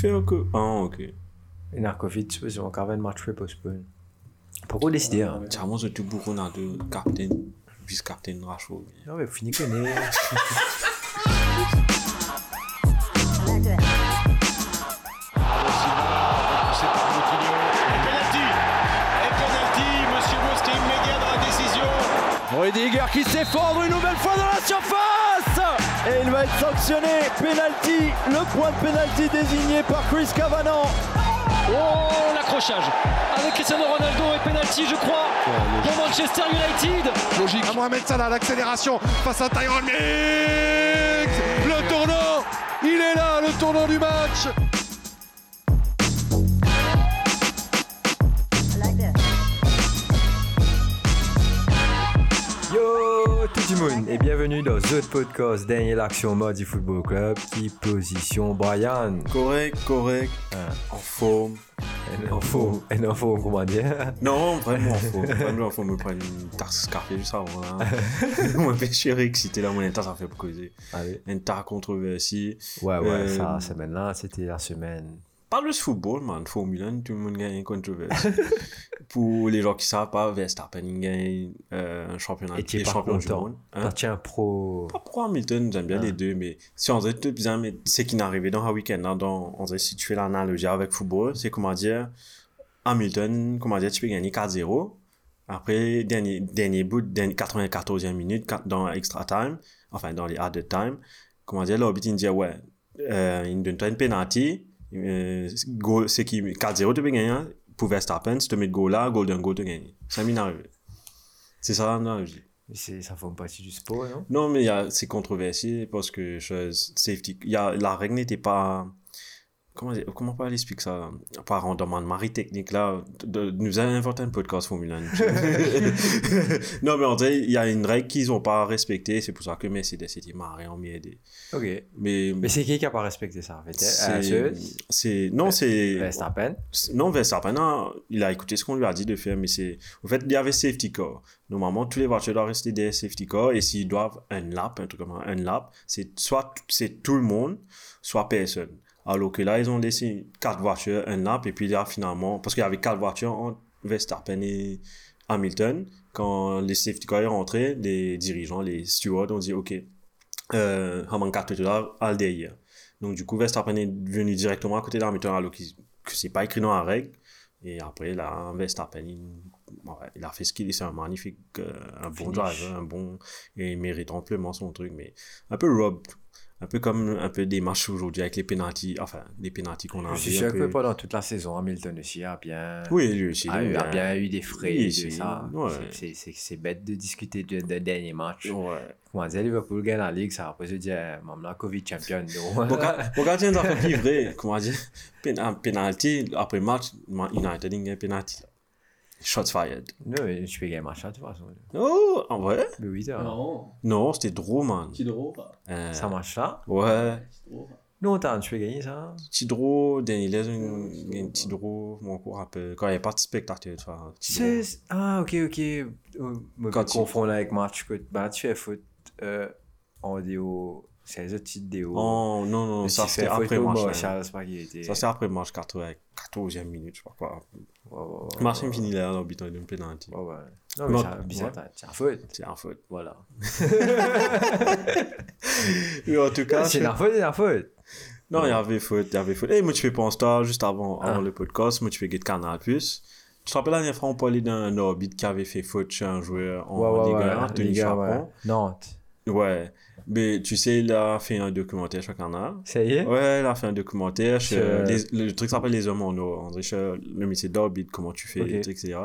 fais que. Ah, ok. Covid, ils ont encore un match fait postpone. Pourquoi décider hein? J'ai tout beaucoup dans deux captain, vice-captain Rashford. Non, mais fini est. Rudiger qui s'effondre une nouvelle fois dans la surface Et il va être sanctionné. Penalty, le point de penalty désigné par Chris Cavana. Oh, l'accrochage avec Cristiano Ronaldo et penalty, je crois, pour Manchester United. Logique. À Mohamed Salah, l'accélération face à Tyrone Mings. Le tournant, il est là, le tournant du match. Bienvenue dans The Podcast Dernier l'action mode du Football Club qui position Brian? Correct, correct. Ah. En forme. Un info, un info comment dire? Non, vraiment en forme. Vraiment en forme. me prendre une tasse café juste avant là. Moi, je suis excité là, mon tasse ça fait causer. Allez. Un tas controversé. Ouais, ouais, Euh, ça, la semaine là, c'était la semaine. Parle de football, man. Formule 1, tout le monde gagne une controverse. Pour les gens qui savent pas, Verstappen gagne euh, un championnat Et tu es les pas champions du monde. Hein? Tiens pro. Pas pour Hamilton, j'aime bien Ah. les deux, mais si on tout bien, mais c'est qui n'est arrivé dans un week-end, là, dans, on dirait si tu fais l'analogie avec football, c'est comment dire, Hamilton, comment dire, tu peux gagner 4-0. Après, dernier, dernier bout, dernier, 94e minute, dans extra time, enfin, dans les added time, comment dire, l'arbitre, il dit, ouais, euh, il donne toi une penalty, c'est qui, 4-0, tu peux gagner, hein, pour Verstappen, si tu mets le goal là, golden goal, tu gagnes. Ça m'est arrivé. C'est ça l'analogie. C'est- Ça fait partie du sport, non Non, mais il y a- c'est controversé parce que chose, safety, y a, la règle n'était pas. Comment, comment pas l'expliquer ça? Par un demande mari technique là, de, de- nous a inventé un podcast Formule 1. non, mais en vrai, il y a une règle qu'ils n'ont pas respectée, c'est pour ça que Mercedes était marré en mieux aidé. Ok. Mais, Mais c'est qui qui a pas respecté ça? Euh, c'est non, c'est. Verstappen? Non, Verstappen, non, il a écouté ce qu'on lui a dit de faire, mais c'est. En fait, il y avait safety car. Normalement, tous les voitures doivent rester des safety car, et s'ils doivent un lap, un truc comme un lap, c'est soit c'est tout le monde, soit personne. Alors que là, ils ont laissé quatre voitures, un lap, et puis là, finalement, parce qu'il y avait quatre voitures entre Verstappen et Hamilton, quand les safety cars sont rentrés, les dirigeants, les stewards ont dit, OK, euh, quatre là, à derrière. Donc, du coup, Verstappen est venu directement à côté d'Hamilton, alors que c'est pas écrit dans la règle. Et après, là, Verstappen, il, ouais, il a fait ce qu'il est, c'est un magnifique, euh, un bon Finish. driver, un bon, et il mérite amplement son truc, mais un peu robbed. Un peu comme un peu des matchs aujourd'hui avec les pénalties, enfin, les pénalties qu'on a Je suis vu, sûr un peu- pendant toute la saison, Hamilton aussi a bien. Oui, lui aussi. a, eu, a euh, bien eu des frais oui, de ça. ouais. C'est- bête de discuter de, de dernier match. Ouais. Comment dire, Liverpool gagne la ligue, ça après se dire, la Covid champion. affaire qui est vraie, comment dire, un penalty, après match, United, il y a un penalty. Shots fired. Non, mais je paye un machin, de toute façon. Oh, en vrai? Mais oui, t'as. Non. C'était drôle, man. C'est drôle, euh... Ça marche là? Ouais. Non, t'as, tu peux gagner ça? C'est drôle, Daniel Tidro, Danny Lesung, Tidro, mon cours un. Quand il est parti spectateur, tu vois. C'est. Ah, ok, ok. Euh, Quand tu confonds avec match, bah, tu es foot euh, en vidéo c'est les 16-tid데요. 어, non, non, ça c'est après match. Ça, c'est après match, 14e minute, je sais pas quoi. Oh, oh, Martin oh, finit là, l'arbitre il donne penalty. Oh, ouais. Non, mais c'est un, c'est un faute. C'est un faute. Voilà. mais en tout cas. C'est un faute, c'est un faute. Non, il y avait faute, il y avait faute. Et moi, tu fais Ponstar juste ah. avant, le podcast, moi, tu fais Get Canal Plus. Tu te rappelles la dernière fois, on parlait d'un orbite qui avait fait faute chez un joueur en Ligue 1, Tony Chapon. Nantes. Ouais. Mais tu sais, il a fait un documentaire sur Canal. Ça y est? Ouais, il a fait un documentaire sur. Les- le truc s'appelle Les Hommes en or. On le métier d'orbite, comment tu fais, etc.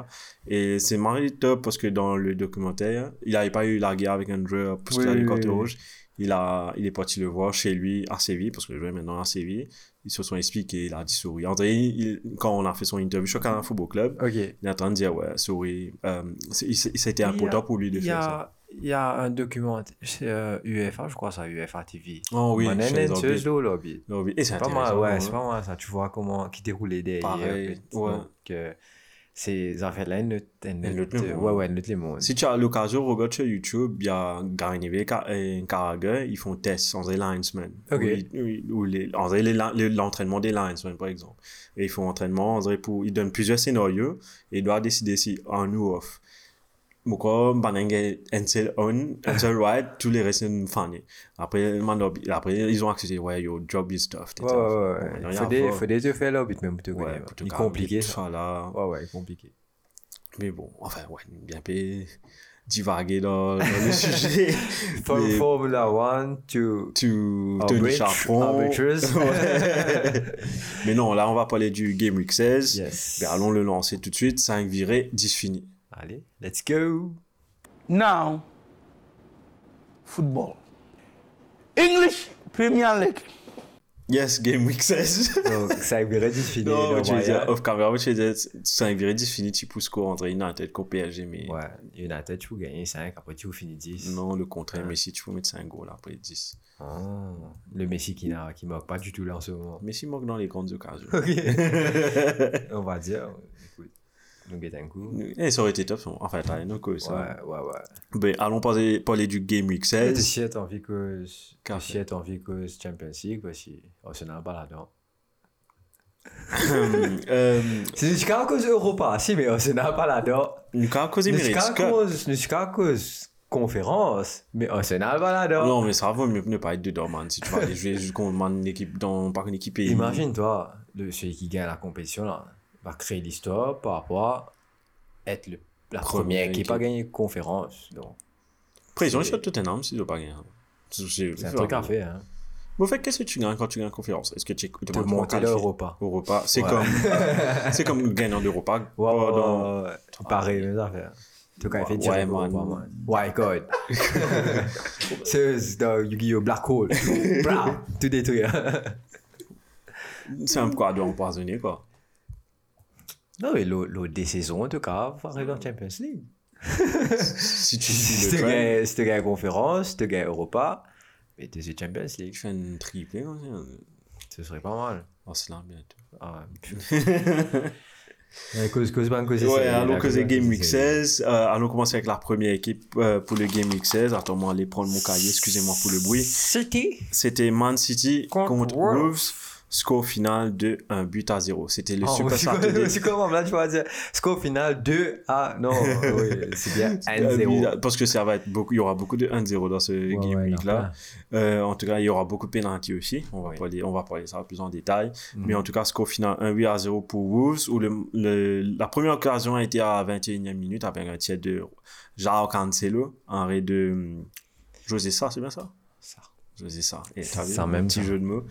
Et c'est marrant top parce que dans le documentaire, il n'avait pas eu la guerre avec un joueur parce qu'il Oui, a eu oui, rouge. Il, a, il est parti le voir chez lui à Séville parce que le joueur est maintenant à Séville. Ils se sont expliqués, il a dit souris. Vrai, il- quand on a fait son interview sur Canal Football Club, il est en train de dire ouais, souris. Euh, il- ça a important pour lui de faire ça. Il y a un documentaire, c'est euh, UEFA, je crois, ça, UEFA TV. Oh oui, chez les NN, orbites. c'est le lobby. L'orbite. Et c'est pas mal, ouais, hein. c'est pas mal ça. Tu vois comment, qui déroulait derrière. Pareil, que- ouais. que Ces affaires-là, elles euh, monde. ouais, ouais, les mondes. Si tu as l'occasion, regarde sur YouTube, il y a Garnier et Carragher, ils font test sans les linesmen. Ok. Les, on les les- l'entraînement des linesmen, par exemple. Et ils font entraînement, on pour, ils donnent plusieurs scénarios et ils doivent décider si on ou off. Pourquoi, banang un seul on, un seul right, tous les restes fans. Après, man- après, ils ont accepté, ouais, your job is tough. Ouais, ouais, ouais. Faut des, faut des faire là, mais même pour te Ouais, Il compliqué, tout ça. là. Ouais, ouais, compliqué. Mais bon, enfin, ouais, bien payé, divaguer dans, dans le sujet. From Mais- Formula 1 to to Tony. Ouais. Mais non, là, on va parler du Game Week 16. Yes. Ben, allons le lancer tout de suite. 5 virés, 10 finis. Allez, let's go. Now, football. English Premier League. Yes, Game Week 16. Donc, ça virait fini. non, le tu veux moyen. dire, off camera, tu veux dire, 5 virés, 10 finis, tu pousses quoi entre United contre PSG, mais Ouais, United, tu peux gagner 5, après tu finis 10. non, le contraire. Mais si tu peux mettre 5 goals après 10. Ah, le Messi qui n'a qui marque pas du tout là en ce moment. Mais si manque dans les grandes occasions. On va dire, nous guettons un coup. Et ça aurait été top. Enfin, t'as une autre ça. Ouais, ouais, ouais. Ben, allons parler, parler du Game Week Tu 16. chies envie que Qu'a tu chies envie que Champions League parce que Arsenal pas là-dedans. euh, C'est jusqu'à cause Europa, si mais Arsenal pas là-dedans. nous avons causé C'est Emirates jusqu'à Cup. cause cause conférence, mais Arsenal pas là-dedans. Non, mais ça vaut mieux ne pas être dedans, man. Si tu vas aller jouer contre une équipe dans, pas une équipe et Imagine-toi, celui qui gagne la compétition là, va créer l'histoire par rapport à être le, la Première première équipe à équipe. gagner conférence. Donc, Pression c'est- sur Tottenham si tu veux pas gagner. C'est un truc à faire. Hein. Au fait, qu'est-ce que tu gagnes quand tu gagnes en conférence? Est-ce que tu De vas te monter qualifier l'Europa. Europa, c'est Ouais. comme c'est comme gagnant d'Europa. Ouais, ouais, dans- ouais, ouais. Pareil, mes affaires. Tu as fait Ouais, tirer man. Ouais, God. C'est dans Yu-Gi-Oh! Black Hole. Blah, tout détruire. C'est un quadro empoisonné quoi. Non, mais l'autre des saisons, en tout cas, va arriver en Champions League. Si tu Si tu gagnes si tu gagnes conférence, si tu gagnes Europa, mais tu es Champions League. tu fais une triplée ça. Ce serait pas mal. Oh, c'est là bientôt. Ah, cause, cause, cause, Ouais, allons causer cause, Game Week 16. Euh, allons commencer avec la première équipe euh, pour le Game Week 16. Attends-moi, aller prendre mon cahier, excusez-moi pour le bruit. City. C'était Man City Contre contre Wolves. Score final de 1 but à 0. C'était le Oh, Super Saturday. C'est comment là tu vas dire score final 2 à non oui, c'est bien Euh, 1-0 Parce que ça va être beaucoup, il y aura beaucoup de 1-0 dans ce Ouais, game ouais, week il y en a là. Euh, en tout cas, il y aura beaucoup de pénalty aussi. On va, parler, on va parler ça plus en détail. Mhm. Mais en tout cas, score final 1 8 à 0 pour Wolves. Où le, le- la première occasion a été à 21e minute avec un tiers de Jao Cancelo, raid de hum, José Sa, c'est bien ça? Ça. José Sa. Et C'est t'as vu, un même, petit ça. jeu de mots.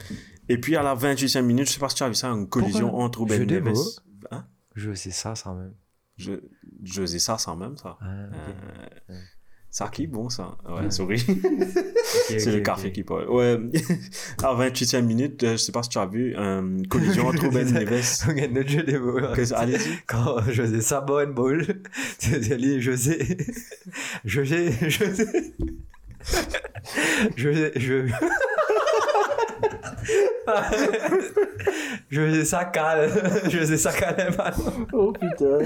Et puis à la 28e minute, je sais pas si tu as vu ça, une collision Pourquoi? entre Ruben jeu Neves. Hein? Je sais ça ça même Je, José Sa, sans même ça. Ah. Euh, Ça qui bon ça Ouais, Ouais. Ok, C'est le café qui parle. Ouais. à 28e minute, euh, je sais pas si tu as vu, une collision entre Ben Neves. Regarde notre jeu des mots. Allez-y. Quand José Sabonne boule, tu dis José, José, José, José, je... José Sakal, José Sakal, Oh putain.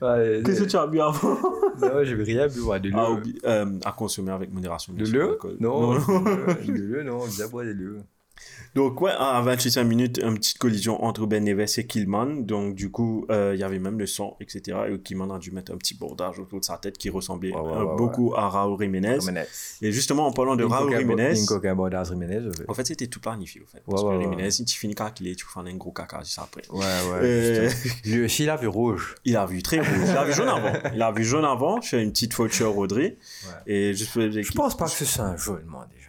Ouais, Qu'est-ce que tu as bu avant? Non, j'ai rien bu, moi, de l'eau. à, oublier- euh, à consommer avec modération. De l'eau? Non, de l'eau, non, on disait boire de l'eau. Donc, ouais, à 28e minute, une petite collision entre Ben Neves et Killman. Donc, du coup, euh, il y avait même le sang, etc. Et Killman a dû mettre un petit bordage autour de sa tête qui ressemblait Ouais, ouais, euh, ouais, beaucoup à Raúl Jiménez. Et justement, en parlant de Raúl Jiménez, en fait. c'était tout planifié, au fait. Parce que Jiménez, si tu finis quand il est, tu fais un gros caca juste après. Ouais, ouais. Euh, il a vu rouge. Il a vu très rouge. Il a vu jaune avant. Il a vu jaune avant. Je fais une petite faute sur Rodri. Et pour Je pense pas que ce soit un jaune, moi, déjà.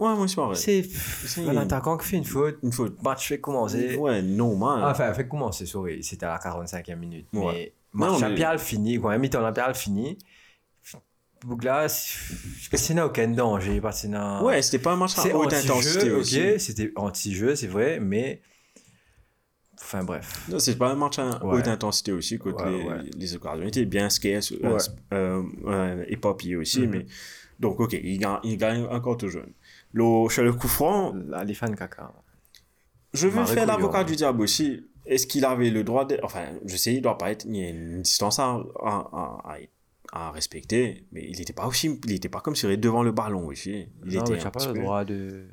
Ouais, moi, c'est pas vrai. C'est un attaquant qui fait une faute. une faute. Match fait commencer. Ouais, normal. Ah, Enfin, fait commencer, sorry. C'était à la 45e minute. Ouais. Mais match mais- fini. Même, mi-temps à fini. Donc là, c'est- n'a aucun danger. Parce que ouais, c'était pas un match à haute intensité ok. C'était anti-jeu, c'est vrai, mais. Enfin, bref. Non, c'est pas un match à Ouais. haute intensité aussi, côté Ouais, les, ouais. les occasions étaient bien scarce, euh, euh, euh, éparpillées aussi, Mhm. mais donc ok, il gagne, il gagne encore tout jeune. Le, le coup franc, les fans caca. je veux faire l'avocat du diable aussi. est-ce qu'il avait le droit de. Enfin, je sais, il doit pas être. Il y a une distance à, à, à, à respecter, mais il n'était pas aussi. Il était pas comme s'il était devant le ballon aussi. Il non, était mais tu un pas le peu- droit de.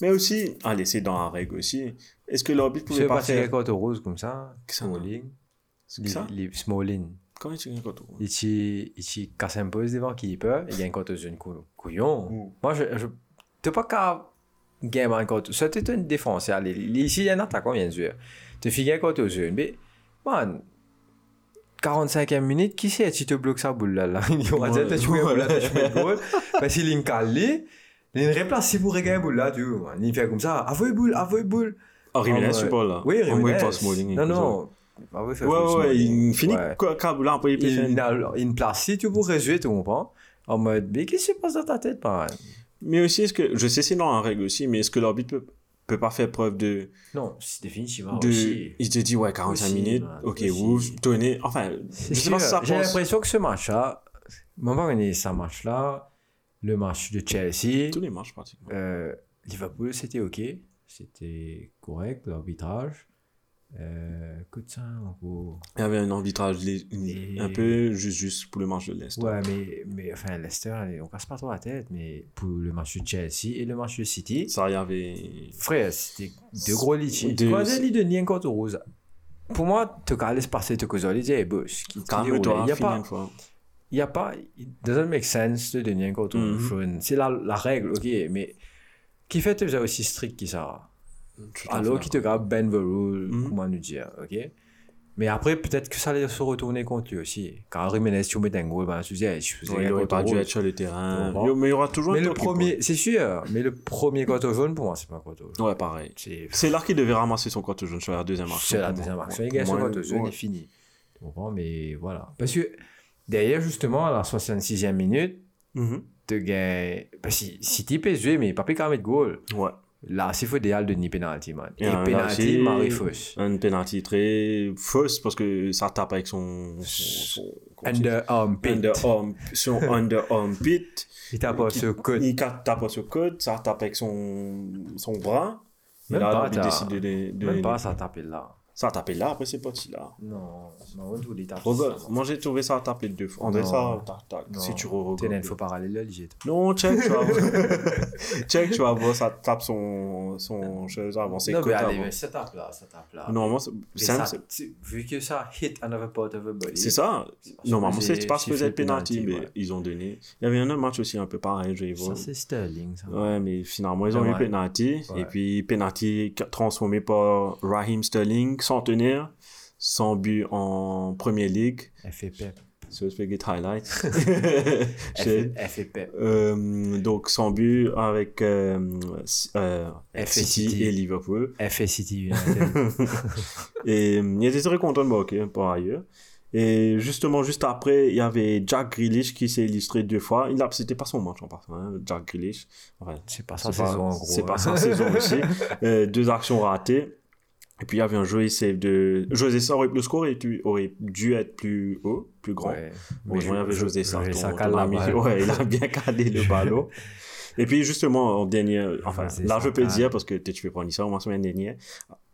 Mais aussi, allez, c'est dans la règle aussi. Est-ce que l'arbitre Tu pouvait pas faire. carte rouge comme ça. Smalling. Les- Smalling. Comment une carte rouge Il t'y casse un peu devant keeper, il y a une couillon. Moi, je. je T'es pas qu'à gagner carte. Ça, t'es une défense. Ici, il y a un attaquant, bien sûr. Tu fais. Mais, man. 45e minute, qui c'est? Qui te bloque sa boule là, là Il Ouais. dit, tu joues boule là, tu joues boule. Parce qu'il est une calée, il est replacé pour gagner boule là, tu vois. Il fait comme ça, avouez boule, avouez boule. Ah, Ah, tu parles là Oui, Non, il non. Ah oui, Ouais, ouais, il finit Ouais. Kabula, après il a une place, tu pour résoudre, tu comprends En mode, mais qu'est-ce qui se passe dans ta tête, man? Mais aussi, est-ce que. Je sais, c'est dans la règle aussi, mais est-ce que l'arbitre peut, peut pas faire preuve de. Non, c'est définitivement de... aussi. Il te dit, ouais, 45 Aussi, minutes, man, ok. Wolves, tenez. Enfin, je sais pas si sûr. ça J'ai l'impression que ce match-là, moi, pas gagné ce match-là, le match de Chelsea, Tous les matchs, pratiquement. euh, Liverpool, c'était ok, c'était correct, l'arbitrage. Euh. Il y avait un arbitrage Et- un peu juste, juste pour le match de l'Est. Ouais, mais, mais enfin, Leicester, on casse pas trop la tête, mais pour le match de Chelsea et le match de City, Ça, il y avait. frère, c'était deux gros litiges. Tu vois, les de Nien contre Rose. Pour moi, tu as laissé passer tes causes, les qui- qui déroulent. Calme-toi, Il y a pas, il y a pas, it doesn't make sense de un contre Mhm. jaune. C'est la, la règle, ok, mais qui fait déjà aussi strict que ça? Alors qui te grave Ben the Rule, Mhm. comment nous dire, ok? Mais après, peut-être que ça allait se retourner contre lui aussi. Quand Jiménez, tu mets un goal, ben, tu Ouais, il un aurait pas dû être sur le terrain. Mais il y aura toujours Mais un le qui premier, c'est sûr, mais le premier contre jaune, pour moi, c'est pas un contre jaune. Ouais, pareil. C'est C'est là qu'il devait ramasser son compte jaune sur la deuxième action. c'est la deuxième action. Ouais, Il gagne son contre jaune ouais. est fini. Tu comprends? Mais voilà. Parce que derrière, justement, à la 66e minute, Mhm. tu gagnes. Parce que City peut jouer, mais pas plus qu'à mettre goal. Ouais. Là, c'est faut idéal de ni penalty, man. Et, Et penalty, Marie fausse. Un penalty très fausse parce que ça tape avec son. son, son comment tu dis? Underarm pit. Underarm, son underarm pit. Il tape pas Qui- ce code. Il tape sur le code, ça tape avec son, son bras. Et Même là, pas, il décide de, de, de- Même pas ça taper là. Ça a tapé là, après c'est parti là. Non, non, on les moi j'ai trouvé ça à taper deux fois. On dirait Non. ça, tac, tac, Non. si tu T'es re-regardes. une faux parallèle, j'ai Non, check, tu vas voir. check, tu vas voir, ça tape son, son chose avant, c'est Non, mais allez, mais ça tape là, ça tape là. C'est- Sam, ça, c'est- vu que ça hit another part of the body. c'est ça. c'est Normalement, c'est supposé siffler être penalty, mais ils ont donné. Il y avait un autre match aussi un peu pareil, je vais Ça, voir. c'est Sterling, ça. Ouais, mais finalement, ils ont eu penalty. Et puis, penalty transformé par Raheem Sterling, centenaire, sans but en Premier League. Elle fait pep. So, je vais get highlight. Elle J'ai- fait- elle fait pep. Euh, donc, sans but avec euh, euh, FA et Liverpool. City United. Et il était très content de marquer, par ailleurs. Et justement, juste après, il y avait Jack Grealish qui s'est illustré deux fois. Il a, c'était pas son match en passant, hein, Jack Grealish. Enfin, C'est pas sa saison en gros. C'est pas hein. sa saison aussi. Euh, deux actions ratées. Et puis il y avait un joli save de José Sa. aurait- Le score aurait dû, aurait dû être plus haut, plus grand. Ouais. Y avait je- Sa. José ton- Sa ton cale la ami. balle. Ouais, il a bien calé le ballon. Et puis justement, en dernier, enfin, José là je peux cale. dire, parce que tu peux prendre ça moins semaine dernière,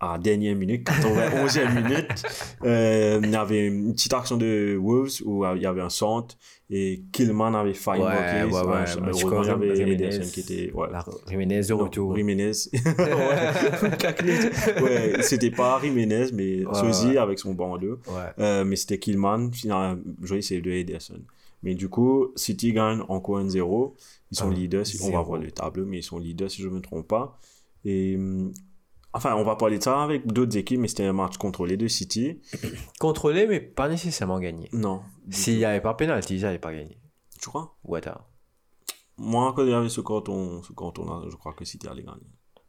à dernière minute, 91e minute, euh, il y avait une petite action de Wolves où euh, il y avait un centre et Killman avait failli Ouais, marquer. ouais, ouais. Heureusement, Mais je il crois y avait Jiménez- qui était... Ouais. La Jiménez de retour. Jiménez. ouais, ouais c'était pas Jiménez, mais Ouais, Sosi ouais. avec son bandeau. Ouais. Euh, mais c'était Killman, finalement, joli save de Ederson. Mais du coup, City gagne encore 1-0. Ils sont Un leaders, si- on va voir le tableau, mais ils sont leaders si je ne me trompe pas. Et hum, enfin, on va parler de ça avec d'autres équipes, mais c'était un match contrôlé de City. Contrôlé, mais pas nécessairement gagné. Non. S'il n'y avait pas penalty, ils n'avaient pas gagné. Tu crois? Ouais. Moi, quand il y avait ce canton, ce canton je crois que City allait gagner.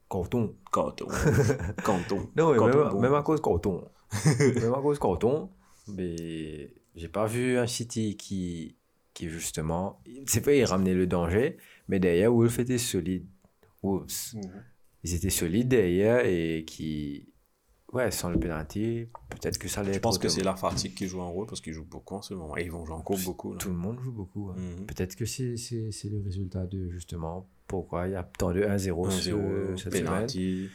Canton. Canton. canton. Non, mais Canton, même, bon. même à cause canton. même à cause canton. Mais j'ai pas vu un City qui, qui justement. C'est pas il ramenait le danger, mais derrière, Wolves était solide. Wolves. Ils étaient solides derrière et qui. Ouais, sans le penalty, peut-être que ça allait Je pense que c'est la fatigue qui joue un rôle parce qu'ils jouent beaucoup en ce moment. Et ils vont jouer encore beaucoup. Là. Tout le monde joue beaucoup. hein. Mhm. Peut-être que c'est le résultat de justement pourquoi il y a tant de 1-0 1-0, ce- cette semaine. penalty.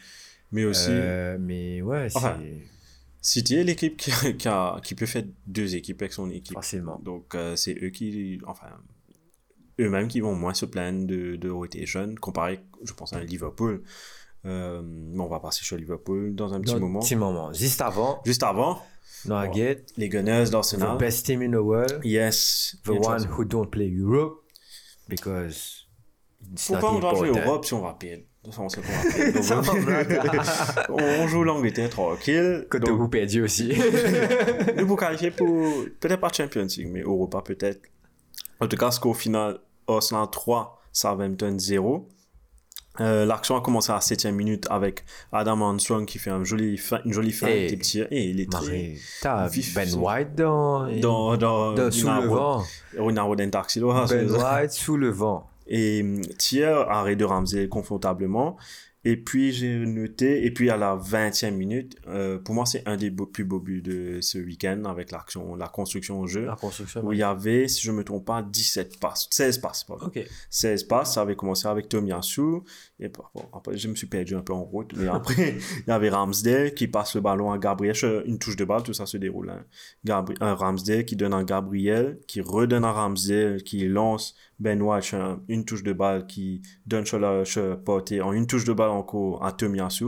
Mais aussi, Euh, mais ouais, c'est City est l'équipe qui, qui, a- qui peut faire deux équipes avec son équipe. facilement. Donc, euh, c'est eux qui, enfin, eux-mêmes qui vont moins se plaindre de, de rotation, comparé, je pense, à Liverpool. Euh, on va passer sur Liverpool dans un petit Dans moment. Petit moment. Juste avant, Juste avant, Nugget, les Gunners the d'Arsenal. best team in the world, Yes. the one who don't play Europe, because it's Pourquoi on va jouer. Europe si on va perdre? On on joue l'Angleterre tranquille. Côté Donc, vous perdu aussi. nous vous qualifier pour peut-être pas Champions League, mais Europa peut-être. En tout cas, score final Arsenal 3, Southampton 0. Euh, L'action a commencé à la 7 minute avec Adam Armstrong qui fait un joli fin- une jolie fin Et- des petits et il est très vif, Ben White dans, dans dans dans- sous le vent. Ronaldo Ben White sous le vent. Et hum, tiers arrêt de Ramsey confortablement et puis j'ai noté et puis à la 20e minute euh, pour moi c'est un des beaux- plus beaux buts de ce week-end avec l'action la construction au jeu La construction. où il y avait si je me trompe pas 17 passes 16 passes pardon. Ok. 16 passes ça avait commencé avec Tomiyasu et bon, après je me suis perdu un peu en route mais après il y avait Ramsdale qui passe le ballon à Gabriel une touche de balle tout ça se déroule hein. Gabri- un Ramsdale qui donne à Gabriel qui redonne à Ramsdale qui lance Ben White un- une touche de balle qui donne sur la portée en une touche de balle encore à Tomiyasu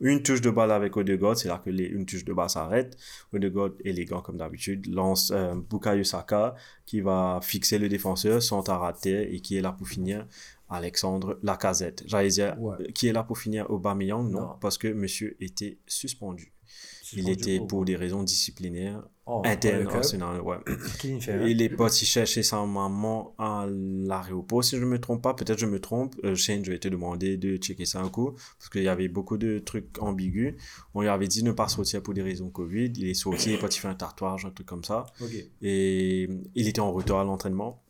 une touche de balle avec Odegaard c'est là que les, une touche de balle s'arrête Odegaard élégant comme d'habitude lance euh, Bukayo Saka qui va fixer le défenseur sans rater et qui est là pour finir Alexandre Lacazette. J'allais dire, Ouais. qui est là pour finir Aubameyang Non, Non. parce que monsieur était suspendu. Il était pour- des raisons disciplinaires Oh. Arsenal, ouais. Il fait? Et les potes, ils cherchaient sa maman à l'aéroport, si je ne me trompe pas. Peut-être je me trompe. Euh, Shane, je vais te demander de checker ça un coup. Parce qu'il y avait beaucoup de trucs ambigus. On lui avait dit de ne pas sortir pour des raisons Covid. Il est sorti, il est parti faire un tatouage, un truc comme ça. Et il était en retour à l'entraînement.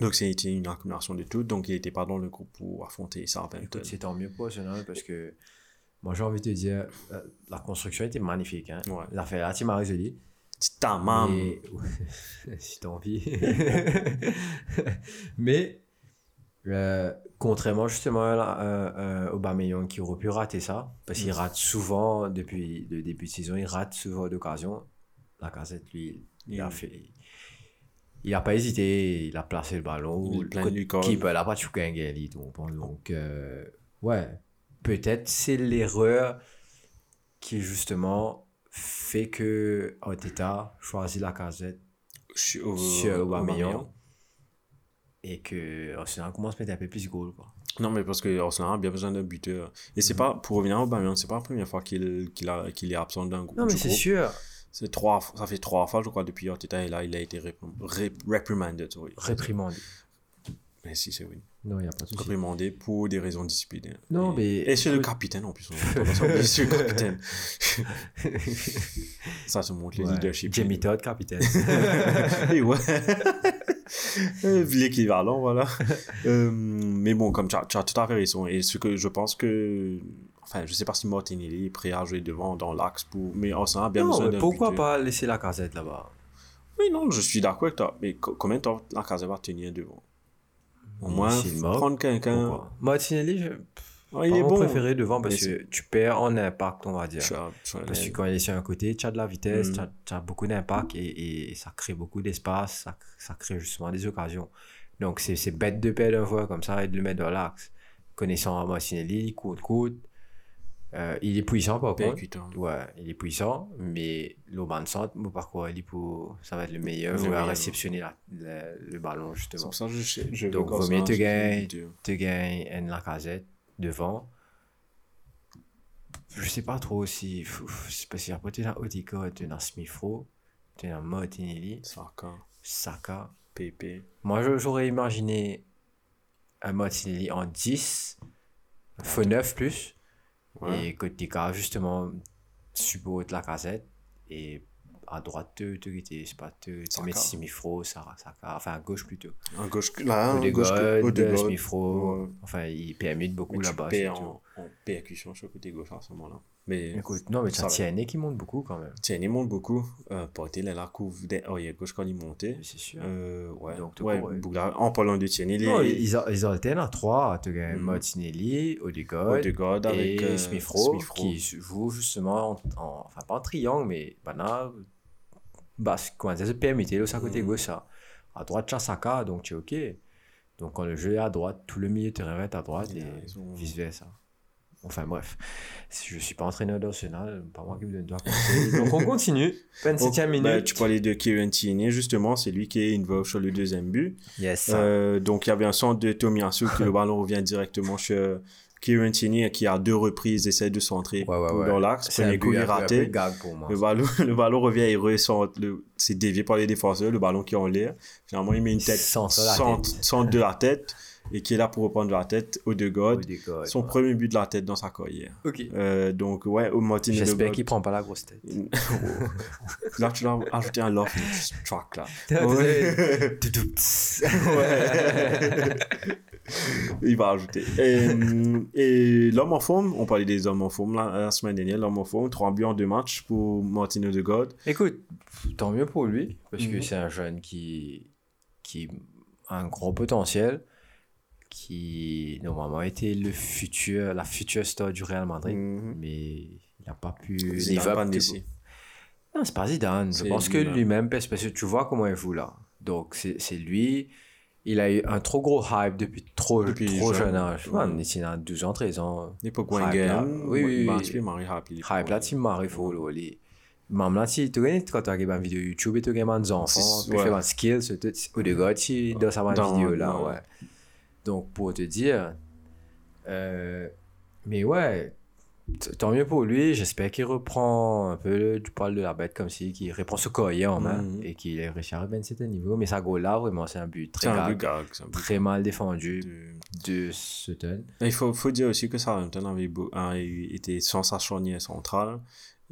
Donc c'était une accumulation de tout. Donc il n'était pas dans le groupe pour affronter Southampton. Écoute, c'est tant mieux pour Arsenal parce que moi j'ai envie de te dire, euh, la construction était magnifique. Hein. Ouais. Là, tu m'as résolu. C'est ta maman. Mais- si t'as envie. Mais, euh, contrairement justement à la- euh, euh, Aubameyang qui aurait pu rater ça, parce qu'il rate souvent, depuis le début de saison, il rate souvent d'occasions. La casette, lui, il a Mm. fait... Il n'a pas hésité, il a placé le ballon. Il du corps. Qui peut là pas tu un gagner, donc, donc euh, ouais, peut-être c'est l'erreur qui justement fait que Arteta choisit la casette Sur, sur Aubameyang et que Arsenal commence à mettre un peu plus de goals quoi. Non, mais parce que Arsenal a bien besoin d'un buteur. Et c'est pas, pour revenir à Aubameyang, c'est pas la première fois qu'il qu'il est absent d'un groupe. Non mais c'est sûr, C'est trois, ça fait trois fois, je crois, depuis Arteta est là, il a été réprim- ré- reprimanded. oui. réprimandé. Mais si, c'est oui. Non, il n'y a pas de souci. Reprimandé pour des raisons disciplinaires. Non, et, mais- Et c'est le capitaine en plus. On c'est le capitaine. ça se montre le Ouais, leadership. Jamie Todd, capitaine. Et ouais. L'équivalent, voilà. Euh, mais bon, comme tu as, tout à fait raison. Et ce que je pense que. Enfin, je sais pas si Martinelli est prêt à jouer devant dans l'axe pour. Mais Arsenal a bien non, besoin mais d'un pourquoi buteur. pas laisser la casette là-bas? Oui, non, je suis d'accord avec toi. Mais co- combien de temps la case va tenir devant? Au moins, prendre quelqu'un. Martinelli, je... Ouais, il est bon. préféré devant parce Mais que tu perds en impact, on va dire. Parce que quand il est sur un côté, tu as de la vitesse, Mm. tu as, beaucoup d'impact et, et ça crée beaucoup d'espace, ça, ça crée justement des occasions. Donc c'est c'est bête de perdre un joueur comme ça et de le mettre dans l'axe. Connaissant Martinelli, coûte coûte, euh, il est puissant par contre. Percutant. Ouais, il est puissant, mais l'Auban centre, mon parcours, il est pour, ça va être le meilleur à meilleur. réceptionner la- le, le ballon justement. pour ça que je, je Donc, vaut mieux te gagner. c'est dur. Tu gagnes un Lacazette devant. Je sais pas trop si. Je sais pas si après tu as Odegaard, tu as Smith-Rowe, tu as Martinelli, Saka, Saka. Pepe. Moi, j'aurais imaginé un Martinelli en 10, faux 9 plus, Ouais. et que tu justement support la casette, et à droite, tu- c'est pas tu tu Saka. enfin à gauche plutôt. Un gauche, là, un gauche, enfin il permute beaucoup là-bas. en- en percussion sur le côté gauche à ce moment-là. Mais Écoute, non, mais as Tierney qui monte beaucoup quand même. Tiens, il monte beaucoup. Euh, est là, couvre des arrière gauche quand il montait. C'est sûr. Euh, ouais, Donc, ouais, ouais. Bougla- en parlant de Non, est ils, a- ils alternent à trois. Tu as Mhm. Martinelli, Odegaard Odegaard avec et euh, Smith-Rowe. qui joue justement, en, en- enfin pas en triangle, mais maintenant, bah, comment dire, se permettait le à côté Mhm. gauche. ça. À droite, Chasaka, donc tu es OK. Donc quand le jeu est à droite, tout le milieu terrain est à droite et ont- vice-versa. Enfin bref, Si je suis pas entraîneur d'Arsenal, pas moi qui me donne conseil. Donc on continue, 27e Oh, minute. bah, tu parlais de Kieran Tierney, justement, c'est lui qui est involved sur le deuxième but. Yes. Euh, donc il y avait un centre de Tomiyasu que le ballon revient directement sur Kieran Tierney qui à deux reprises essaie de centrer Ouais, ouais, ouais. dans l'axe. C'est un Premier coup est raté. Le ballon, le ballon revient, il recentre, c'est dévié par les défenseurs, le ballon qui est en l'air. Finalement, il met une tête Centre centre de la tête et qui est là pour reprendre de la tête au de God. Odegaard, Son ouais. premier but de la tête dans sa carrière. Ok. Euh, donc, ouais, au Martin J'espère Odegaard. qu'il prend pas la grosse tête. Là, tu dois ajouter un love track là. Ouais. Ouais. Il va ajouter. Et, et l'homme en forme, on parlait des hommes en forme la, la semaine dernière, l'homme en forme, trois buts en deux matchs pour Martin Odegaard. Écoute, tant mieux pour lui, parce que Mhm. c'est un jeune qui, qui a un gros potentiel, qui normalement était le futur, la future star du Real Madrid, Mhm. mais il n'a pas pu Zidane. Non, c'est pas Zidane. Je pense que lui-même. parce que tu vois comment il joue là. Donc, c'est c'est lui. Il a eu un trop gros hype depuis trop, Depuis trop jeune. âge. Ouais. Man, il a 12 ans, 13 ans. L'époque Wenger. Oui, oui, bah, oui. Happy. Hype là, tu m'arrives le aller. Même là, tu connais quand tu regardes une vidéo YouTube et tu regardes des enfants, tu fais un skill, au dégât, tu dans sa Dans- vidéo là, ouais. Donc, pour te dire, euh, mais ouais, tant mieux pour lui. J'espère qu'il reprend un peu le, du poil de la bête comme si, qu'il reprend ce collier en main Mhm. et qu'il est à revenir à un certain niveau. Mais ça, goal là, vraiment, c'est un but C'est très, un gag, but gag. c'est un but très mal défendu de- de Sutton. Il faut, faut dire aussi que Southampton avait beau- été sans sa charnière centrale.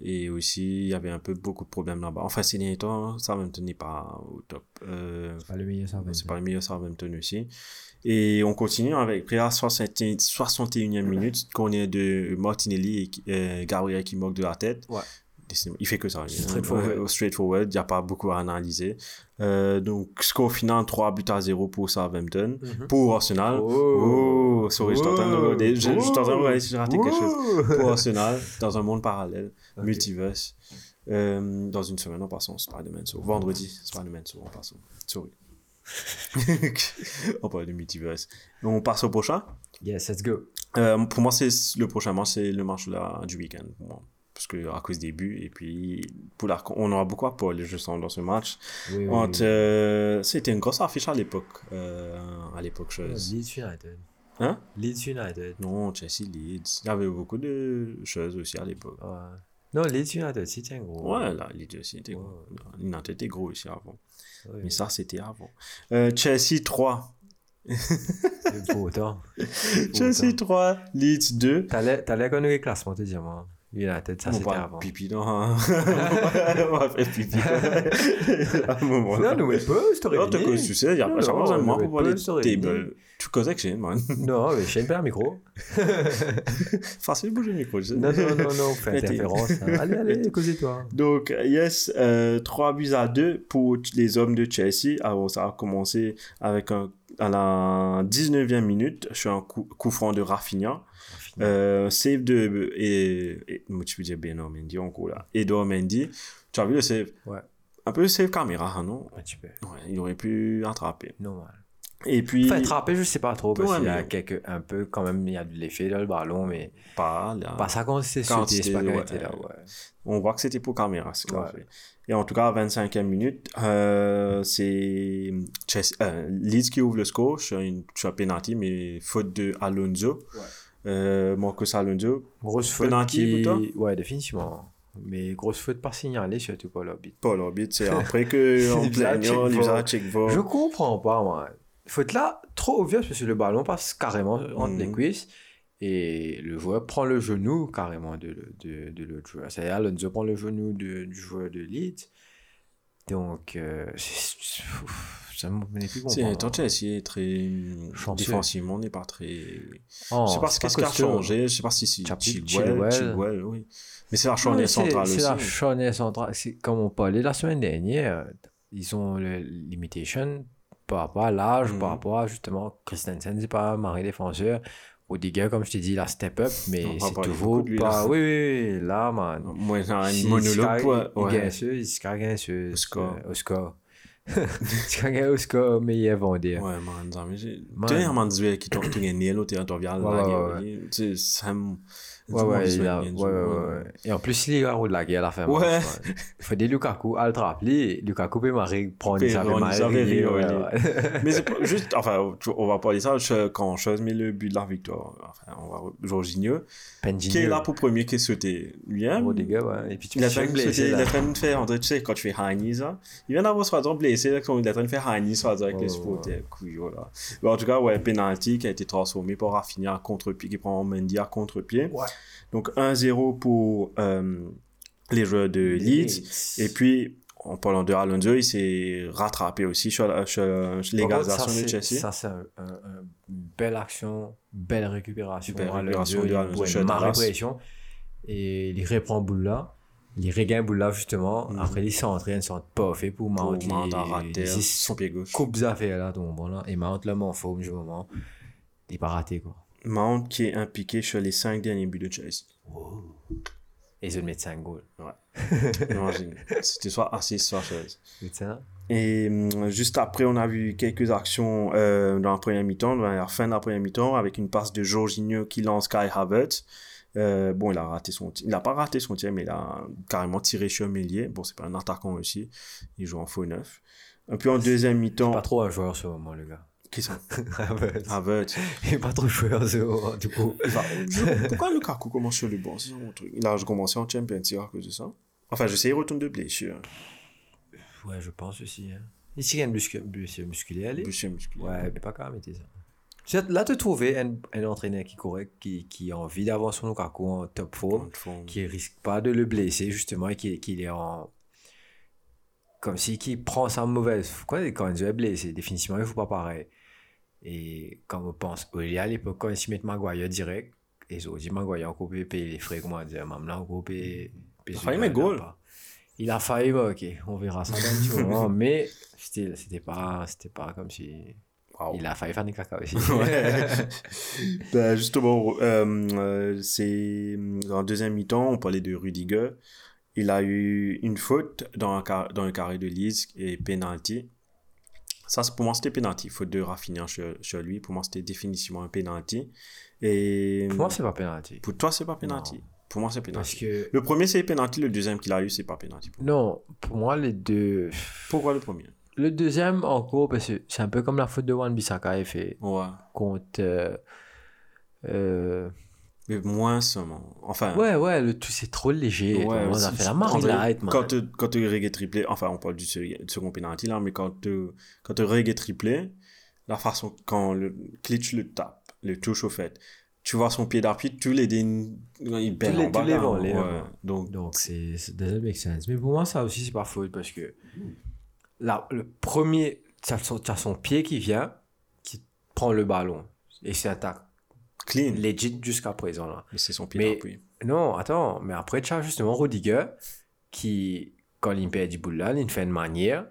Et aussi, il y avait un peu beaucoup de problèmes là-bas. Enfin, ces derniers temps, Southampton n'est pas au top. Euh, C'est pas le meilleur ça. c'est pas le meilleur Southampton aussi. Et on continue avec, la 60 61e minute, qu'on est de Martinelli et euh, Gabriel qui moque de la tête. Ouais. Il fait que ça. Straightforward. Straightforward. Il n'y a pas beaucoup à analyser. Euh, donc, score final 3 buts à 0 pour Southampton. Pour Arsenal. Oh. Oh, sorry, je de regarder. Je, je en train de regarder si j'ai raté quelque chose. Pour Arsenal, dans un monde parallèle, Ok. multiverse. Euh, dans une semaine en passant, Spider-Man so. Vendredi, Spider-Man so en passant. Sorry. on parle de multiverse. On passe au prochain? Yes, let's go. Euh, pour moi, c'est le prochain match, c'est le match là, du week-end. pour moi. Parce que à cause des buts, et puis pour la, on aura beaucoup à parler, je sens, dans ce match. Oui, oui, Entre, oui. euh, c'était une grosse affiche à l'époque. euh, à l'époque, je... Leeds United. Hein? Leeds United. Non, Chelsea Leeds. Il y avait beaucoup de choses aussi à l'époque. Ouais. Non, Leeds United, c'était un gros. Ouais, là, Leeds aussi était gros. United était gros aussi avant. Mais ça, c'était avant. Euh, Chelsea 3. c'est pour autant. Chelsea 3, Leeds 2. T'allais connaître le classement, te dire, moi. United, ça c'était va avant. pipi dans un... on va faire pipi à un moment Non, nous, mais pas, je t'aurais Non, tu sais, tu sais, il y a Non, pas besoin de moi non, pour voir les tables. Tu causes que j'ai, man. Non, mais je pas un micro. Facile de bouger le micro, je sais. Non, non, non, non, fais interférence. hein. Allez, allez, causez-toi. Donc, yes, euh, 3 buts à 2 pour les hommes de Chelsea. Alors, ça a commencé avec un, à la 19e minute, sur un coup, coup franc de Rafinha. Euh, save de. Et, et, tu peux dire Beno Mendy encore là. Edouard Mendy. Tu as vu le save? Ouais. Un peu le save caméra, hein, non? Un petit peu. Ouais, il aurait pu attraper. Normal. Et puis. Enfin, attraper, je sais pas trop, parce Ouais, qu'il y a quelques, un peu, quand même, il y a de l'effet dans le ballon, mais Pas là. pas ça quand c'est sauté, c'est pas ouais. là, ouais. On voit que c'était pour caméra, c'est Ouais. parfait. Et en tout cas, à 25e minute, euh, c'est euh, Leeds qui ouvre le score sur, une, sur un penalty, mais faute de Alonso. Euh, Marcos Alonso. Grosse faute qui... Ouais, définitivement. Mais grosse faute pas signalée, surtout pas l'arbitre. Pas l'arbitre, c'est après que en plaignant, il un check. Je comprends pas, moi. Faute là, trop obvious, parce que le ballon passe carrément entre Mhm. les cuisses. Et le joueur prend le genou carrément de, de, de l'autre joueur. C'est-à-dire, Alonso prend le genou de- du joueur de Leeds. Donc, euh, c'est- c'est- ça me n'est plus C'est comprendre. tant Chelsea est très Chanceux. défensivement, on n'est pas très. Oh, je sais pas c'est ce qu'est-ce qui a changé, je sais pas si c'est Chilwell, Chilwell. Chilwell, oui. Mais c'est la charnière c'est- centrale C'est aussi. la charnière centrale. C'est comme on parlait la semaine dernière, ils ont le limitation par rapport à l'âge, Mhm. par rapport à justement Christensen, c'est pas un marin défenseur. Rudiger, comme je t'ai dit, il a step up, mais c'est toujours lui, pas. là. Oui, oui, oui, là, man. Moi, j'ai un monologue. Quoi. Il gagne ce. Au score. Au score. Sky gagne au score, mais il est. Ouais, man, mais j'ai. Tu sais, un qui tu gagnes l'autre, tu la guerre. ouais. Tu sais, ça me. Ouais, ouais, il a- ouais, ouais, ouais, ouais. Et en plus, il est à de la guerre à la fin. Ouais. Il faut des Lukaku, à le rappeler. Lukaku peut marrer, prendre sa ouais. Mais c'est pas- juste, enfin, on va parler ça je- quand chose met le but de la victoire. Enfin, on va Jorginho, qui est là pour premier qui est sauté. Lui, hein, Rudiger, ouais. Et puis tu il il là. a fait faire, tu sais, quand tu fais Hani, ça, il vient d'avoir soit blessé, là, il est en train de faire Hani, soit avec les ouais, supporters, couilles, voilà. Mais en tout cas, ouais, penalty qui a été transformé par Rafinha à contre-pied, qui prend Mendy à contre-pied. Ouais. Donc 1-0 pour euh, les joueurs de Leeds. Et puis, en parlant de Alonso, il s'est rattrapé aussi sur, la- sur- ça, l'égalisation de Chelsea. Ça, c'est un- un- un- une belle action, belle récupération. Belle Alonso, récupération de il- Alonso ouais, Dallas. pression. Et il reprend Boula. Il regagne Boula, justement. Mhm. Après, il s'entraîne, ils sont pas fait pour Mount. À rater les son pied gauche. coupes affaires là, donc voilà. Et Mount, là, en forme du moment. Il n'est pas raté, quoi. Mount qui est impliqué sur les 5 derniers buts de Chelsea. Et ils ont mis 5 goals. Imagine. C'était soit assist, soit ça? Et hum, juste après, on a vu quelques actions euh, dans la première mi-temps, dans la fin de la première mi-temps, avec une passe de Jorginho qui lance Kai Havertz. Euh, bon, il a raté son tir. Il n'a pas raté son tir, mais il a carrément tiré sur Mélier. Bon, c'est pas un attaquant aussi. Il joue en faux neuf. Et puis en deuxième mi-temps, Pas trop un joueur, ce moment, le gars. Qui sont Havertz. Havertz. Il n'est pas trop joueur, ce moment, du coup. Va- je- Pourquoi Lukaku commence sur le banc? C'est ça mon truc. Il a commencé en Champions League à cause de ça. Enfin, je sais, il retourne de blessure. Ouais, je pense aussi. Hein. Ici, il y a une blessure musculaire. allez. Blessure musculaire. Ouais, mais pas quand même ça. Là, tu trouver un, un entraîneur qui est correct, qui, qui a envie d'avoir son Lukaku en top form, En fond. qui risque pas de le blesser, justement, et qui, qui est en. Comme si qui prend sa mauvaise. Quoi, quand il est blessé, définitivement, il faut pas pareil. Et quand on pense, il y a à l'époque, quand ils mettent Maguire direct, et ils ont dit Maguire, on peut payer les frais, comment dire, maintenant, on peut payer. Il a failli mettre goal. Il a failli, bah, ok, on verra ça dans un mais c'était c'était pas, pas comme si. Wow. Il a failli faire des caca aussi. Ben, justement, euh, euh, c'est dans la deuxième mi-temps, on parlait de Rudiger. Il a eu une faute dans, un car- dans le carré de Leeds et penalty. Ça, pour moi, c'était penalty. Faute de Rafinha sur, sur lui. Pour moi, c'était définitivement un penalty. Et Pour moi, c'est pas penalty. pour toi, c'est pas penalty. Non. Pour moi, c'est Parce penalty. que. Le premier, c'est penalty. Le deuxième qu'il a eu, c'est pas pour moi. Non, pour moi, les deux. Pourquoi le premier? Le deuxième, encore, parce que c'est un peu comme la faute de Wan Bissaka a fait Ouais. contre. euh, euh, Mais moins seulement. Enfin. Ouais, ouais, le tout, c'est trop léger. Ouais, on a fait la light, man. Quand tu quand tu reggae triplé, enfin on parle du se- second penalty là, mais quand tu quand tu reggae triplé, la façon quand le Klitsch le tape, le touche au fait, tu vois son pied d'appui, tous les dés, il les- en bas. ouais. Donc Donc, c'est doesn't make sense. Mais pour moi, ça aussi, c'est pas faute parce que là, le premier, tu as, son pied qui vient, qui prend le ballon et c'est attaque clean. legit jusqu'à présent. Là. Mais c'est son pied Mais-. Non, attends, mais après, tu as justement Rudiger qui, quand il perd du bout là, il fait une manière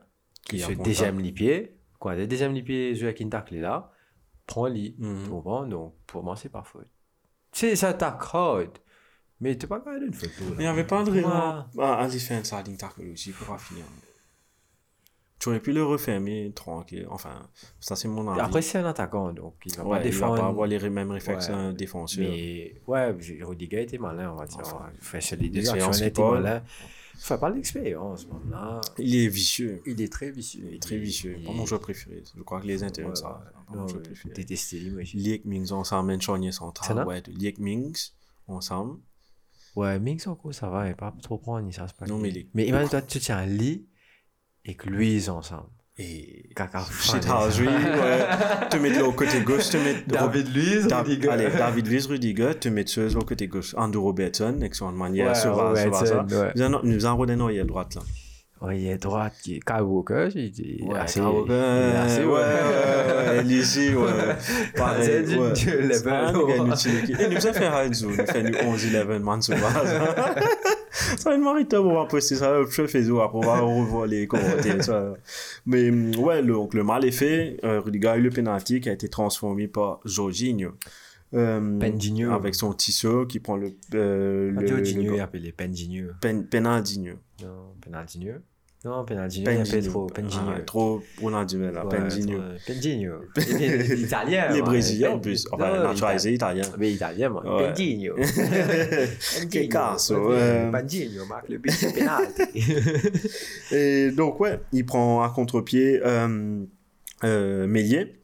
qui se deuxième les pieds. Quand le deuxième les pieds, une tacle là, prend lit. Mhm. Tu comprends? Donc, pour moi, c'est pas faute. C'est ça attaque hard. Mais t'es pas même une faute. là. Il n'y avait pas de raison Ouais. à aller faire un sliding tackle aussi pour pas finir. Tu aurais pu le refermer tranquille. Enfin, ça c'est mon avis. Après, c'est un attaquant, donc il va ouais, pas il va pas avoir les mêmes réflexes Ouais. d'un défenseur. Mais ouais, Rudiger était malin, on va dire. Enfin, Enfin, c'est les deux actions, il était malin. Enfin, pas l'expérience, là. Il est vicieux. Il est très vicieux. Il est très vicieux. Il- Pas mon joueur préféré. Je crois que les intérêts ça. Pas mon joueur préféré. détesté, lui, moi. Liek Mings ensemble, centrale. là? Ouais, Liek Mings ensemble. Ouais, Mix en gros, ça va, il n'est pas trop prendre, ni ça se passe. Non, mais Mais imagine, toi, tu tiens un lit et que lui, ils sont ensemble. Et. Caca. Shithousery, ouais. Te mettre là au côté gauche, te mettre. David Luiz, Da- Rudiger. Allez, David Luiz, Rudiger, te mettre ceux au côté gauche. Andrew Robertson, excellente manière, Ouais, sur va, sur va, ça. Nous avons- Roden à droite là. Est droite, qui est Kyle Walker, il est Ouais, assez, Kyle Walker, il est assez, ouais, ouais, ouais, léger, ouais. Pareil, du- ouais. du level. Et nous a fait un zone, il fait nous 11-11 man sauvage. Ça va être mariteur pour voir poster ça, je fais ça, pour voir revoir les commentaires, ça. Mais, ouais, le- donc le mal est fait, euh, Rudiger a eu le penalty qui a été transformé par Jorginho. Euh, Pendinho. Avec son tissu qui prend le, euh, Pas le, Jorginho, le- il appelé Pendinho. Pen- Penaldinho. Non, Penaldinho. Non, Penaldinho, il y a Pendinho. Pedro, Pendinho. Ah, trop Ronaldinho, là, Ouais, Pendinho. trop- Pendinho. L'italien. Les ouais, Brésiliens, en plus. Enfin, naturalisé italien. Mais italien, moi. Ouais. Pendinho. ouais. Pendinho marque le but de penalty. Et donc, ouais, il prend à contre-pied euh, euh, Mélier.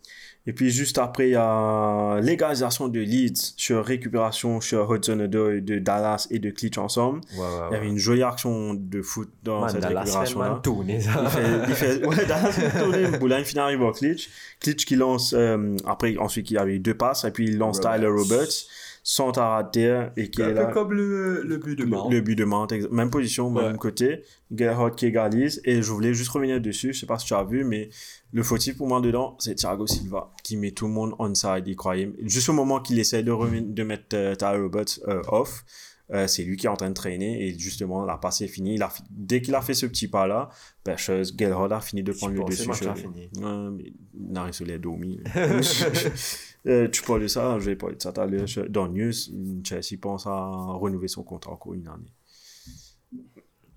Et puis, juste après, il y a l'égalisation de Leeds sur récupération sur Hudson Odoi de Dallas et de Klitsch ensemble. Ouais, ouais, Il y avait ouais. une jolie action de foot dans Man, cette dans la semaine, récupération-là. man, tourné, Il ça. fait, il fait, ouais, Dallas fait tourner, Boulin finit arrive au Klitsch. Klitsch qui lance, euh, après, ensuite, il avait deux passes, et puis il lance Roberts. Tyler Roberts, à terre, et qui est là. comme le, le but de Le, le but de Mante, même position, même Ouais. côté. Gerhardt qui égalise. Et je voulais juste revenir dessus, je sais pas si tu as vu, mais le fautif pour moi dedans, c'est Thiago Silva qui met tout le monde onside, il croyait. Juste au moment qu'il essaie de, de mettre euh, Tyler Roberts euh, off, euh, c'est lui qui est en train de traîner et justement la passe est finie. Il a fi- dès qu'il a fait ce petit pas là, chose, Gerhardt a fini de prendre le dessus. le match sur a lui. fini. Ouais, mais il n'arrive sur les domis. Euh, tu parles de ça, je vais parler de ça tout à l'heure. Je- Dans News, Chelsea pense à renouveler son contrat encore une année.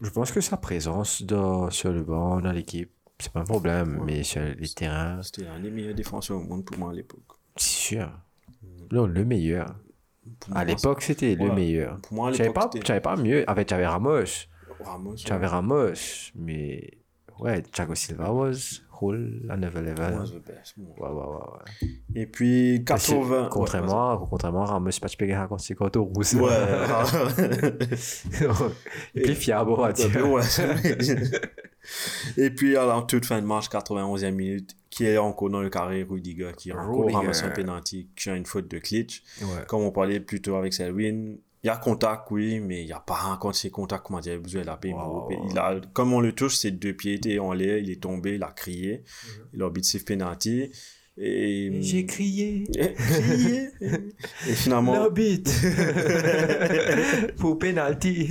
Je pense que sa présence dans- sur le banc, dans l'équipe, c'est pas un problème, mais sur les terrains, C'était un des meilleurs défenseurs au monde pour moi à l'époque. c'est sûr. Non, le meilleur. Pour À l'époque, c'était le Ouais. meilleur. Pour moi, à l'époque, pas, c'était tu avais pas mieux. En fait, tu avais Ramos. Ramos. Tu avais Ramos, mais ouais, Thiago Silva was the best, moi. Ouais, ouais, ouais. ouais. Et puis, Parce que 80. Contrairement, contrairement à Ramos, pas contre ses cartons rouges. Ouais. Et puis fiable, ouais. Et puis, en toute fin de match, 91e minute, qui est encore dans le carré, Rudiger, qui encore ramassé un penalty, qui a une faute de Klitsch. Ouais. Comme on parlait plus tôt avec Selwyn, il y a contact, oui, mais il n'y a pas un contacts, comment dire, il a. Wow. Il comme on le touche, ses deux pieds étaient en l'air, il est tombé, il a crié, Mhm. il a penalty. Et, J'ai crié. Crié. Et finalement, L'orbite. Pour penalty.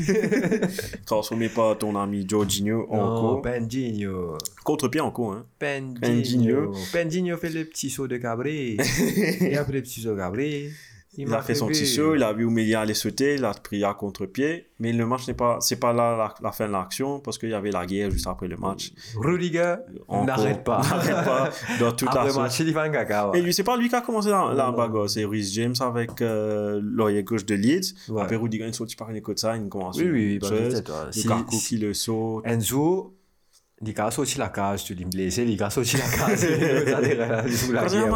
transformé par ton ami Jorginho en. Pendinho. Contre-pied en co, hein. Pendinho. Pendinho fait le petit saut de Gabriel. Et après le petit saut de Gabriel. Il, a fait son saut, il a vu où Mélia allait sauter, il a pris à contre-pied. Mais le match n'est pas, c'est pas là la, la fin de l'action, parce qu'il y avait la guerre juste après le match. Rudiger Encore. n'arrête pas. N'arrête pas. Dans toute Après la match, il va gaga. Et lui, c'est pas lui qui a commencé la, la bagarre, c'est Rhys James avec euh, l'oreiller gauche de Leeds. Ouais. Après, Rudiger, il saute par une côte ça, il commence. Oui, oui, une bah, chose. peut-être, ouais. Si- Lukaku si- qui le saute. Enzo, sorti la case, la case. Il y a un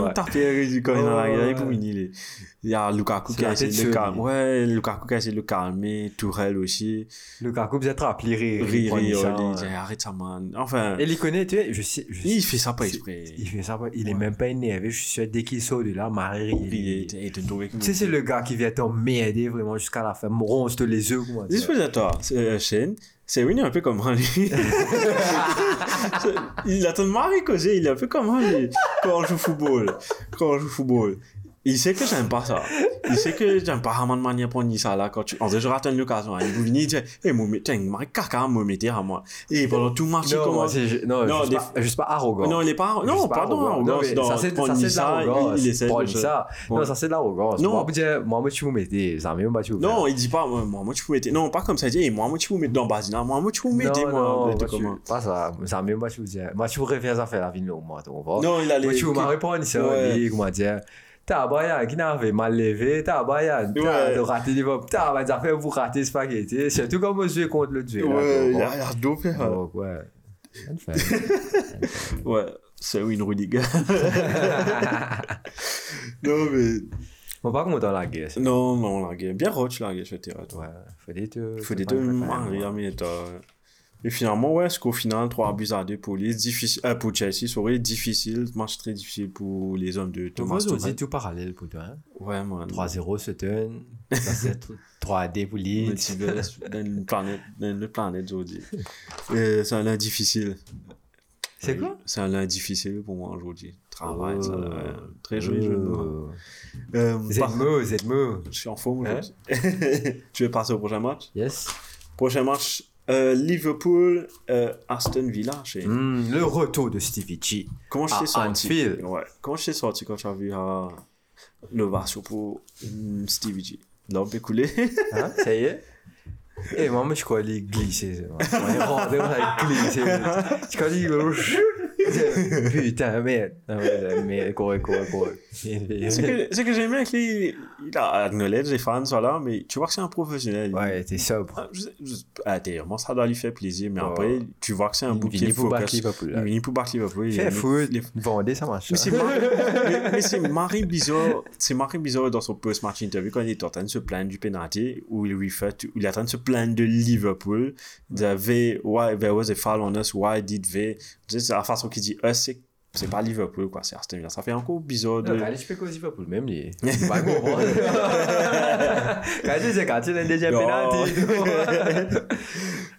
il y Lukaku qui a essayé de le sur calmer. lui. Ouais, Lukaku qui a essayé de le calmer, Tourelle aussi. Lukaku peut-être appelé rire. Riri, prend il ça, dit, ouais. arrête ça, man. Enfin, Et il connaît, tu sais, je sais. je il sais- fait ça pas c'est- exprès. Il fait ça pas, il est même pas énervé, je suis sûr, dès qu'il sort de là, Marie il est, tombé Tu sais, c'est le gars qui vient t'emmerder vraiment jusqu'à la fin, ronce les pour toi, Shane, c'est Winnie un peu comme moi, lui. Il a ton mari causé, il est un peu comme moi, lui. Quand on joue football. Quand on joue football. Il sait que j'aime pas ça. Il sait que j'aime pas vraiment de manière pour dire ça là. Quand tu, en fait, je rate une occasion. Il vous dit, eh, moi, tiens, mari, caca, moi, mettez à moi. Et pendant tout le match, il Non, ju- non, Non, juste, des- pas, juste pas arrogant. Non, il est pas, non, pardon, arrogant. Non, ça, c'est ça, c'est de l'arrogance. il, essaie de ça. Non, ça, c'est de l'arrogance. Non. Moi, vous moi, moi, tu vous mettez, ça m'a pas tu vous Non, il dit pas, moi, moi, tu peux mettre. Non, pas comme ça. Il dit, moi, moi, tu peux mettre dans Basina. Moi, moi, tu mettre, non, moi. comment pas ça. Ça m'a pas tu vous dire. Moi, tu vous réfères à faire la vie, non, moi, tu comprends? Non, il a les. Moi, tu m'as répondu ça, comment dire. T'as Bayan qui n'avait mal levé, t'as Bayan, Ouais. t'as raté bah, ça fait vous rater spaghetti. Surtout quand vous jouez contre le dieu. Ouais, il a dopé. hein. Donc, ouais. Ouais, c'est Rudiger. non, mais. Bon, par contre, dans la guerre, Non, non, la guerre. Bien roche, la guerre, je te dirais. ouais, faut des deux. Il faut deux mais Et finalement, ouais, qu'au final, 3 buts à 2 pour Leeds, difficile, euh, pour Chelsea, sorry, difficile, match très difficile pour les hommes de Thomas Tuchel. c'est tout parallèle pour toi. Hein? Ouais, man. 3-0 Sutton, 3D pour Leeds. dans une planète, dans une planète, aujourd'hui. Euh, c'est un lundi difficile. C'est quoi? C'est un lundi difficile pour moi aujourd'hui. Travail, ça, Oh. euh, très joli jeu de mots. Oh. Euh, Zedmo, Zedmo. Je suis en forme Hein? aujourd'hui. tu veux passer au prochain match? Yes. Prochain match, euh, Liverpool, euh, Aston Villa. chez- Hmm, le retour de Stevie G. Comment je à t'ai sorti? Ouais. Comment je t'ai sorti quand as vu euh, l'ovation pour hum, Stevie G? L'homme est coulé. Hein, ça y est? Eh, moi, je crois qu'il glissait. Moi, il est rentré, moi, il glissait. Je crois qu'il Putain, merde. Mais, correct, correct, correct. C'est que, c'est que j'aime bien que lui, il a acknowledge les fans, ça là, mais tu vois que c'est un professionnel. Ouais, t'es sobre. Ah, ah, t'es- moi, ça doit lui faire plaisir, mais Ouais. après, tu vois que c'est un pour battre focus. Pour battre Liverpool. il Fait foot, il- vendez, ça marche. Mais c'est c'est marrant bizarre, c'est marrant bizarre dans son post-match interview quand il est en train de se plaindre du penalty, où il où il est en train de se plaindre de Liverpool, de V, why there was a foul on us, why did sais, c'est la façon qu'il dit us, c'est, c'est pas Liverpool, quoi, c'est Aston Villa. Ça fait encore bizarre de... Quand il fait cause Liverpool, même lui. Il va comprendre. Quand il dit, quand il a déjà penalty.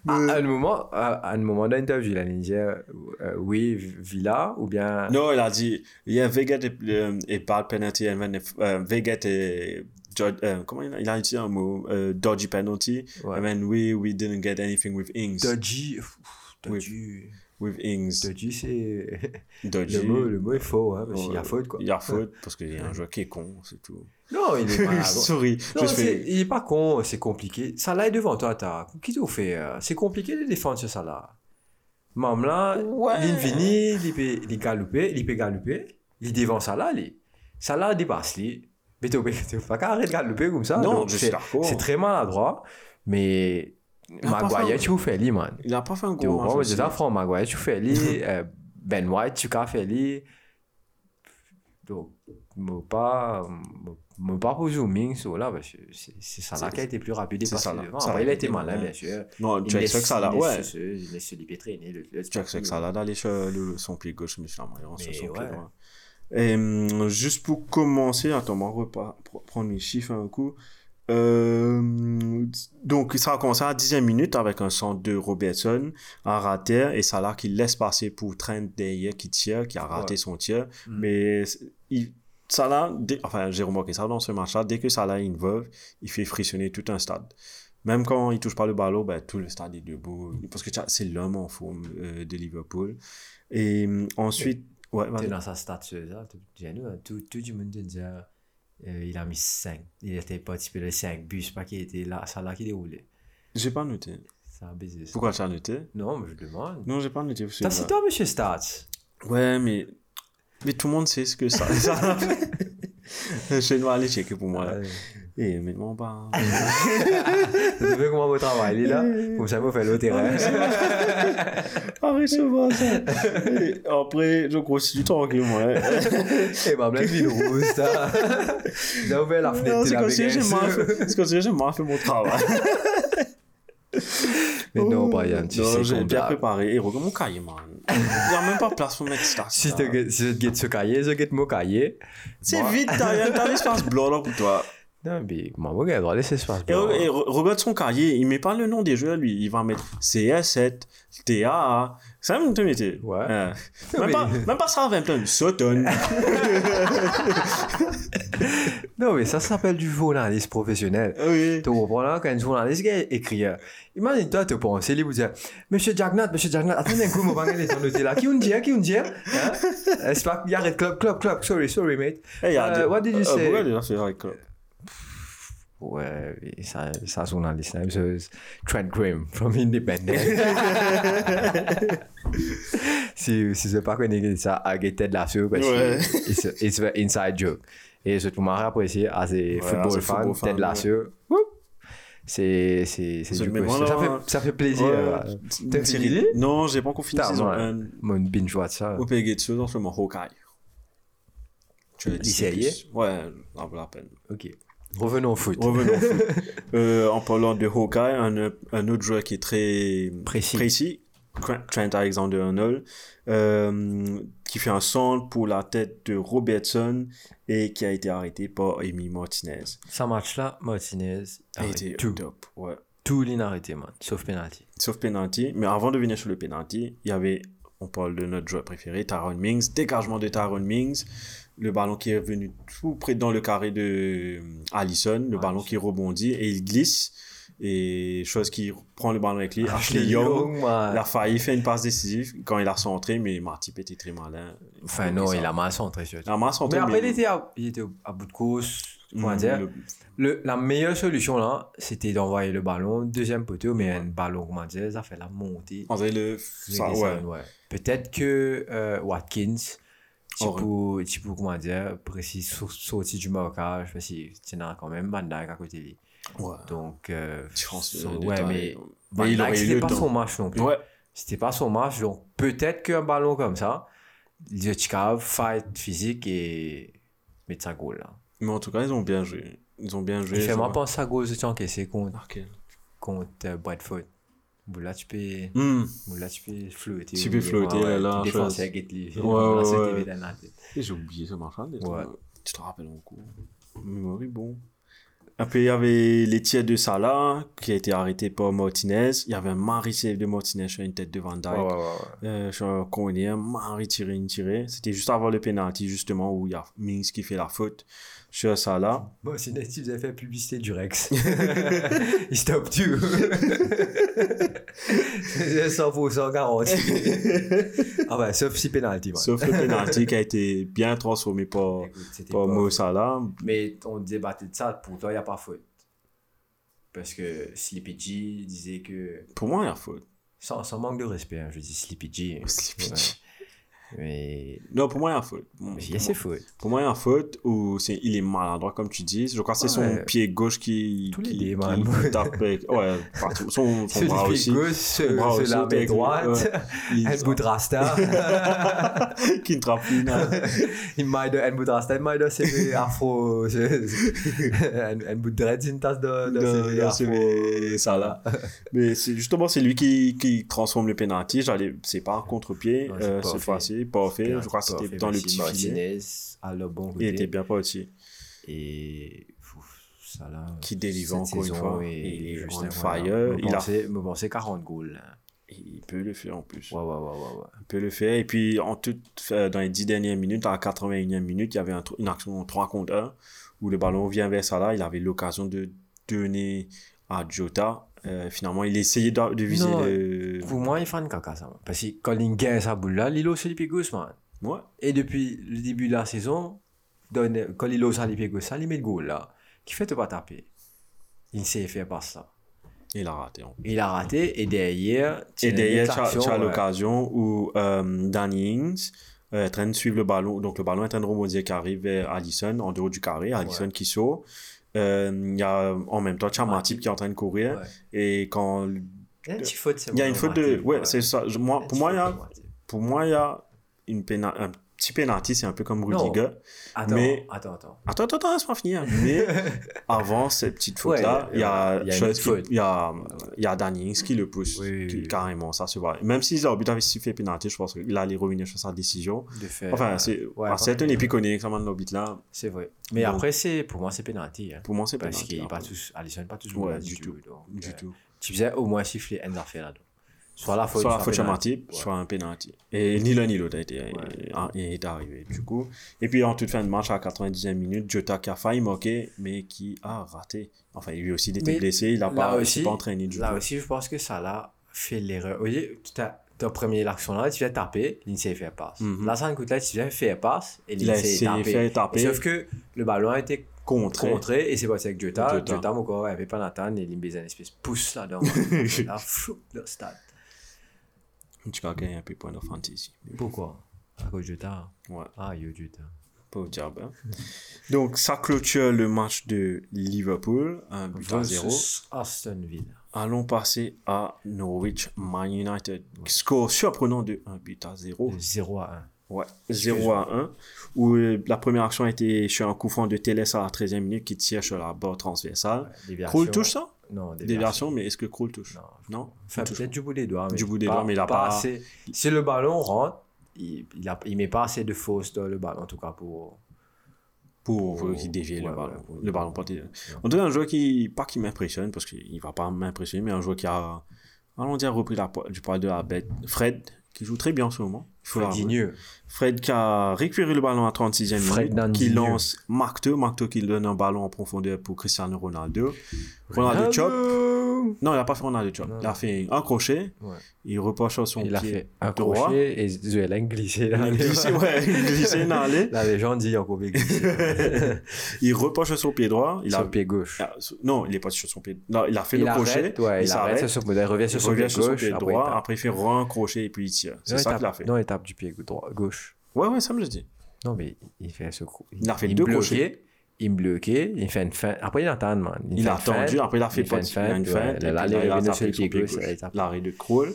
À un moment, à un moment d'interview, il a dit, euh, oui, Villa, ou bien. Non, il a dit, yeah, they get a, um, a bad penalty and then if, um, they get a, judge- uh, comment il a, il a utilisé un mot, dodgy penalty, and then we, we didn't get anything with Ings. Dodgy. Dodgy. With Ings. Dodgy, c'est. Dodgy. Le mot, le mot est faux, hein, parce qu'il y a faute, quoi. Il y a faute parce qu'il y a un joueur qui est con, c'est tout. Non, il est pas. Sorry. Non, je c'est- fais... il est pas con, c'est compliqué. Ça là est devant toi, t'as. Qui t'ont fait euh, C'est compliqué de défendre ce ça là. Mam là, Ouais. il vini, il peut il galoper, il peut galoper, il devant ça là, il. Ça là dépasse lui. Mais t'as t'as pas qu'à arrêter de galoper comme ça. Non, donc je suis c'est- d'accord. C'est très maladroit, mais Maguire, tu fais lui, man. Il a pas fait un gros match. c'est ça, Franck Maguire, tu fais lui, euh, Ben White, tu as fait lui. Donc, me pas, me- pas pour zooming sur là, parce que c'est c'est ça là C'est- qui a été plus rapide et passé devant. Après, il a été malin, bien sûr. Non, Il tu as laisse- que ça là, il laisse ouais. Il laisse se Tu as que ça là d'aller sur le- son pied gauche, mais finalement, il rentre sur son pied ouais. droit. Et hum, juste pour commencer, attends, on va prendre mes chiffres un coup. Euh, donc, ça a commencé à la 10e minute avec un centre de Robertson à rater et Salah qui laisse passer pour Trent derrière qui tire, qui a raté Ouais. son tir. Mm. Mais il, Salah, dès- enfin, j'ai remarqué ça dans ce match-là, dès que Salah involve, il fait frissonner tout un stade. Même quand il touche pas le ballon, ben, tout le stade est debout. Parce que tu c'est l'homme en forme euh, de Liverpool. Et hum, ensuite, ouais, T'es vas-y. dans sa statue, tu- tu hein, tout, tout le monde te dit, euh, il a mis 5. Il était participé les 5 buts, pas qu'il était là, ça là qui déroulait. J'ai pas noté. Ça a baisé. ça. Pourquoi tu as noté? Non, mais je demande. Non, j'ai pas noté. T'as c'est toi, monsieur Stats Ouais, mais. Mais tout le monde sait ce que ça. ça... Je dois aller checker pour moi. là. Et maintenant, bah. Vous savez comment vous travaillez là Comme ça, vous faites le terrain. Arrête ce voir ça. Et après, je continue tranquille, moi. Et ma blague, il rouge, ça. Vous avez ouvert la fenêtre, C'est il comme si j'ai mal fait- j'ai mon travail. Mais non, Brian, tu Non, sais j'ai bien préparé. Et regarde mon cahier, man. Il n'y a même pas place pour mettre ça. Si si tu get ce cahier, je get mon cahier. C'est Moi- vite, t'as t'as l'espace blanc là pour toi. Non, mais moi, j'ai le droit de laisser espace. Et, et re- regarde son cahier, il met pas le nom des joueurs, lui. Il va mettre CS7, TAA. Ça me te mettait. Ouais. Euh, Non, même, mais- pas, même pas ça, 20 Sutton. Non, mais ça s'appelle du journaliste professionnel. oui. Tu comprends là, quand un journaliste écrit, imagine-toi, tu penses, il vous dit, Monsieur Jagnat, Monsieur Jagnat, attendez un coup, mon bagage est noté là. Qui on dit, qui on dit, hein? C'est pas, il arrête, club, club, club, sorry, sorry, mate. Hey, Uh, des- what did you euh, say? Pourquoi il a club Ça, ça journaliste, là, c'est Trent Graham, from Independent. si, si c'est pas dit ça, à Ted Lasso, parce que it's, an inside joke. Et je trouve apprécié à ces football fans, football fan, Ted Lasso. whoop, C'est, c'est, du coup, ça, fait, ça fait plaisir. Euh, T'as fini? Non, j'ai pas encore fini Putain, saison moi, 1. Mon binge-watch ça. Au Pegetsu, dans ce moment, Hawkeye. Tu as dit série? plus. Ouais, ça vaut la peine. Ok. Revenons au foot. Revenons au foot. Euh, en parlant de Hawkeye, un, un autre joueur qui est très Précis. précis Trent Alexander-Arnold, euh, qui fait un centre pour la tête de Robertson et qui a été arrêté par Amy Martinez. Ce match-là, Martinez, a été tout. top. Ouais. Tout l'inarrêté, man. Sauf penalty. Sauf penalty. Mais avant de venir sur le penalty, il y avait, on parle de notre joueur préféré, Taron Mings. Dégagement de Taron Mings. Le ballon qui est venu tout près dans le carré de euh, Allison. Le ballon qui rebondit et il glisse. Et chose qui prend le ballon avec lui. Ashley Young. man. Il a failli faire une passe décisive quand il a centré, mais Martip était très malin. Enfin, non, il a mal centré sur Il a mal Mais centré. après, il était, à, il était à bout de course. Comment Mm, dire le- le, La meilleure solution, là, c'était d'envoyer le ballon, deuxième poteau, mais un ballon, comment dire, ça fait la montée. On le. Ça, ouais. Peut-être que euh, Watkins, tu Oh, peux, comment dire, précis sortir du marquage, parce que tu as quand même Van Dijk à côté de lui. Ouais. Donc, euh, de so- ouais, mais Van Dijk, c'était pas temps. son match non plus. Ouais. C'était pas son match, donc peut-être qu'un ballon comme ça, de fight physique et mettre sa goal là. Mais en tout cas, ils ont bien joué. Ils ont bien joué. Il je fait sais moi pas. penser à goal tu as encaissé contre, Ok. contre euh, Bradford. Là, tu peux, bon, là, tu peux flotter. Tu peux flotter, ouais, là, défenses avec Gately. Ouais, ouais, j'ai oublié ce machin. Ouais. Tu te rappelles mon coup. Memory, bon. Après, il y avait les tirs de Salah qui a été arrêté par Martinez. Il y avait un mari save de Martinez sur une tête de Van Dijk. Ouais, ouais, ouais, ouais. Euh, sur un corner, mari tiré, une tirée. C'était juste avant le penalty, justement, où il y a Mings qui fait la faute sur Salah. Bon, c'est net, vous avez fait publicité du Rex. Il stop tout. C'est 100% garanti. ah ouais, sauf si penalty. ouais. Sauf le penalty qui a été bien transformé par, par Mo Salah. Mais on débattait de ça, pour toi, il n'y a pas faute. Parce que Sleepy G disait que. Pour moi, il y a faute. Sans, sans manque de respect, hein, je dis Sleepy G. Sleepy Ouais. Mais. Non, pour moi, il y a faute. Pour, Mais il y a ses fautes. pour moi, il y a faute ou c'est, il est maladroit, comme tu dis. Je crois que c'est son pied gauche qui, Tous les qui, deux, qui tape avec- Ouais, partout. Son, son bras aussi. gauche, ce- bras aussi, la main droite, un bout de rasta. qui ne trappe plus. Il m'a un bout de rasta, il m'a de CV afro. Un un bout de dread, une tasse de de ça là. Mais c'est justement, c'est lui qui, qui transforme le penalty. J'allais, c'est pas un contre-pied c'est euh, cette fait. fois-ci, pas fait. Je crois que c'était dans le petit. Martinez à le bon Il était bien parti. Et ouf, ça là. Qui délivre encore une fois. est Il est juste incroyable. fire. Il a- pensais- Me pensais 40 goals. Il peut le faire en plus. Ouais, ouais, ouais, ouais. ouais. Il peut le faire. Et puis, en tout, euh, dans les 10 dernières minutes, à la 81e minute, il y avait un une action en 3 contre 1 où le ballon vient vers Salah. Il avait l'occasion de donner à Jota. Euh, finalement, il essayait de, de viser le. Pour moi, il fait un caca, ça. Parce que quand il gagne sa boule là, il ose les man. Ouais. Et depuis le début de la saison, donne- quand il ose les ça, il met le goal là. Qui fait te pas taper? Il sait faire pas ça. Il a raté. en Il a raté et derrière, Et derrière, une tu as, l'occasion où euh, Danny Ings euh, est en train de suivre le ballon. Donc, le ballon est en train de rebondir qui arrive vers Allison en dehors du carré. Allison qui sort. Euh, Il y a en même temps, tu as Matip qui est en train de courir. Ouais. Et quand. Il y a une faute, c'est Il y a bon, une faute de. Ouais, c'est ça. Je- Moi, pour moi, il y a. Pour moi, il y a une péna- un petit penalty, c'est un peu comme Rudiger. Attends, Mais- attends, attends. Attends, attends, attends, laisse-moi finir. Mais avant cette petite faute-là, Ouais, il y a, y a faute. y a, y a Danny qui le pousse Oui, oui, qui- oui. carrément, ça se voit. Même si l'arbitre avait sifflé penalty, je pense qu'il allait revenir sur sa décision. De faire, Enfin, euh, c'est ouais, c'est un épiconé, ça l'arbitre là. C'est vrai. Mais Donc- après, c'est, pour moi, c'est penalty. Hein. Pour moi, c'est Parce penalty. qu'il n'est pas tous, Alisson n'est pas tous Ouais, du tout. donc, Du euh, tout. Tu faisais au moins siffler affaire là-dedans. Soit la faute, Soit la faute sur penalty. Matip, Ouais. soit un penalty. Et ni l'un ni l'autre a été, est arrivé, du coup. Et puis, en toute fin de match, à la 90e minute, Jota qui a failli marquer, mais qui a raté. Enfin, lui aussi, il était Mais blessé, il n'a là pas, il aussi- pas entraîné du Là aussi, je pense que ça là fait l'erreur. Vous voyez, tu t'as, ta première action là, tu viens taper, l'INSEE fait passe. Mhm. Là, ça coup là, tu viens faire passe et Il l'INSEE de taper. faire taper. Et Sauf que le ballon a été Contré. contré et c'est passé avec Jota. Jota. Mon corps, avait pas Nathan et Limbé, une espèce de pouce là-dedans. là, flou, le stade. Tu vas gagner un peu de points de fantasy. Pourquoi? À cause de Jota. Ouais, Ah, yo, Jota. pauvre diable. hein. Donc, ça clôture le match de Liverpool, un but à zéro. Aston Villa. Allons passer à Norwich Man United. Score surprenant de 1 but à 0. De 0 à 1. Ouais, 0 à 1. Où euh, la première action a été sur un coup franc de Teles à la 13e minute qui tire sur la barre transversale. Déviation. Krul touche ça? Non, déviation. Déviation, mais est-ce que Krul touche Non. Enfin, peut-être du bout des doigts. Mais Du bout des doigts, mais il a pas- assez. Si le ballon rentre, il, il, a, il met pas assez de force dans le ballon, en tout cas, pour, pour Pour- qu'il dévie le ballon. ouais. Le ballon porté. En tout cas, un joueur qui, pas qui m'impressionne, parce qu'il va pas m'impressionner, mais un joueur qui a, allons dire, repris la, du poil de la bête. Fred, qui joue très bien en ce moment. Digne. Fred qui a récupéré le ballon à 36e Fred minute, qui lance Marc II, Marc II qui donne un ballon en profondeur pour Cristiano Ronaldo. Ronaldo chop. Non, il a pas fait Ronaldo chop. Non. Il a fait un crochet, Ouais. il reproche sur son Il a pied fait un droit. crochet et Zuela a glissé. Il là. a glissé, ouais, il a glissé dans l'allée. La légende dit encore glissé. Il reproche sur son pied droit. Il Sur a, le pied gauche. Ah, non, il est pas sur son pied. Non, il a fait Il le crochet. arrête, ouais, il, arrête, s'arrête, sur son- il revient sur il son pied sur son gauche. pied après, il droit. tape. Après, il fait un crochet et puis il tire. C'est Non, il ça qu'il a fait. Non, il tape du pied droit, gauche. Ouais, ouais, ça me le dit. Non, mais il fait ce cro- Il a fait deux crochets. Il me bloquait, il fait une fin. Après, il attend, man. Il, fait a une attendu, après il a fait il pas une il a une là, là, il il a sur le pied gauche, il tape. L'arrêt de Kroll.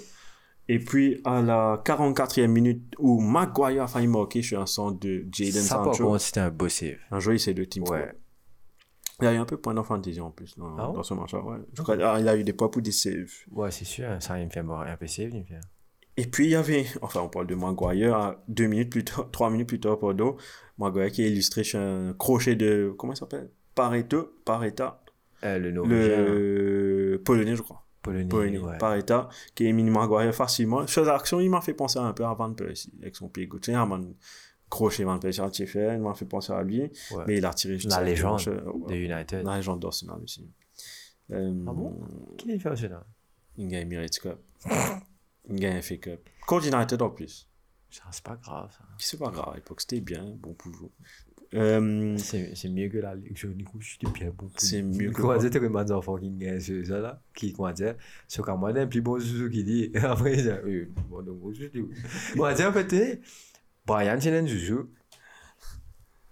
Et puis, à la 44e minute, où Maguire a failli marquer sur un centre de Jaden Ça, par Sancho. c'était un beau save. Un jeu, il s'est de team Ouais. Il a eu un peu point d'enfantaisie en plus dans, Ah dans ce match-là. Ouais. Je crois, ah, il a eu des points pour des saves. Ouais, c'est sûr, ça, il me fait. Un peu save, il me fait. Et puis il y avait, enfin on parle de Maguire, à deux minutes plus tard, trois minutes plus tard, pardon, Maguire qui est illustré sur un crochet de, comment il s'appelle? Pareto, Pareta, Euh, le Norvégien, le Polonais je crois. Polonais, Polonais, ouais. Pareta, qui a mis Maguire facilement. Sur l'action, il m'a fait penser un peu à Van Persie, avec son pied gauche. A un crochet Van Persie a fait, il m'a fait penser à lui, Ouais. mais il a tiré juste La légende sur- de United. La légende d'Arsenal aussi. Euh, Ah bon? Qui est fait Il gagne Emirates Cup. gagne FA Cup. Contre United en plus. Ça, C'est pas grave. C'est pas grave, à l'époque c'était bien, bon vous. Euh, C'est mieux que la Ligue suis bien bon. C'est mieux que quoi? enfants qui gagnent sur ça là Qui, comment dire, moi, un plus bon Zouzou qui dit. Après, oui, bon, donc, je dis, comment dire, en fait, tu sais, Brian, c'est un Zouzou.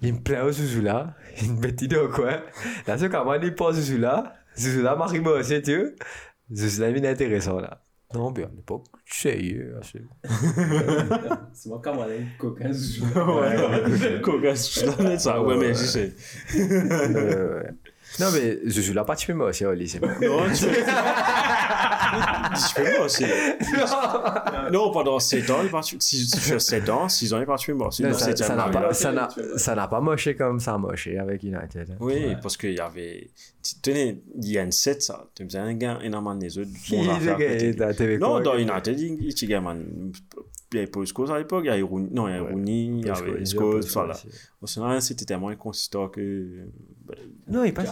Il me plaît au Zouzou là, il me coin. Là, moi, il passe Zouzou là, Zouzou là, c'est tu Zouzou là, il est intéressant là. Non, mais à l'époque, sérieux, c'est. C'est moi, comme on a une coquin Zouzou. ouais, cocasse, je l'avais ça, ouais, Non, mais Zouzou là, pas tu fais moi aussi au lycée. Non, tu fais. tu moi aussi. Non, pendant 7 ans, il part si sur 7 ans, 6 ans, il part tuer moi aussi. Ça n'a pas, moché comme ça a moché avec United. Oui, parce qu'il y avait. Tenez, il y a une 7, ça. Tu faisais un gars énormément des autres. La Non, dans United, il il y a. Il y avait Poiscos à l'époque, il y avait Rooney, non, il y avait. Rooney, il y avait Scholes, voilà. Au final, c'était tellement inconsistant que. Non, il passe.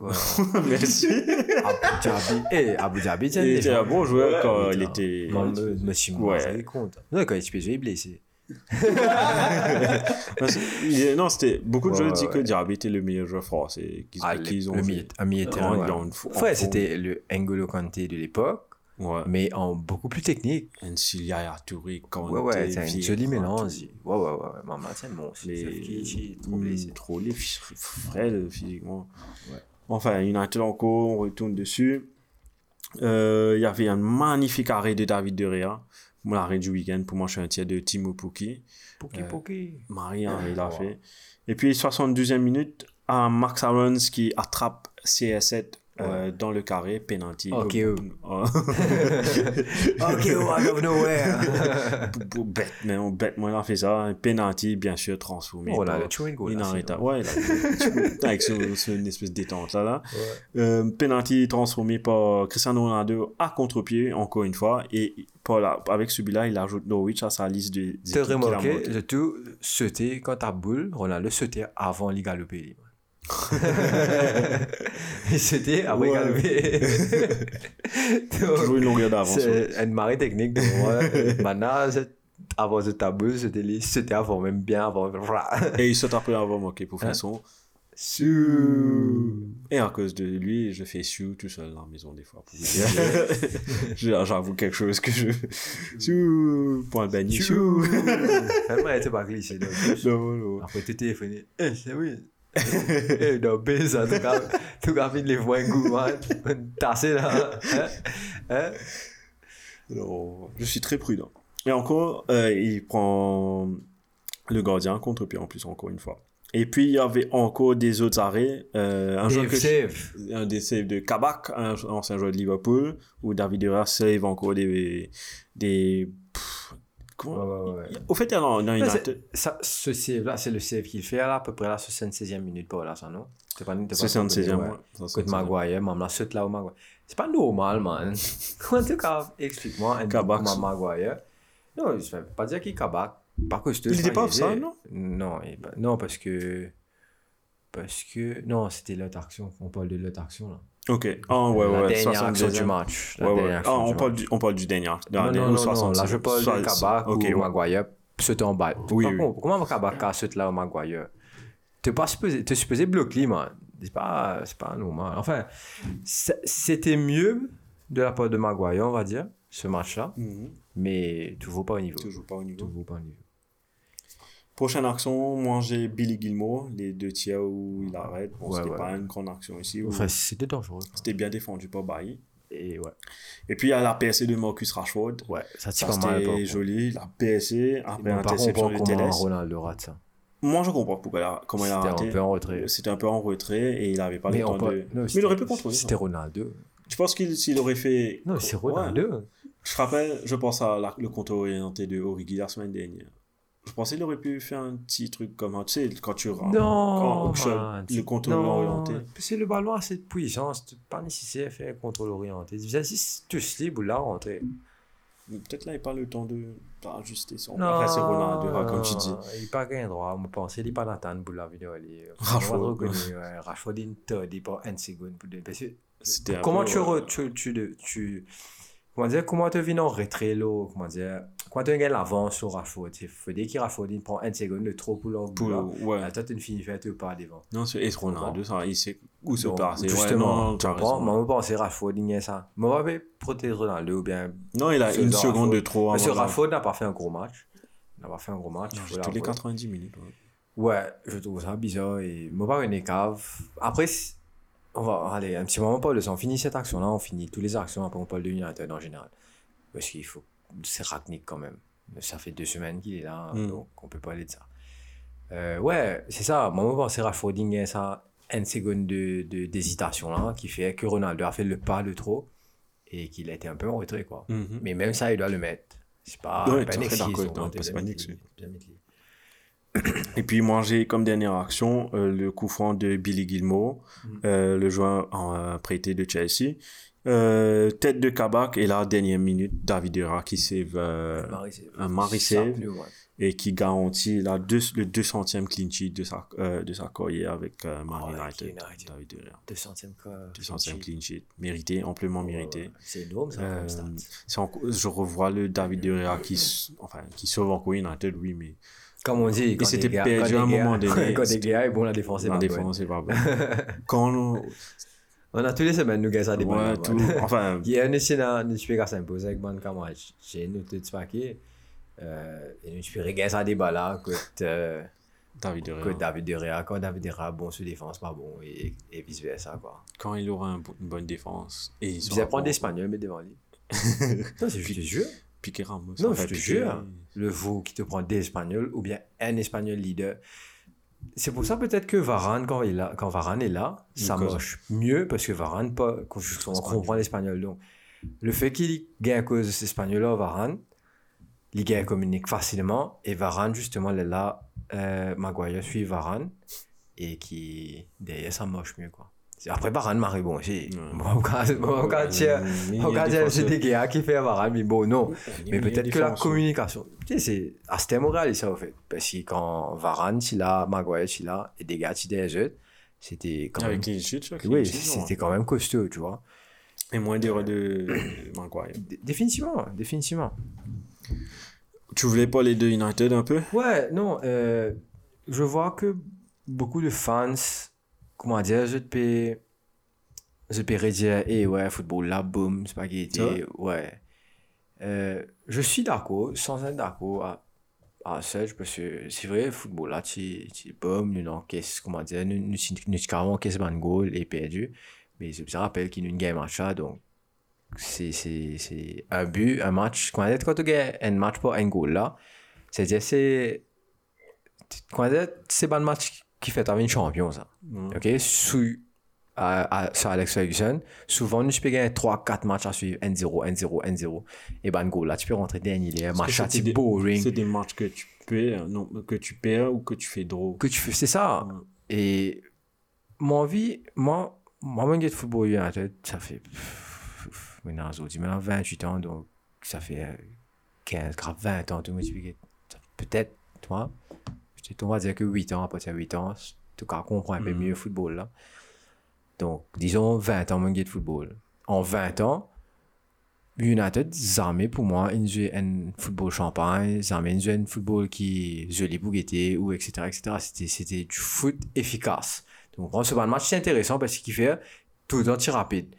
Ouais. Merci. Abu Dhabi. Eh, Abu Dhabi, tiens, Il était gens- un bon joueur quand il était. Me suis Ouais. compte. Non, quand il se il est blessé. Non, c'était. Beaucoup de Ouais, joueurs ouais, disent que. Diaby était le meilleur joueur français qu'ils Ah, qu'ils ont. le joué. milieu, un milieu de terrain. En- ouais. c'était le N'Golo Kanté de l'époque, Ouais. mais en beaucoup plus technique. Encilia, Touré, Kanté. Ouais, ouais, c'est un joli mélange. Ouais, ouais, ouais, ouais. Maman, c'est bon. C'est trop Hmm, blessé. Trop les frêles physiquement. Enfin, United encore, on retourne dessus. Euh, Il y avait un magnifique arrêt de David De Rea. Mon arrêt du week-end, pour moi, je suis un tiers de Timo Pukki. Poké, Euh, poké. Marie, hein, il a Ouais. fait. Et puis, 72e minute, à Max Aarons qui attrape CR7 euh, dans le carré, penalty. Ok, oh. Ok, out of nowhere. bête, mais on bête, moi, a fait ça. Penalty, bien sûr, transformé. Oh là, le chewing goal. Inarrêtable. Ouais, là, avec ce, ce- une espèce de détente là. là. Euh, penalty transformé par Cristiano Ronaldo à contre-pied, encore une fois. Et par là, avec celui-là, il ajoute Norwich à sa liste de. T'as remarqué, le tout sauter quand t'as boule, Ronaldo sautait avant lui. sautait avant il Ouais. galopait. Toujours une longueur d'avance. ouais. C'est une marée technique de moi. Maintenant, avant ce tabou, c'était c'était avant, même bien avant. Et il saute après avoir manqué pour faire Hein? son. Sous. Et à cause de lui, je fais Sue tout seul dans la maison des fois. J'avoue quelque chose que je. Sue. Point banni. Tellement, elle était pas glissée. donc. Non, non. Après, tu téléphoné. Eh, c'est oui. Eh. Tassé là. Hein? Hein? Non, je suis très prudent. Et encore, euh, il prend le gardien contre-pied en plus, encore une fois. Et puis, il y avait encore des autres arrêts. Euh, un, Dave je- des saves de Kabak, un ancien joueur de Liverpool, où David Herrera save encore des, des, comment- Ouais, ouais, ouais. Au fait, il y a dans, dans Mais United. c'est- ça, ce save-là, c'est le save qu'il fait là, à peu près là, 76e minute pour là, ça, non? C'est pas, pas 76e, ouais. Côté Maguire, même là, saute là au Maguire. C'est pas normal, man. En tout cas, explique-moi un peu Kabak. comment Maguire. Non, je vais pas dire qu'il Kabak. Par contre, Il était pas offside, non? Non, il non, parce que. Parce que. Non, c'était l'autre action. On parle de l'autre action là. Ok. Ah, ouais, la ouais. dernière action 72e. du match. Ouais, ouais. Ah, on parle, match. du, on parle du dernier. Non, non, non, non, là je parle de Kabak Ok, ou ouais. Maguire sauter en balle. Oui, oui. Comment Kabak a sauté là au Maguire? T'es pas supposé, t'es supposé bloquer, man. C'est pas, c'est pas normal. Enfin, c'était mieux de la part de Maguire, on va dire, ce match-là, Mhm. mais toujours pas au niveau. Toujours pas au niveau. Toujours pas au niveau. Prochaine action, moi j'ai Billy Gilmore, les deux tiers où il arrête. Bon, Ouais, c'était ouais. pas une grande action ici. Enfin, c'était dangereux. C'était bien défendu par Bailly. Et ouais. Et puis il y a la PSC de Marcus Rashford. Ouais, ça tire pas mal. c'était joli. La PSC, après Mais par contre, on interception voit de comment Teles. Ronaldo rate ça. Moi je comprends pourquoi il a- comment il a C'était raté. un peu en retrait. C'était un peu en retrait et il avait pas Mais le temps peut- de. non, Mais il c'était- aurait pu contrôler. C'était Ronaldo. Je pense qu'il s'il aurait fait. Non, c'est Ouais. Ronaldo. Je te rappelle, je pense à la- le compte orienté de Origi la semaine dernière. Je pensais qu'il aurait pu faire un petit truc comme un, tu sais, quand tu rentres. Non, quand le contrôle non, orienté. C'est le ballon a cette puissance, pas nécessaire faire un contrôle orienté. Si tu slip ou là, rentrer. Peut-être là, il n'a pas le temps de d'ajuster son. Après, c'est Ronaldo, hein, comme tu dis. Il n'a pas gain droit. Je pense qu'il n'est pas Nathan pour la vidéo. il est- Rashford. Rashford, il est pas une seconde. Parce Comment tu, comment dire, comment tu viens en retrait comment dire, quand tu gagnes l'avance sur il faut dire qu'il Rashford, il prend une seconde de trop pour là. ouais. Toi, tu ne finis pas pas devant. Non, c'est et il sait où se. Ouais, Justement, tu comprends, raison. moi, je pense que Rashford, il y a ça. Moi, je vais protéger Ronaldo ou bien. Non, il a C'est une de seconde de trop. Parce que Rashford n'a pas fait un gros match. Il n'a pas fait un gros match. Tous les l'avouer. 90 minutes. ouais. Je trouve ça bizarre et moi pas une cave. Après, on va aller un petit moment, Paul, on finit cette action-là, on finit toutes les actions, après on parle de United en général. Parce qu'il faut, c'est Ragnick quand même. Ça fait deux semaines qu'il est là, Mm. donc on peut parler de ça. Euh, ouais, c'est ça. Moi, Rashford, il y a ça, une seconde de, de- d'hésitation là, qui fait que Ronaldo a fait le pas de trop et qu'il a été un peu en retrait, quoi. Mhm. Mais même ça, il doit le mettre. C'est pas, Ouais, pas c'est les- Et puis, moi, j'ai comme dernière action euh, le coup franc de Billy Gilmore, Mhm. euh, le joueur en, euh, prêté de Chelsea. Euh, tête de Kabak et la dernière minute, David Dera qui save euh, un save. ouais. et qui garantit la deux, le 200e clean sheet de sa, euh, de sa carrière avec euh, Man Oh, United. United. David Dera. 200e quoi. 200e clean sheet. Mérité, amplement mérité. C'est énorme ça Euh, en- je revois le David Gea qui, enfin, qui sauve encore United, oui, mais Comme on dit, quand gars- perdu à un moment donné. Quand des C'était- gars est bon, la défense est la pas bonne. défense, c'est pas bon. Quand on, On a tous les semaines, nous, gars, ça dépend. ouais, tout, enfin, Il y a un essai dans le super s'impose avec Ban Kamaj. J'ai noté de ce paquet. Euh, et nous, super gars, ça là, que euh, David De que David De Rea, quand David De Rea, bon, sur défense, pas bon, et, et vice versa, quoi. quand il aura un une bonne défense, et il Vous bon. l'espagnol, mais devant lui. non, c'est juste jeu. Piqué Ramos. Non, je te jure. Le vous qui te prend des Espagnols ou bien un Espagnol leader. C'est pour ça peut-être que Varane, quand, il a, quand Varane est là, ça cause. marche mieux parce que Varane, pas, quand on comprend l'espagnol. Donc, le fait qu'il gagne à cause de cet espagnol-là, Varane, il gagne communique facilement et Varane, justement, il est là, euh, Maguire suit Varane et qui, derrière, ça marche mieux, quoi. Après, Varane m'arrive bon aussi. Ouais. Bon, quand, bon, quand tu Euh, mais il y a on regarde, des c'est des gars qui fait Varane, mais bon, non. Mais peut-être que la communication. Tu sais, c'est à ce moral, ça, au fait. Parce que quand Varane, il a, Maguire, il a, et des gars, il des autres, c'était quand même. Oui, c'était quand même costaud, tu vois. Et moins d'erreurs de Maguire. D- Définitivement, définitivement. Tu voulais parler de United un peu? Ouais, non, euh, je vois que beaucoup de fans, comment dire, je peux, je peux dire, eh ouais, football là, boum, spaghetti, ouais. Euh, je suis d'accord, sans être d'accord à, à ça, parce que c'est vrai, football là, tu, tu, boum, nous encaisse, comment dire, nous, nous, nous, carrément encaisse un goal et perdu. Mais je me rappelle qu'il y a une game match là, donc c'est c'est- c'est un but, un match. Quand quand tu gagnes un match pour un goal là, c'est-à-dire c'est quand c'est pas un match qui fait vie champion ça. Mm. OK, sous à, à, sur Alex Ferguson, souvent, nous, peux gagner 3-4 matchs à suivre, 1-0, 1-0, 1-0. Et ben, go, là, tu peux rentrer dernier, les matchs à type boring. C'est des matchs que tu perds, non, que tu perds ou que tu fais draw. que tu fais, c'est ça. Ouais. Et mon vie, moi, moi, mon gars de football United, ça fait, maintenant, aujourd'hui, maintenant 28 ans, donc ça fait euh, 15, grave 20 ans, tout le monde explique, ça- peut-être, peut-être on va dire que 8 ans, à partir de 8 ans, en tout cas, on comprend un peu Mhm. mieux le football, là. Donc, disons 20 ans, mon gars de football. En 20 ans, United, pour moi, ils jouent un football champagne, jamais ils jouent un football qui joli pour guetter, ou etc. etc. C'était, c'était du foot efficace. Donc, on se bat le match, c'est intéressant parce qu'il fait tout le temps rapide.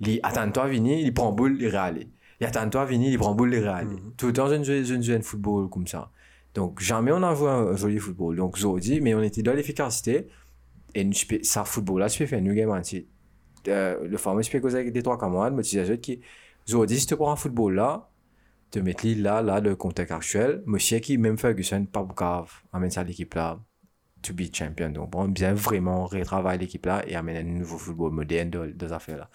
Il attends-toi, Vini, il prend boule, il réalise. Il attends-toi, Vini, il prend boule, il réalise. Tout le temps, je ne joue un football comme ça. Donc, jamais on a joué un joli football. Donc, Zodi, mais on était dans l'efficacité. Et nous, ça, football là, je une game entière. Euh, le fameux, causer avec des trois camarades, mais tu disais qui, Zodi, si tu prends un football là, te mettre là, là, le contexte actuel, monsieur qui, même Ferguson, pas grave, amène ça à l'équipe là, to be champion. Donc, bon, bien vraiment retravailler l'équipe là et amener un nouveau football moderne dans dans affaires là.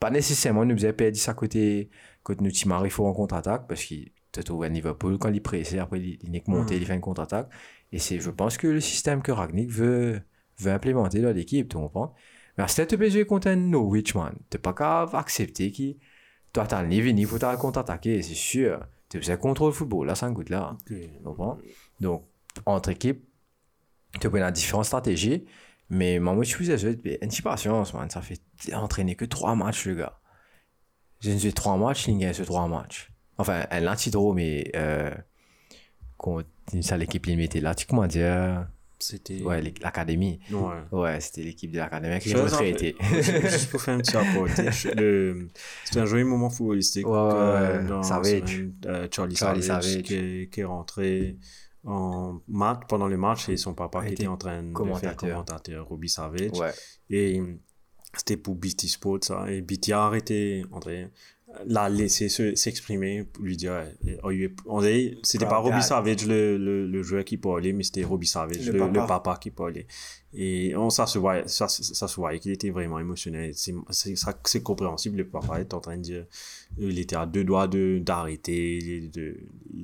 Pas nécessairement, nous faisons perdu ça côté, côté nous, Timar, il faut en contre-attaque parce qu'il te trouve à Liverpool quand il presse, après il, que monté, il fait une contre-attaque. Et c'est, je pense que le système que Ragnick veut, veut implémenter dans l'équipe, tu comprends? Mais si tu peux jouer contre un Norwich, man, t'es pas capable d'accepter qu'il, toi, t'as le niveau, il faut t'as contre-attaquer, c'est sûr. Tu faisais contrôle football, là, ça goûte là. Ok. Tu comprends? Donc, entre équipes, tu peux avoir différentes stratégies. Mais moi, moi, je mais une petite patience, man. Ça fait entraîner que trois matchs, le gars. J'ai joué trois matchs, il gagne sur trois matchs. Enfin, un l'antidro, mais, euh, contre, ça, l'équipe limitée là, tu comment dire? C'était. Ouais, l'académie. Ouais. Ouais, c'était l'équipe de l'académie qui est Je- retraitée. Juste pour faire un petit rapport, c'était un joli moment footballistique. Ouais, euh, Savage. euh, Charlie, Charlie Savage, Savage. Qui, est, qui est rentré en match pendant le match et son papa qui était en train de faire commentateur, Robbie Savage. Ouais. Et c'était pour BT Sport, ça. Et BT a arrêté, André, l'a laissé se- s'exprimer lui dire, ouais, oh, on dirait- c'était pas Robbie. Savage le, le, le joueur qui parlait, mais c'était Robbie Savage, Le le, le papa. papa. qui parlait. Et on, ça se voyait, ça, ça se voyait qu'il était vraiment émotionnel. C'est, compréhensible, le papa est en train de dire, il était à deux doigts de, d'arrêter, de,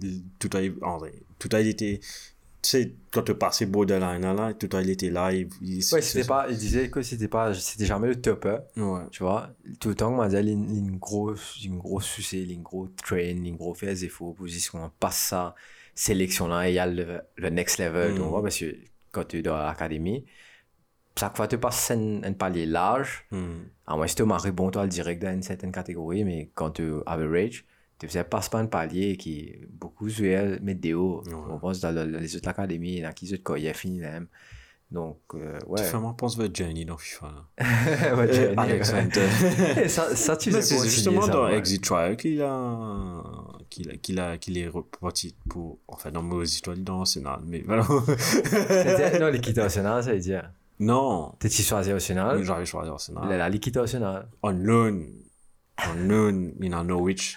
il- tout a, tout a été, tu sais, quand tu passais borderline là, tout a il était là, il, il- Ouais, c'était pas, il disait que c'était pas, c'était jamais le top, hein. Ouais. Tu vois, tout le temps, on m'a dit, il y a une, grosse, une grosse sucée, une grosse train, une grosse faire des faux positions, on passe ça, sélection là, et il y a le, le next level, Mm. tu vois, parce que quand tu es dans l'académie, chaque fois que tu passes un, un palier large, Hmm. à moins que tu toi, le direct dans une certaine catégorie, mais quand tu average, tu faisais passe pas un palier qui, beaucoup jouaient météo, Ouais. on pense dans le- les autres académies, il a qui il y a fini même. Donc, euh, ouais. Tu fais pense vers Johnny dans FIFA. Ouais, Euh, Johnny, Alex ouais. Hunter. Et ça, ça, tu sais c'est justement ça, dans ouais. Exit Trial qu'il a qu'il a qu'il a qu'il est reparti pour enfin dans mauvaise histoire dans Arsenal mais voilà Non, l'équité nationale, ça veut dire. non T'es-tu choisi national? j'avais choisi Arsenal La, la l'équité nationale. on loan on loan in a Norwich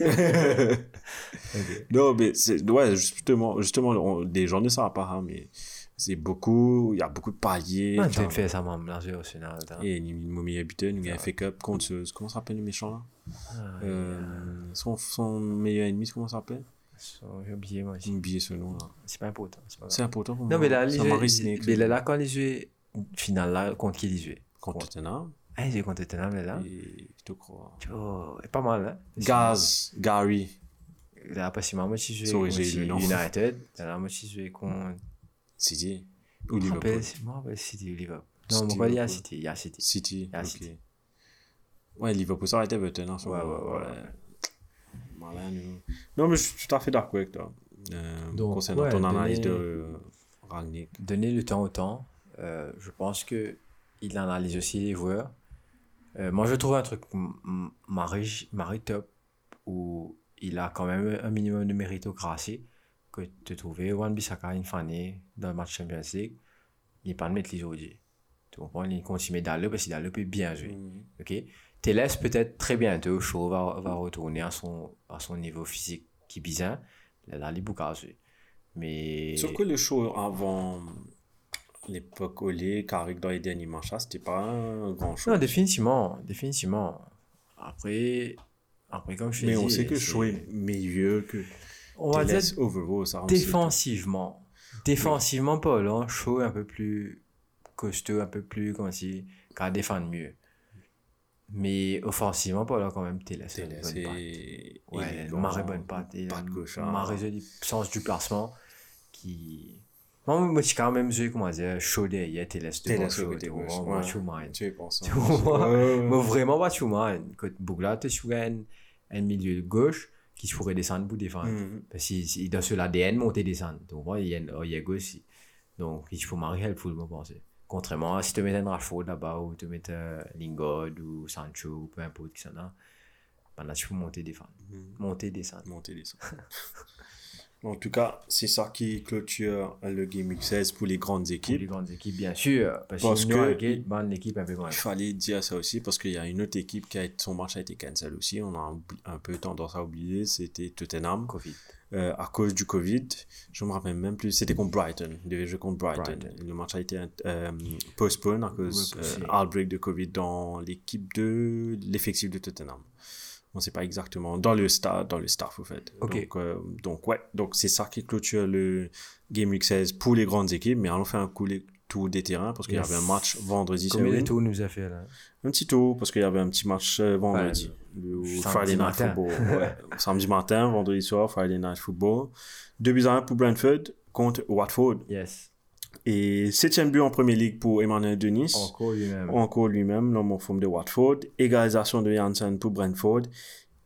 non mais c'est ouais justement justement on- des gens ne savent pas hein, mais c'est beaucoup il y a beaucoup de paliers Ah, tu fais ça, moi, mélanger national. attends. et mis habitué il a fait cup contre ce- comment ça s'appelle le méchant là? Ah, euh, son, son meilleur ennemi comment ça s'appelle? J'ai oublié, moi j'ai oublié ce nom là C'est pas important. c'est grave. c'est important pour Non, moi mais là, les jeux- mais là, là, quand les jeux final, là, contre qui les jeux? contre Tottenham Ah, et je te crois Oh, pas mal, hein? Gaz Gary Là, parce que moi, moi, si je Sorry, jouais j'ai eu le contre nom. United, si je jouais contre. City ou me Liverpool rappelle, Moi, City ou Liverpool. Non, City, moi, il y a. City, il y a City. City Ah, ok City. ouais Liverpool ça aurait été Everton en ce Ouais, ouais, ouais, Malin, nous. non mais je suis tout à fait d'accord avec toi euh, Donc, concernant ouais, ton analyse donner- de euh, Rangnick donner le temps au temps. euh, je pense que il analyse aussi les joueurs. Euh, moi, je trouve un truc Marie, Marie top où il a quand même un minimum de méritocratie que de trouver Wan Bissaka une fanée dans le match Champions League. Il n'est pas de mettre les aujourd'hui. Tu comprends? Il continue d'aller parce qu'il a peut bien jouer. Mhm. Ok? Teles peut-être très bientôt, Shaw va, va retourner à son, à son niveau physique qui est bizarre. Là, là, il jouer. Mais. sauf que le show avant l'époque Olé, Carrick dans les derniers matchs, là, c'était pas un grand chose. Non, définitivement. Définitivement. Après, après comme je Mais dit. on sait que c'est- est meilleur que On va dire overall, ça défensivement. Défensivement, Paul, hein, Shaw est un peu plus costaud, un peu plus, comment dire, qu'à défendre mieux. Mais offensivement, Paul, là, quand même, Télès. a Télès bonne patte. est Ouais, une marée bonne patte. Gauche, hein. marée sens du placement qui. Moi, moi, je suis quand même, je comment dire, chaud derrière Télès. devant Télès au chaud, côté devant, gauche, moi, ouais. je suis mal. Tu es pensant. Tu vois? Ouais, Mais vraiment pas tout mal. Quand Bougla, tu as un, milieu de gauche qui pourrait descendre pour défendre. Mhm. Parce qu'il dans sur l'ADN, monter descendre. Donc, moi, il y a il y a gauche. Donc, il faut marquer helpful, moi, penser. Contrairement à si tu mets un Rashford là-bas, ou tu mets un Lingard, ou Sancho, ou peu importe qui s'en a, ben là, tu peux monter, défendre. Mhm. Monter, descendre. Monter, descendre. en tout cas, c'est ça qui clôture le Game Week 16 pour les grandes Pour équipes. les grandes équipes, bien sûr. Parce, Parce que. Il fallait dire ça aussi parce qu'il y a une autre équipe qui a été, son match a été cancel aussi. On a un peu tendance à oublier. C'était Tottenham. Covid. euh, à cause du Covid. Je me rappelle même plus. C'était contre Brighton. Il devait jouer contre Brighton. Brighton. Le match a été euh, postpone à cause Repoussé. euh, outbreak de Covid dans l'équipe de l'effectif de Tottenham. On sait pas exactement dans le stade, dans le staff au fait. Donc, euh, donc ouais, donc c'est ça qui clôture le Game Week 16 pour les grandes équipes. Mais allons faire un coup tour des terrains parce qu'il Yes. y avait un match vendredi. Combien de tours nous a fait là? Un petit tour parce qu'il y avait un petit match euh, vendredi. Le samedi Friday Night matin. Football. Ouais. Samedi matin, vendredi soir, Friday Night Football. 2 buts à 1 pour Brentford contre Watford. Yes. Et 7 but en Premier League pour Emmanuel Denis. Encore lui-même. Encore lui-même, l'homme en forme de Watford. Égalisation de Janssen pour Brentford.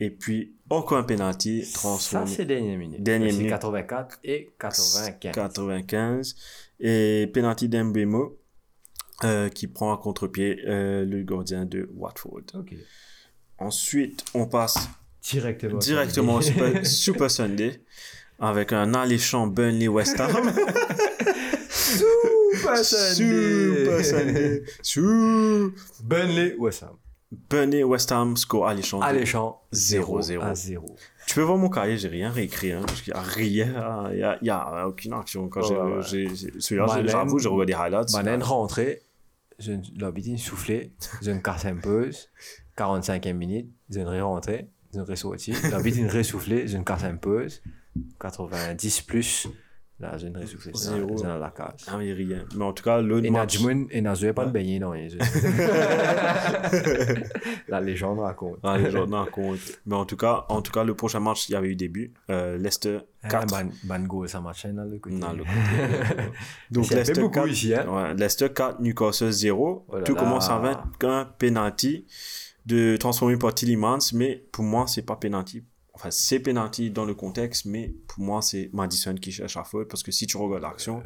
Et puis, encore un penalty Ça, transformé. c'est dernière minute. Dernière minute. 84 et 95. 95. Et penalty d'Embemo. euh, qui prend à contre-pied euh, le gardien de Watford. Ok. Ensuite, on passe Directement. directement au Super, Super Sunday avec un alléchant Burnley West Ham. Super Super Sunday. Super. Burnley, West Ham. Burnley West Ham score alléchant. Alléchant. 0-0. 0 à 0. Tu peux voir mon cahier, j'ai rien réécrit, hein, parce qu'il n'y a rien, il y a, y a aucune action. Quand j'ai, Ouais, ouais. j'ai, j'ai- celui-là, j'avoue, j'ai regardé des highlights. Manen rentré. Je l'habitude soufflé. Je ne casse un pause. 45e minute. Je ne rentré. Je ne ressorti. L'habitude ressoufflé. Je ne casse un pause. 90 plus. Je dans- c'est dans la case. Mais rien. Mais en tout cas, l'autre Et match... Nazoué pas dans les yeux. La légende raconte. N'en compte. Mais en tout cas, en tout cas, le prochain match, il y avait eu début. Euh, Leicester 4. Ban, ban goal, ça marche dans le côté. Non, le côté. Donc, Leicester beaucoup 4, ici, hein. ouais, Leicester 4, Newcastle 0. Oh là Tout là. commence avec un penalty de transformé par Tillemans, mais pour moi, c'est pas penalty. Enfin, c'est penalty dans le contexte, mais pour moi, c'est Madison qui cherche la faute parce que si tu regardes l'action,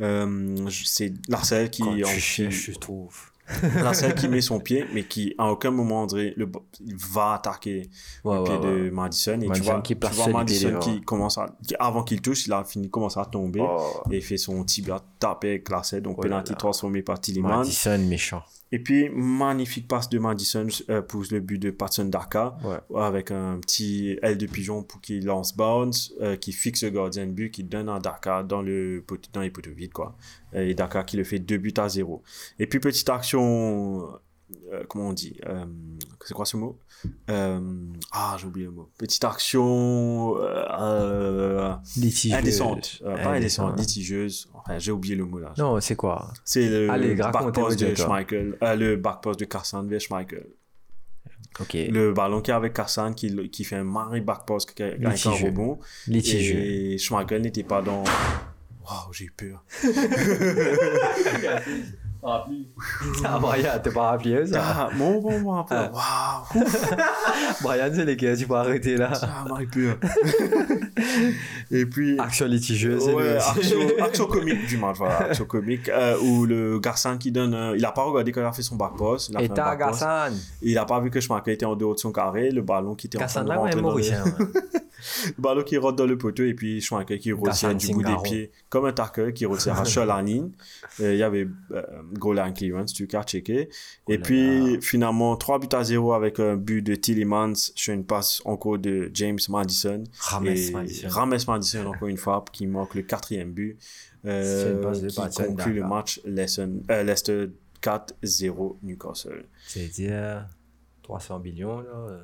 euh, je- c'est Larcel qui, Quand en- tu cherches, je trouve. Larcel qui met son pied, mais qui à aucun moment, André, le, il va attaquer Ouais, le ouais, pied ouais. de Madison. Et tu vois, qui tu vois Madison qui commence à, qui- avant qu'il touche, il a fini, commence à tomber Oh. et il fait son tibia tapé avec Larcel. Donc, Oh penalty transformé par Tillemans. Madison méchant. Et puis, magnifique passe de Madison euh, pour le but de Patson Daka, avec un petit aile de pigeon pour qu'il lance bounce, euh, qui fixe le gardien de but, qui donne à Daka dans, le dans les poteaux vides, quoi. Et Daka qui le fait 2 buts à 0. Et puis, petite action, euh, comment on dit euh, C'est quoi ce mot? Euh, Ah, j'ai oublié le mot. Petite action euh, euh, Litigieuse. indécente. Euh, pas indécente, litigieuse. Enfin, j'ai oublié le mot là. Non, c'est quoi? C'est le Allez, back racontez post de. Schmeichel, euh, le back post de Carson vers Schmeichel. Le ballon qui est avec Carson qui, qui fait un mari back post qui- avec un rebond. Litigieux. Et Schmeichel n'était pas dans. Waouh, j'ai eu peur. Ah, Brian, t'es pas rappelé ça Ah, bon, bon, bon. Ah. Waouh, Brian, c'est les gars, tu peux arrêter là? ah, m'a eu peur. Et puis. Action litigieuse. c'est Ouais, action, action comique du match, voilà, action comique, euh, où le garçon qui donne, euh, il a pas regardé quand il a fait son back post, il a Et fait un t'as back post. Gassan. il a pas vu que Schmeichel était en dehors de son carré, le ballon qui était en train Gassan de là, ouais, rentrer dans le, Mauricien. ouais. le ballon qui rentre dans le poteau et puis Schmeichel qui Gassan du bout des Singaro. pieds comme un tackle qui à seul en ligne. Euh, Il y avait euh, goal line clearance, tu as checké. Et puis, finalement, 3 buts à 0 avec un but de Tillemans sur une passe encore de James Madison. Rames Et Madison. Rames Madison, encore une fois, qui marque le quatrième but. euh, qui conclut le match Leicester, euh, Leicester 4-0 Newcastle. C'est-à-dire 300 millions, là. euh,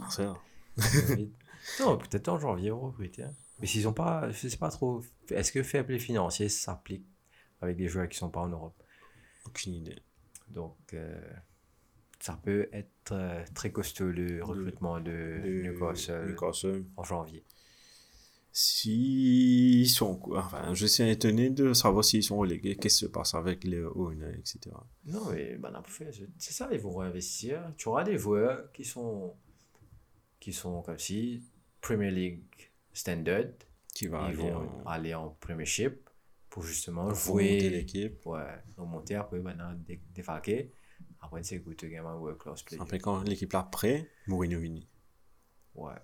Ah, c'est ça. non, peut-être en janvier, on recrute. hein. Mais s'ils ont pas, je sais pas trop. Est-ce que fair play financier s'applique avec des joueurs qui sont pas en Europe Aucune idée. Donc, euh, ça peut être euh, très costaud le recrutement de De Newcastle Newcastle. en janvier. S'ils sont. Enfin, je suis étonné de savoir s'ils sont relégués, qu'est-ce qui se passe avec les owners, etc. Non, mais ben, c'est ça, ils vont réinvestir. Tu auras des joueurs qui sont, qui sont comme si Premier League Standard, Qui va ils aller vont en- aller en Premiership pour justement jouer l'équipe. Ouais, remonter après maintenant dé- défalquer. Après, c'est good game un world class player. Après, quand l'équipe là prêt, Mourinho vini. Ouais.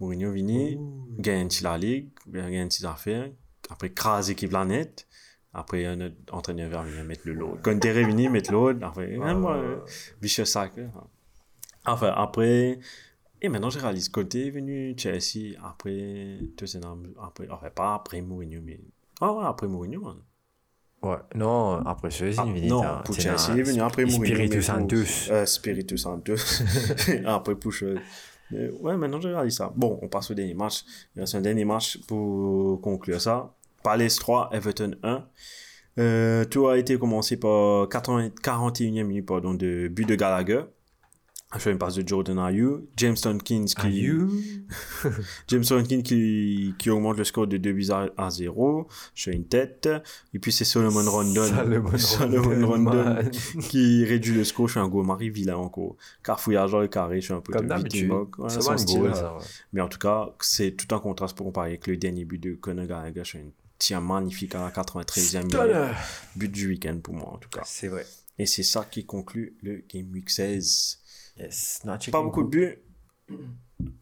Mourinho vini, gagne la ligue, gagne ses affaires. Après, crase l'équipe là net. Après, un autre entraîneur va venir mettre le lot. Quand t'es revenu, mettre l'autre. Après, hein, moi, vicious cycle. hein. Enfin, après. Et maintenant, je réalise quand t'es venu Chelsea, après Tottenham, après, enfin, pas après Mourinho, mais. Ah ouais, après Mourinho, man. Ouais, non, après c'est Ah, non, hein. Chelsea, est venu après Mourinho. Spiritu mais pour- Santos. Euh, Spiritu Santos. après. Mais Ouais, maintenant je réalise ça. Bon, on passe au dernier match. Il reste un dernier match pour conclure ça. Palace 3, Everton 1. Euh, tout a été commencé par 80 41e minute pardon, de but de Gallagher. Sur une passe de Jordan Ayew. James Tompkins qui. James Tompkins qui, qui augmente le score de 2 buts à, à 0 sur une tête. Et puis c'est Solomon Rondon. Solomon Rondon, qui réduit le score sur un goal Marie Villa encore. Carfouillage dans le carré, je suis un peu Comme de d'habitude. Ouais, C'est ouais. Mais en tout cas, c'est tout un contraste pour comparer avec le dernier but de Conor Gallagher sur un tir magnifique à la 93e minute. Tonnerre. But du week-end pour moi, en tout cas. C'est vrai. Et c'est ça qui conclut le Game Week 16. Yes. Pas beaucoup de buts,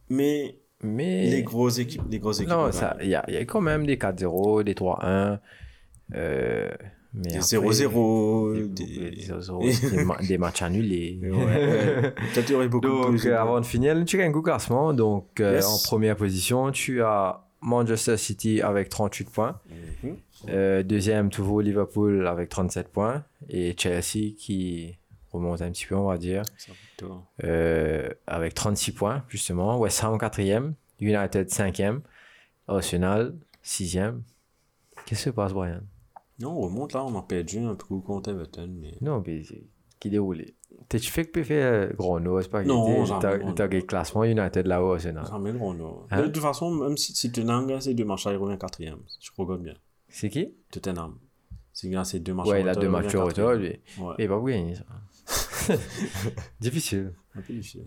mais Mais. les grosses équipes, les grosses équipes. Non, il y a, il y a quand même des 4-0, des 3-1. Euh, mais Des après, 0-0, des, des... des 0-0, des ma- des matchs annulés. Ouais, beaucoup Donc, plus. euh, avant de finir, le Chicken Cook classement. Donc, euh, en première position, tu as Manchester City avec 38 points. Mhm. Euh, deuxième, toujours Liverpool avec 37 points. Et Chelsea qui remonte un petit peu, on va dire, euh, avec 36 points, justement. West Ham quatrième. United cinquième. Arsenal sixième. Qu'est-ce qui se passe, Brian? Non, on remonte là, on a perdu un trou contre Everton. Mais... Non, mais c'est- qui déroule T'es-tu fait que tu fais gros no, c'est pas Non, jamais, t'as le classement United là-haut, Arsenal. Là. Hein? De toute façon, même si, si Tottenham gagne ces deux matchs, il revient quatrième. Je regarde bien. C'est qui? Tottenham. S'il gagne ces deux matchs Ouais, il a deux matchs au retard, lui. Ouais, Il va pas gagner, ça. Difficile.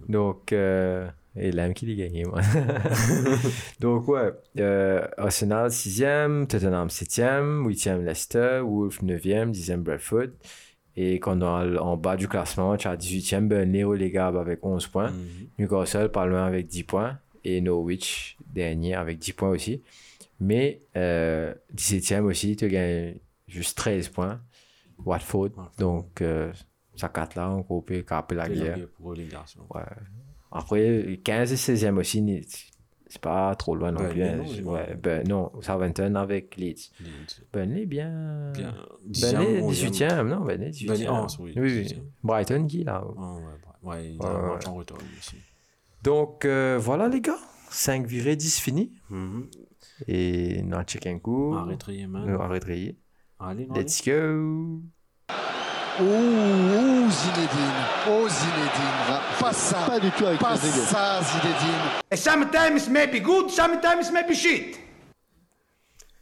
Donc, euh, et l'aime qu'il ait gagné, moi. Donc, ouais, euh, Arsenal 6e, Tottenham 7e, 8e Leicester, Wolves 9e, 10e Bradford. Et quand on est en bas du classement, tu as 18e Burnley relégable avec 11 points, Mhm. Newcastle pas loin avec 10 points, et Norwich dernier avec 10 points aussi. Mais euh, 17e aussi, tu gagnes juste 13 points, Watford. Watford. Donc, euh, ça 4 là, on peut caper la guerre. Pour relégation. Ouais. Après, 15 et 16e aussi, c'est pas trop loin non Burnley, plus. hein. non, j'ai ouais, ben, non, Southampton avec Leeds. Leeds. Burnley, bien. Bien. Burnley, 10e, 18e. Non, Burnley, 18e. Burnley, sorry, oui, oui. 18e. Brighton qui, là? Ah, ouais, ouais, il a Ouais, un ouais. en lui aussi. Donc, euh, voilà, les gars. 5 virés, 10 finis. Mhm. Et non, check un coup. Nous, arrête de rire. Allez, allez. Let's go. Oh, oh Zinedine, oh Zinedine, pas ça, Pas du tout avec pas ça Zinedine. Sometimes maybe good, sometimes maybe shit.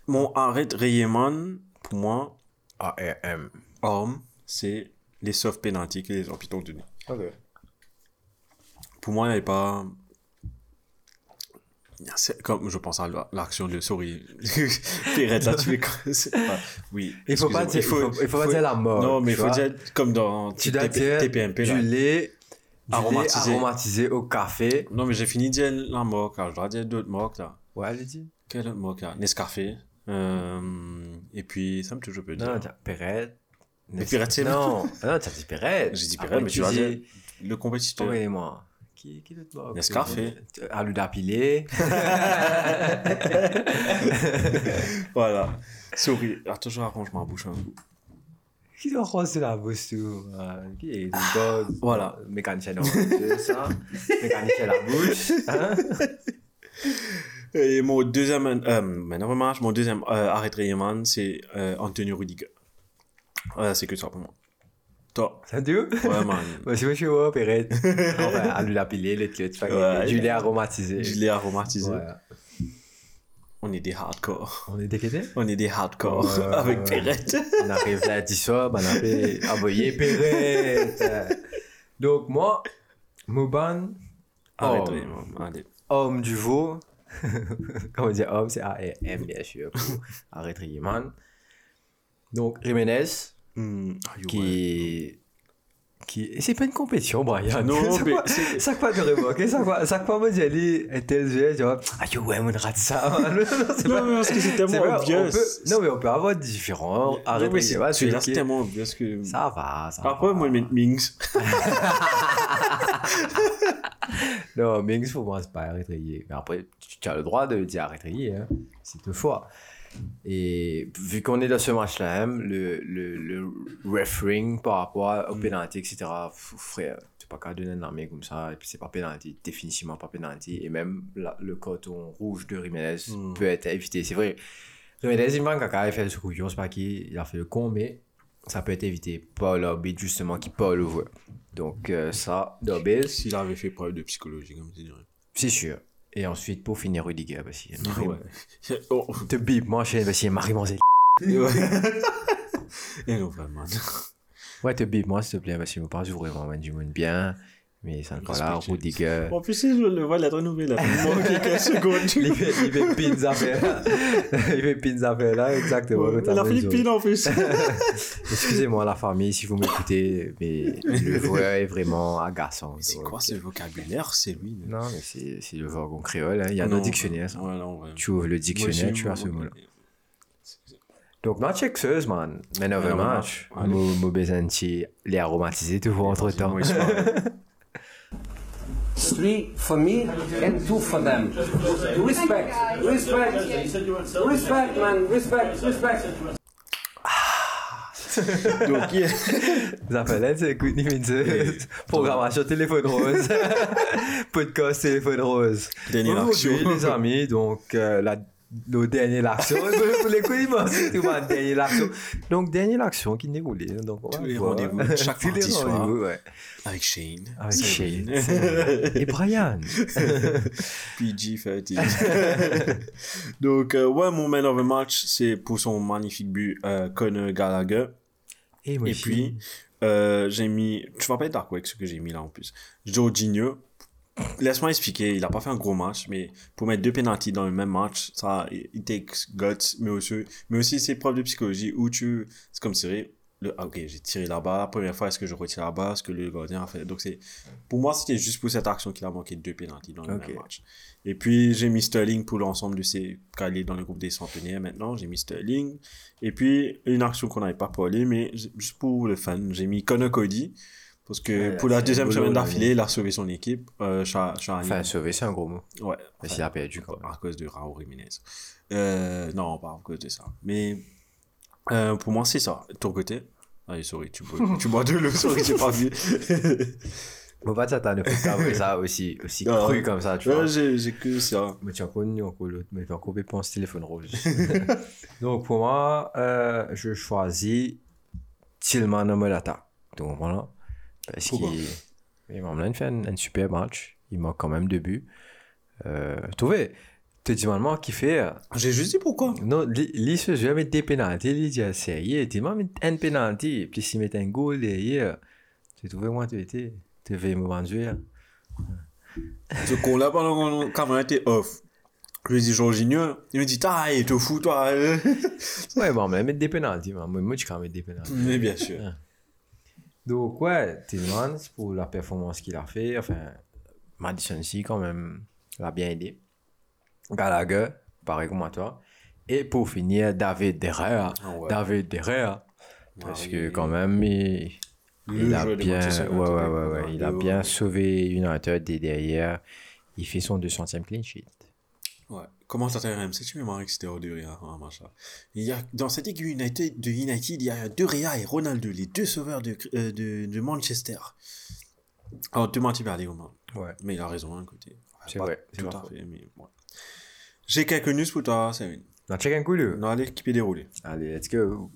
Mon arrête Riemann, pour moi, ARM. homme, c'est les soft penalty que les hôpitaux ont donné. Ok. Pour moi, il n'y avait pas. Comme je pense à la- l'action de Sorry. Pierrette, là, tu es. comme- c'est pas- Oui. Il faut pas dire- il faut- il faut pas dire la mort, Non, mais il faut dire comme dans Tu dois dire TPMP. du lait, Aromatisé. aromatisé au café. Non, mais j'ai fini de dire la là. Je dois dire d'autres moques, là. Ouais, allez-y. Quel autre moque, là? Nescafé. Euh, et puis, ça me toujours peut dire. Non, tiens, Perrette, Mais c'est Non, non, tu as dit Pirate. J'ai dit Pirate, mais tu vas dis- dire le compétiteur. Envoyez-moi. Qui, qui d'autre bas Nescafé. Aluda Pilé. Voilà. Sorry. Attends, je arrange ma bouche un coup. Qui doit rose la bouche tout euh, Qui est Voilà. Mécanicien ça. Mécanicien la bouche. Hein? Et mon deuxième, euh, mon deuxième euh, arrêt de c'est euh, Antonio Rudiger. Voilà, c'est que ça pour moi. Ça dit? Où ouais, man. Moi, je suis au Pirate. Enfin, Aluda Pilé, le club. Ouais. Julie aromatisé. Je l'ai aromatisé. Ouais. On est des hardcore. On est déquêté On est des hardcore Ouais, avec ouais. Perrette. On arrive là, 10 soirs, on a fait envoyer Pirate. Donc, moi, Mouban, Arrête. Allez. homme du veau. Comment dire homme, c'est A-R-M, bien sûr, pour arrêter Riemann. Donc, Jiménez, Ouais. qui. qui... C'est pas une compétition, Brian. Non, mais de remarquer, ça quoi, ça quoi me dit, elle est tel jeu, tu vois, ah yo, ouais, on rate ça. Non, pas- mais parce que c'est tellement obvious. Non, mais on peut avoir différents Non, arrêter mais c'est c'est tellement obvious que. Ça va, ça Après, moi, je Mings. Non, Mings, pour moi, c'est pas arrêter. Mais après, tu as le droit de dire arrêter, hein. C'est deux fois. Et vu qu'on est dans ce match-là, hein, le, le, le refereeing par rapport au penalty, etc., f- frère, tu pas qu'à donner un armée comme ça, et puis c'est pas penalty, définitivement pas penalty, et même la- le coton rouge de Jiménez Mm. peut être évité. C'est vrai, Jiménez, il manque à fait ce couillon, c'est pas qui, il a fait le con, mais ça peut être évité par l'arbitre, justement, qui pas le voit. Donc, euh, ça, d'Obis, S'il avait fait preuve de psychologie, comme tu dirais. c'est sûr. Et ensuite, pour finir, Rudiger, parce qu'il y a Marie- Ouais. Oh. te bip, moi, je a Marie Manzel. Et non, vraiment. Ouais, te bip, moi, s'il te plaît, parce qu'il me parle vraiment du monde bien. Mais ne pas là. Rudiger. En plus, si je le vois, la nouvelle, là. Il manque quelques secondes. Il fait, il fait pins à faire là. Il fait pins à faire là, exactement. Ouais, La raison. Philippine, en plus. Excusez-moi, la famille, si vous m'écoutez, mais le joueur est vraiment agaçant. C'est quoi ce vocabulaire? C'est lui. Non, mais c'est c'est le jargon créole. hein. Il y a Non, nos dictionnaires. ça. Ouais, non, ouais. Tu ouvres le dictionnaire, Moi, tu as ce mot-là. Donc, match exeuse, man. Mais non, Man of the match. les aromatisés toujours entre temps. Three for me and two for them. Respect, respect, respect, man, respect, respect. Donc, il- Ça fait là, c'est écoute, Programmation téléphone rose. Podcast téléphone rose. Dernière Aujourd'hui, les amis, donc, euh, la, nos dernières actions. Vous moi, c'est tout, ma dernière action. Donc, dernière action qui déroulait. Donc, Tous les rendez-vous, chaque Tous les soir. ouais. avec Shane. Avec Shane. Et Brian. PG 13. Donc, euh, ouais, mon man of the match, c'est pour son magnifique but, euh, Conor Gallagher. Et, moi Et puis, euh, j'ai mis, tu vas pas être d'accord avec ce que j'ai mis là en plus. Jorginho, laisse-moi expliquer, il a pas fait un gros match, mais pour mettre deux penalties dans le même match, ça, it takes guts, mais aussi, mais aussi c'est preuve de psychologie où tu, c'est comme tirer, le, ah, ok, j'ai tiré là-bas, la première fois, est-ce que je retire là-bas, ce que le gardien a fait. Donc c'est, pour moi, c'était juste pour cette action qu'il a manqué deux penalties dans le même match. Et puis, j'ai mis Sterling pour l'ensemble de ses calés dans le groupe des centenaires maintenant. J'ai mis Sterling. Et puis, une action qu'on n'avait pas parlé, mais juste pour le fun, j'ai mis Connor Cody. Parce que Ouais, pour la deuxième semaine d'affilée, il a sauvé son équipe. Euh, Cha- Cha- Enfin, sauver, c'est un gros mot. ouais. Parce qu'il a perdu, quand même. À cause de Raúl Jiménez. Euh, non, pas à cause de ça. Mais euh, pour moi, c'est ça. Ton côté? Allez, sorry, tu bois, tu bois de l'eau, sorry, j'ai pas vu. Faut pas t'attendre à faire ça aussi, aussi cru comme ça, tu vois. Ouais, j'ai j'ai que ça. Mais tu as connu encore l'autre, mais tu as encore dépense téléphone rose. Donc pour moi, euh, je choisis Tillman Omelata. Donc voilà. Parce qu'il il m'a fait un, un super match. Il manque quand même deux buts. Euh, tu vois, tu dis maman qui fait. J'ai juste dit pourquoi. Non, lui, il se joue avec des pénalités. Il dit, c'est hier, tu m'as mis un pénalty. Puis s'il met un goal derrière, tu trouves moi, tu étais. Tu veux me vendre. Ce con-là, pendant que la caméra était off, je lui ai dit Jorginho, il me dit, ah, il te fous, toi. Ouais, bon, mais mettre des pénalties. Moi, moi, je peux mettre des pénalties. Mais bien sûr. Donc, ouais, Tillmans, pour la performance qu'il a fait, enfin, Madison aussi, quand même, l'a bien aidé. Gallagher, pareil comme à toi. Et pour finir, David Derrea. Ah ouais. David Derrea. Parce Ouais, que quand même, il, a bien, ouais, il a bien sauvé United et derrière, il fait son 200e clean sheet. Ouais. Commentateur RMC, tu me marres que c'était rien, hein, machin. Il y a, dans cette équipe United, de United, il y a De Rea et Ronaldo, les deux sauveurs de, euh, de, de Manchester. Alors, tu m'as dit parler, Romain. Ouais. Mais il a raison, d'un côté. C'est vrai, Tout à fait, mais ouais. J'ai quelques news pour toi, Sévin. On check un coup, là. Non, allez, qui peut dérouler. Allez, let's go.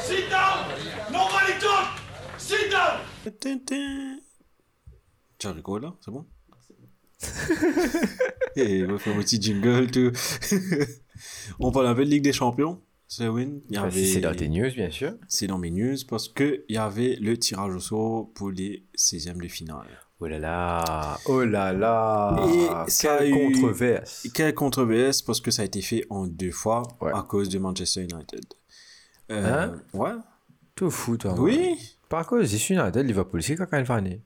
Sit down! Nobody talk! Sit down! Tu rigoles là, c'est bon? Et on va faire un petit jingle, tout. on parle un peu de Ligue des Champions. C'est win. Il y avait... C'est dans tes news, bien sûr. C'est dans mes news parce qu'il y avait le tirage au sort pour les 16e de finale. Oh là là, oh là là, Et quelle controverse. Quelle controverse parce que ça a été fait en deux fois Ouais. à cause de Manchester United. Euh, Hein? Ouais. Tout fou, toi. moi. Oui. Par cause, c'est United, Liverpool, c'est quand il fait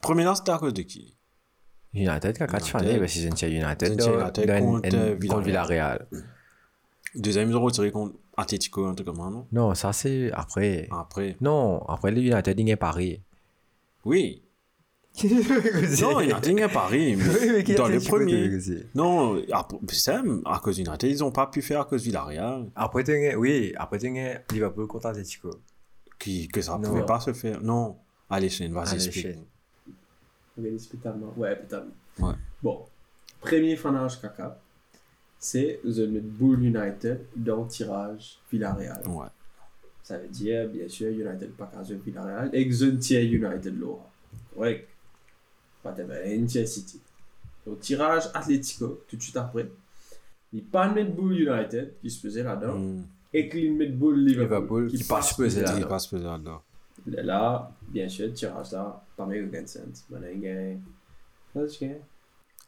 Premier là, c'était à cause de qui? United, United. fait bah, c'est United, United, United contre, Villarreal. Deuxième, ils ont retiré contre Atletico, un truc comme ça, non? Non, ça c'est après. Après. Non, après le United, il est Paris. Oui. Non, United est Paris. mais dans le Atletico, premier. t'as vu, Non, c'est à cause d'United, ils n'ont pas pu faire à cause de Villarreal. Après, oui, après, Liverpool contre Atletico. Qui, que ça ne pouvait pas se faire. Non. Allez, Shane, vas-y, explique. Organise totalement. Ouais. Ouais. Bon, premier fanage caca, c'est The Bull United dans tirage Villarreal. Ouais. Ça veut dire, bien sûr, United pas qu'à Villarreal et tiers United Laura. Correct. Pas de tiers City. Donc, tirage Atletico, tout de suite après. Il pas de Bull United, qui se faisait là-dedans, Hmm. et qu'il met Bull Liverpool, Liverpool, qui là-dedans. passe là-dedans. Là, là, bien sûr, tirage là, pas meilleur gain sense. Mais là, il gagne. Là, tu gagnes.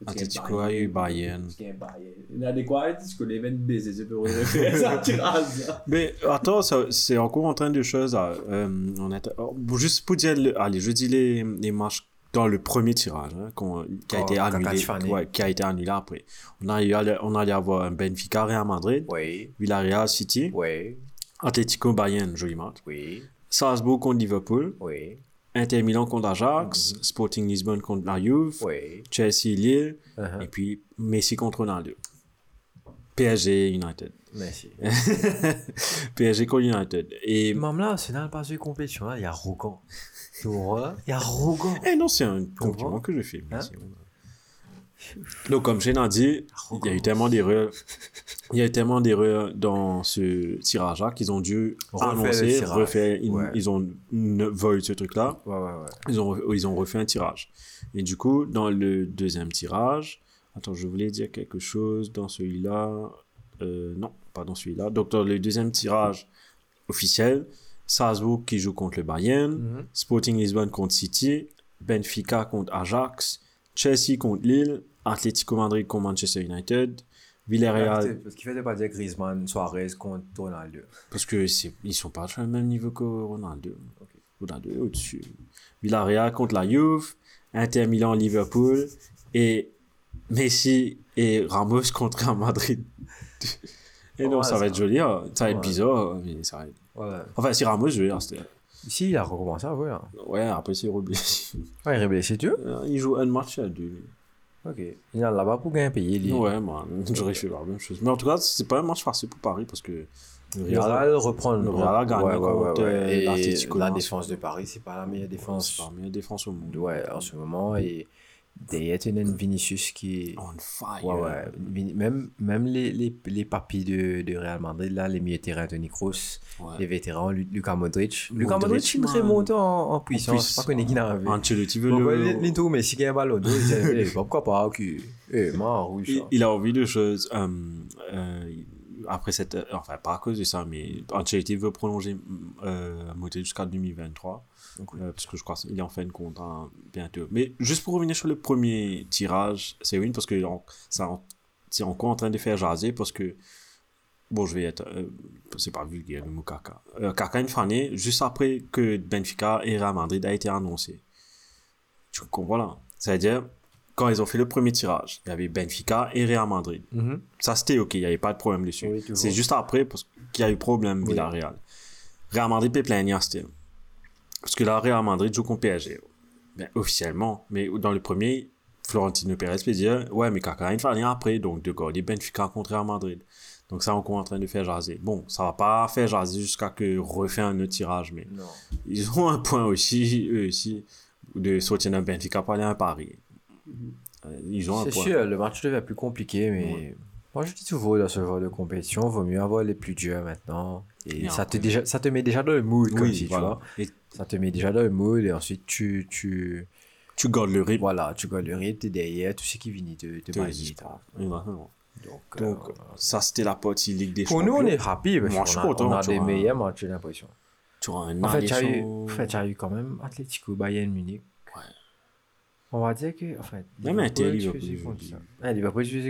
Atletico a eu Bayern. Tu gagnes Bayern. A des quoi, Atletico, les 20 baisers, c'est pour ça, tirage là. Mais attends, ça- c'est encore en train de choses. Euh, on est, oh, juste pour dire, le- allez, je dis les, les matchs dans le premier tirage hein, qui a Oh, été annulé, ouais, qui a été annulé après. On allait, on allait avoir un Benfica Real Madrid, Oui, Villarreal City, oui, Atletico Bayern, joli match. oui, Salzbourg contre Liverpool, oui, Inter Milan contre Ajax, Sporting Lisbonne contre la Juve, oui. Chelsea Lille, Uh-huh. et puis Messi contre Ronaldo. PSG United. Merci. PSG contre United. Et Même là, c'est dans le passé de compétition, il y a. Tu vois Il y a arrogant. Eh non, c'est un compliment que je fais. Hein? Donc, comme Shane a dit, il y a eu tellement d'erreurs. Il y a eu tellement d'erreurs dans ce tirage-là qu'ils ont dû Refaire tirage. refaire, ils, Ouais. ils ont volé ce truc-là. Ouais, ouais, ouais. Ils ont, ils ont refait un tirage. Et du coup, dans le deuxième tirage, attends, je voulais dire quelque chose dans celui-là. Euh, non, pas dans celui-là. Donc, dans le deuxième tirage officiel, Salzbourg qui joue contre le Bayern, Mhm. Sporting Lisbonne contre City, Benfica contre Ajax, Chelsea contre Lille, Atlético Madrid contre Manchester United, Villarreal, Parce qu'il fait pas dire Griezmann, Suarez contre Ronaldo. parce que c'est, ils sont pas sur le même niveau que Ronaldo. Ronaldo est au-dessus. Villarreal contre la Juve, Inter Milan Liverpool et Messi et Ramos contre Real Madrid. et non, Ouais, ça va être joli, hein. ça va être Ouais. bizarre, mais ça va être... Ouais. Enfin, si Ramos, je veux dire, c'était... Ici, il a recommencé à jouer. Hein. Ouais, après c'est roublé. Ouais, il est blessé, tu veux il joue un match à deux. Ok. Il est là-bas pour gagner payé. lui. Ouais, moi, j'aurais fait la même chose. Mais en tout cas, c'est pas un match facile pour Paris parce que le Real, reprend le Real a gagné ouais, euh, Et la défense de Paris, c'est pas la meilleure défense. c'est pas la meilleure défense au monde. Ouais, en ce moment. Et une Vinicius qui est. On fire. Ouais, Même, même les, les, les papis de, de Real Madrid, là, les milieux de terrain, Tony Kroos, Ouais. les vétérans, Lu- Lucas Modric. Lucas Modric, il man. remonte en, en puissance. pas qu'on est qui n'a vu. Ancelotti veut le... Linto, mais si il y a un ballon, eh, pourquoi pas, ok. Eh, moi, rouge. il a envie de choses. euh, euh, après cette... Enfin, pas à cause de ça, mais Ancelotti veut prolonger euh, Modric jusqu'à 2023. Euh, parce que je crois qu'il est en fin de compte hein, bientôt. Mais juste pour revenir sur le premier tirage, c'est une parce que c'est encore en train de faire jaser parce que bon je vais être euh, c'est pas vulgaire le mot caca euh, caca une fanée juste après que Benfica et Real Madrid a été annoncé tu comprends là? C'est à dire quand ils ont fait le premier tirage il y avait Benfica et Real Madrid ça c'était ok il n'y avait pas de problème dessus Oui, c'est juste après qu'il y a eu problème Oui. Villarreal Real Madrid peut plaindre c'était. Parce que là, Real Madrid joue contre PSG. Ben, officiellement. Mais dans le premier, Florentino Pérez peut dire Ouais, mais Kaka, il fallait après. Donc, de garder Benfica contre Real Madrid. Donc, ça, on est en train de faire jaser. Bon, ça va pas faire jaser jusqu'à que refait un autre tirage, mais Non. ils ont un point aussi, eux aussi, de sortir d'un Benfica pour aller à Paris. Ils ont un C'est sûr, le match devient plus compliqué, mais moi je dis toujours dans ce genre de compétition, vaut mieux avoir les plus durs maintenant. Et Et ça te, déjà, ça te met déjà dans le mood, comme si, voilà. tu vois. Et Ça te met déjà dans le mood, et ensuite tu. tu tu gardes le rythme. voilà, tu gardes le rythme, t'es derrière, tout ce qui vient de, l'espoir. Exactement. Donc, Donc, euh, ça, c'était la partie Ligue des pour Champions. nous, on est happy parce Moi, je suis a, content, on a tu des vois. meilleurs matchs, j'ai l'impression. Tu auras un En fait, tu as eu, en fait, tu as eu quand même Atlético Bayern Munich. On va dire que, en fait, Même Inter, tu Liverpool, Liverpool,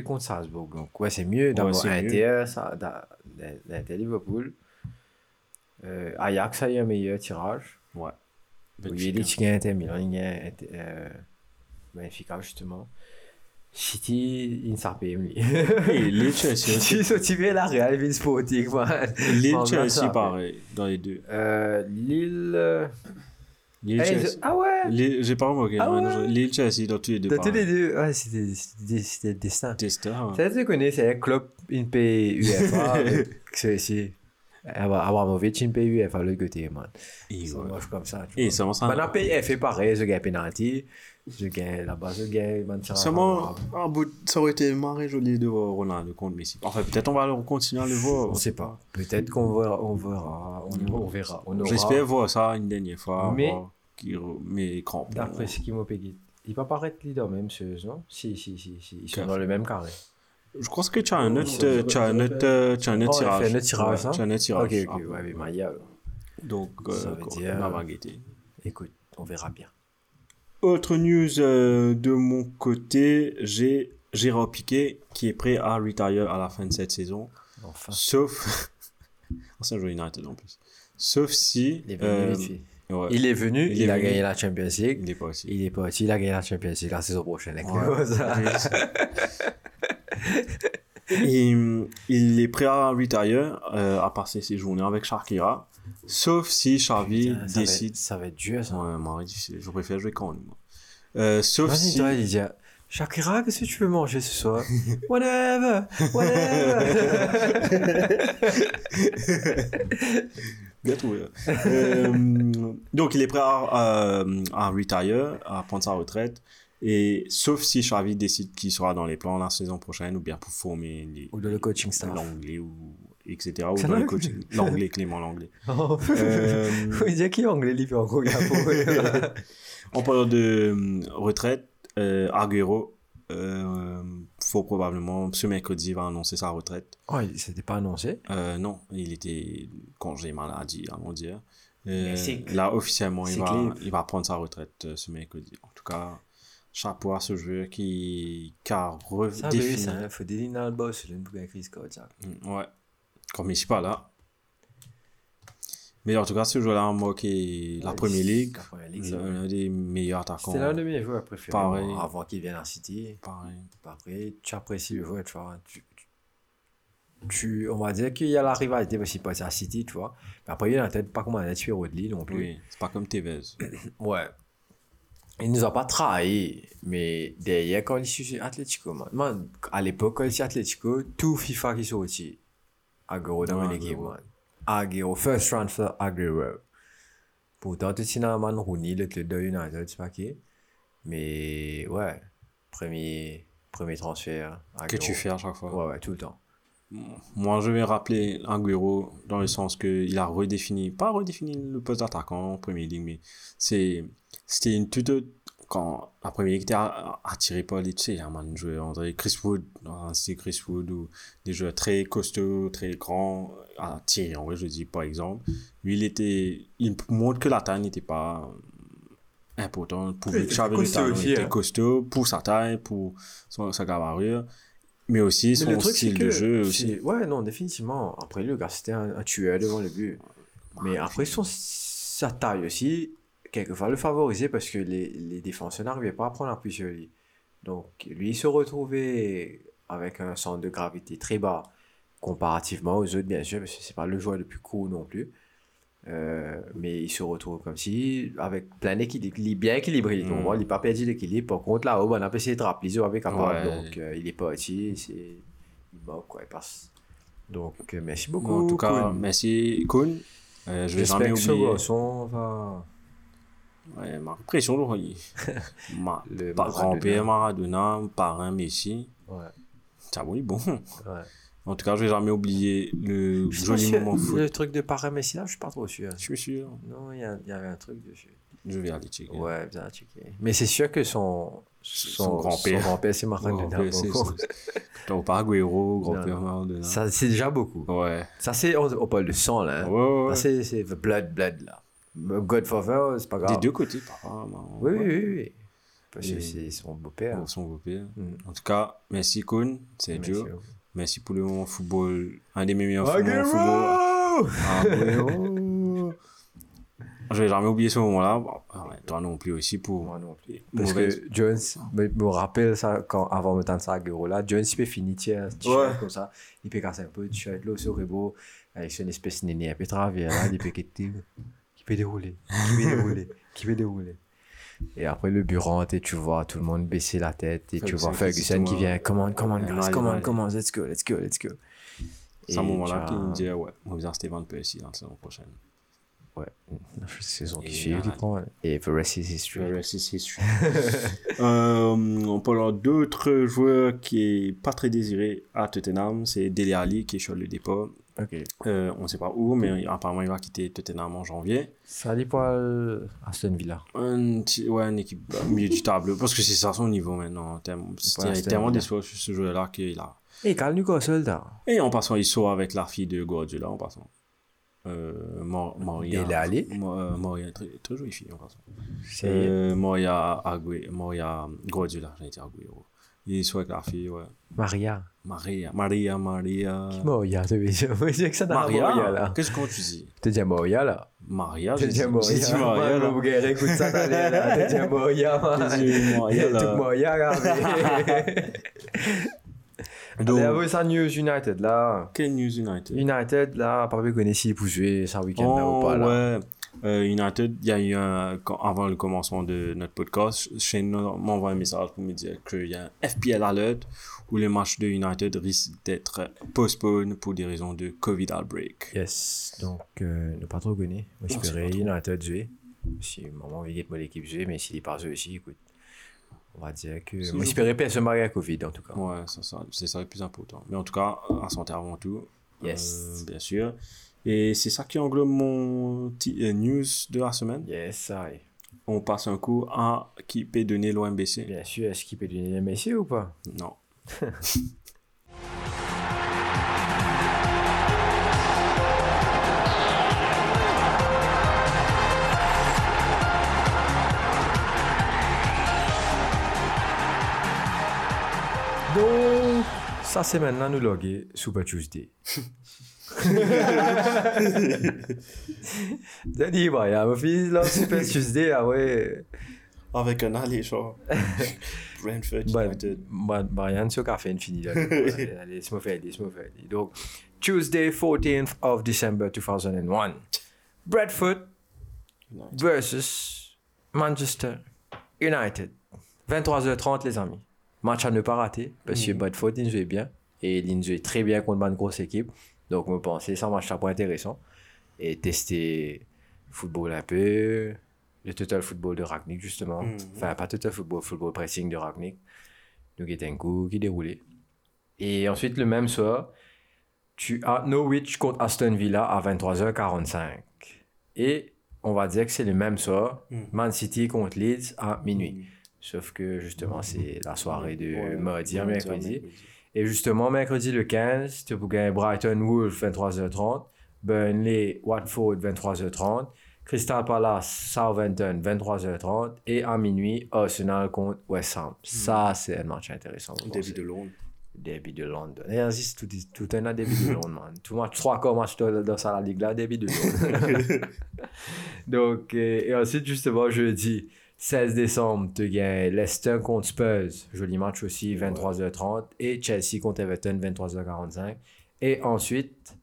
contre Salzbourg. Donc, ouais, c'est mieux d'avoir. Inter, l'Inter Liverpool. Euh, Ajax a eu un meilleur tirage. Ouais. Il y a Inter Milan, il y a Inter- euh, Benfica, justement. City, il ne pas. Les Chelsea la Real Ville Sporting, man. Lille, Chelsea, pareil, dans les deux. Euh, Lille. Eh, Chelsea. Ah ouais! J'ai pas remarqué. Ah ouais? non, Lille, Chelsea, dans tous les deux. Dans tous les deux, ouais, c'était le destin. Tester, hein. Ça, tu connais, c'est un club, une paye UEFA, avec ceci. Abramovic, une paye UEFA, l'autre côté, man. Ouais. marche comme ça. vois. seulement ça. Maintenant, paye fait pareil, je gagne penalty, je gagne là-bas, je gagne, tirage favorable. en bout, ça aurait été marré joli de voir Ronaldo contre Messi. Enfin, peut-être on va le continuer à le voir. On sait pas. Peut-être qu'on verra, on verra, on, on verra. On aura- J'espère voir ça une dernière fois. Mais- qui mais crampes. D'après ce qui m'a payé. Il va paraître leader même, ce non? Si, si, si, si. Ils sont dans le même carré. Je pense que tu as un Oh, autre, tu as un autre, faire- euh, tu as un autre Oh, tirage. un autre tirage, ça Tu as un autre tirage. Ok, ok, ouais, mais Maya. Donc, Ça euh, veut dire- va guetter. écoute, on verra bien. Autre news euh, de mon côté, j'ai Gérard Piquet qui est prêt à retire à la fin de cette saison. Enfin, Sauf. Ancien joueur United en plus. Sauf si. il est venu euh, ouais, Il est venu, Il il, est a venu. gagné la Champions League. il est pas aussi. Il est parti, il a gagné la Champions League la saison prochaine. avec Ouais. Et, hum, il est prêt à retire, euh, à passer ses journées avec Shakira. Sauf si Xavi Putain, ça, va décide. être, ça va être dur, ça. Ouais, moi, je préfère jouer quand moi. Euh, sauf Vas-y, si. toi, dit Shakira, qu'est-ce que tu veux manger ce soir? Whatever Whatever Bien trouvé. Euh, donc, il est prêt à, euh, à retire, à prendre sa retraite. Et sauf si Xavi décide qu'il sera dans les plans la saison prochaine, ou bien pour former les, Ou de le coaching staff. l'anglais, ou etc. Ou dans le vrai coaching. L'anglais, Clément Langlais. Oh. Euh, En parlant de euh, retraite, euh, Agüero, euh, faut probablement, ce mercredi, va annoncer sa retraite. Oh, il- c'était pas annoncé Euh, non, il était congé maladie, allons dire. Euh, là, officiellement, il va, il va prendre sa retraite euh, ce mercredi. En tout cas, chapeau à ce joueur qui, qui a Ça, oui, redéfini. ça, il faut déligner dans le boss, Chris Scott, ça. Mm, Ouais, comme il n'est pas là. Mais en tout cas, ce joueur-là a marqué la Ouais, Première Ligue, la Première Ligue, c'est l'un des meilleurs attaquants. C'était l'un de mes joueurs préférés Pareil. moi, avant qu'il vienne à City. Pareil. Après, tu apprécies le joueur, tu vois. Tu, tu- on va dire qu'il y a la rivalité aussi passé à City, tu vois. Mais après, il n'a peut-être pas comme un Thierry Rodley non plus. Oui, c'est pas comme Tevez. Ouais. Il nous a pas trahi, mais derrière, quand il suis Atletico, man, man, à l'époque, quand il suis Atletico, tout FIFA qui sorti, Équipe, Aguero. man. Aguero, first transfer, Aguero. Pourtant, tu sais, man, Rooney, le club de United, c'est pas qui. Mais, ouais, premier, premier transfert. Que tu fais à chaque fois. Ouais, ouais, tout le temps. Moi, je vais rappeler Agüero dans le sens qu'il a redéfini, pas redéfini le poste d'attaquant en Premier League, mais c'était une toute autre- quand la Première Ligue était attirée par les, tu sais, il y a un joueur, on dirait Chris Wood, c'est Chris Wood, ou des joueurs très costauds, très grands, à Thierry Henry, je dis par exemple. Lui, il était, il montre que la taille n'était pas important pour Il que était hein. costaud pour sa taille, pour son, sa gabarit, mais aussi son style de jeu aussi. Ouais, non, définitivement. Après, le gars, c'était un, un tueur devant le but. Mais après, son, sa taille aussi, quelquefois, le favorisait parce que les, les défenseurs n'arrivaient pas à prendre appui sur lui. Donc, lui, il se retrouvait avec un centre de gravité très bas comparativement aux autres, bien sûr, parce que c'est pas le joueur le plus court non plus. Euh, mais il se retrouve comme si, avec plein d'équilibre, bien équilibré. Donc, moi, il n'a pas perdu l'équilibre. Par contre, là-haut, on a essayé de rappeler, il est capable. Ouais. Donc, euh, il est parti, c'est... il bat, quoi, il passe. Donc, euh, merci beaucoup. en tout cas, merci Kuhn. Euh, je vais jamais que ce oublier. garçon va... Ouais, ma pression, là, oui. Ma Le pa- Maradona. grand-père Maradona, parrain Messi. Ouais. Ça oui, bon. Ouais. En tout cas, je vais jamais oublier le Je joli moment foot. Le truc de parrain Messi, là, je suis pas trop sûr. Je suis sûr. Non, il y, a- il y avait un truc dessus. Je vais aller checker. Ouais, bien checker. Mais c'est sûr que son, son, Son grand-père. son grand-père, c'est Maradona. T'as pas Agüero, grand-père. Maradona. Ça, c'est déjà beaucoup. Ouais. Ça, c'est, on, on parle de sang, là. hein. Ouais, ouais, ouais. Ça, c'est, c'est the blood, blood, là. Godfather, c'est pas grave. Des deux côtés, apparemment. Oui, Ouais. oui, oui. oui. Parce que c'est son beau-père. Son beau-père. Mm. En tout cas, merci Kun, c'est Joe. à. Merci pour le moment football, un des meilleurs moments football. Je vais jamais oublier ce moment-là. Bon, ouais, toi non plus aussi pour. Moi non plus. Parce Mauvaise- que Jones, me, me rappelle ça quand, avant de tendre ça à Agüero là, Jones il peut finir tiens, t-shirt Ouais. comme ça, il peut casser un peu t-shirt là, sur beau avec son espèce de néné travers là, il peut quitter, qui peut dérouler, qui peut dérouler, qui peut dérouler. Et après le bureau rentre et tu vois tout le monde baisser la tête et tu vois Ferguson qui vient, come on, come on, Ouais, guys, allez, come on, allez. come on, let's go, let's go, let's go. C'est un Et moment-là tu qui as- me dit, ouais, on va Steven Percy dans la saison prochaine. Ouais, la saison qui suit, qui arrête. prend. Et the rest is history. The rest is history. euh, on parle d'autres joueurs qui est pas très désiré à Tottenham, c'est Dele Alli qui est sur le départ. Ok. Euh, on ne sait pas où, mais apparemment il va quitter Tottenham en janvier. Ça dit pas euh, Aston Villa. Un ouais, une équipe euh, milieu du tableau, parce que c'est ça son niveau maintenant. Aston tellement d'espoir sur ce joueur-là qu'il a. Et Cal Newcastle, là. Et en passant, il sort avec la fille de Guardiola en passant. Euh, Mor- Moria. Dele Alli Mo- euh, Moria, très, très jolie fille en passant. C'est. Euh, Moria, Ague, Moria Guardiola, j'allais dire. Il la fille, ouais. Maria. Maria, Maria, Maria. Moria, tu veux dire. Que ça Maria, là. qu'est-ce que tu dis Tu dis Moria, là. Maria, Tu j'ai dis dit j'ai dit Maria. là. Vous écoute ça, t'as là. J'ai dit Moria, là. Tout Moria, là. Donc, ça, News United, là. quel News United? United, là, pas bien connaître s'il pour jouer ça week-end, là, ou Oh, pas, là. ouais. Euh, United, il y a eu un, avant le commencement de notre podcast, Shane m'envoie un message pour me dire qu'il y a un FPL alert où le match de United risque d'être postpone pour des raisons de Covid outbreak. Yes, donc, euh, ne pas trop gagner. Moi, j'espérais pas. United jouer. Si maman veut que l'équipe jouer, mais s'il n'est pas joué aussi, écoute, on va dire que. C'est Moi, j'espérais personne marié à Covid, en tout cas. Ouais, c'est ça, c'est ça le plus important. Mais en tout cas, à santé avant tout. Yes. Euh, bien sûr. Et c'est ça qui englobe mon euh, news de la semaine. Yes, ça y est. On passe un coup à qui peut donner l'OMBC. Bien sûr, est-ce qu'il peut donner messieurs ou pas? Non. Donc, ça, c'est maintenant nous loguer Super Tuesday. Brentford Bah, United. bah, Brian, ce qu'a fait une fini là. Allez, allez, laisse-moi faire, laisse-moi faire. Donc, Tuesday, 14th of December 2001. Bradford versus Manchester United. 23h30, les amis. Match à ne pas rater, parce que Bradford, il jouait bien. Et il jouait très bien contre une grosse équipe. Donc, je pensais, ça match pas intéressant. Et tester football un peu. Le total football de Ragnick, justement. Mhm. Enfin, pas total football, football pressing de Ragnick. Donc, il était un coup qui déroulait. Et ensuite, le même soir, tu as Norwich contre Aston Villa à 23h45. Et on va dire que c'est le même soir, Mhm. Man City contre Leeds à minuit. Sauf que justement, c'est la soirée de Ouais, mardi mercredi. mercredi. Et justement, mercredi le 15, tu peux gagner Brighton Wolves 23h30, Burnley Watford 23h30, Crystal Palace Southampton 23h30 et à minuit Arsenal contre West Ham. Ça, c'est un match intéressant. Début de Londres. Début de Londres. Et ainsi, tout, tout un an début de Londres, man. Tout match, trois quarts match dans, la ligue là, début de Londres. Donc, euh, et ensuite, justement, jeudi 16 décembre, tu gagnes Leicester contre Spurs. Joli match aussi, 23h30. Et Chelsea contre Everton, 23h45. Et ensuite,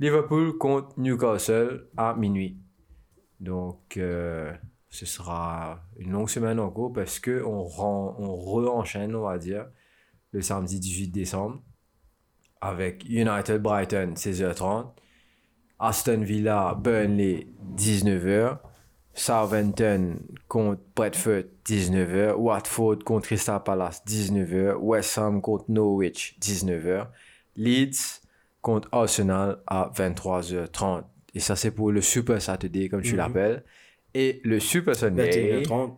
Liverpool contre Newcastle à minuit. Donc, euh, ce sera une longue semaine en cours parce que on, rend, on re-enchaîne, on va dire, le samedi 18 décembre avec United Brighton 16h30, Aston Villa Burnley 19h, Southampton contre Bradford 19h, Watford contre Crystal Palace 19h, West Ham contre Norwich 19h, Leeds contre Arsenal à 23h30. Et ça, c'est pour le Super Saturday, comme tu Mhm. l'appelles. Et le Super Sunday 21h30.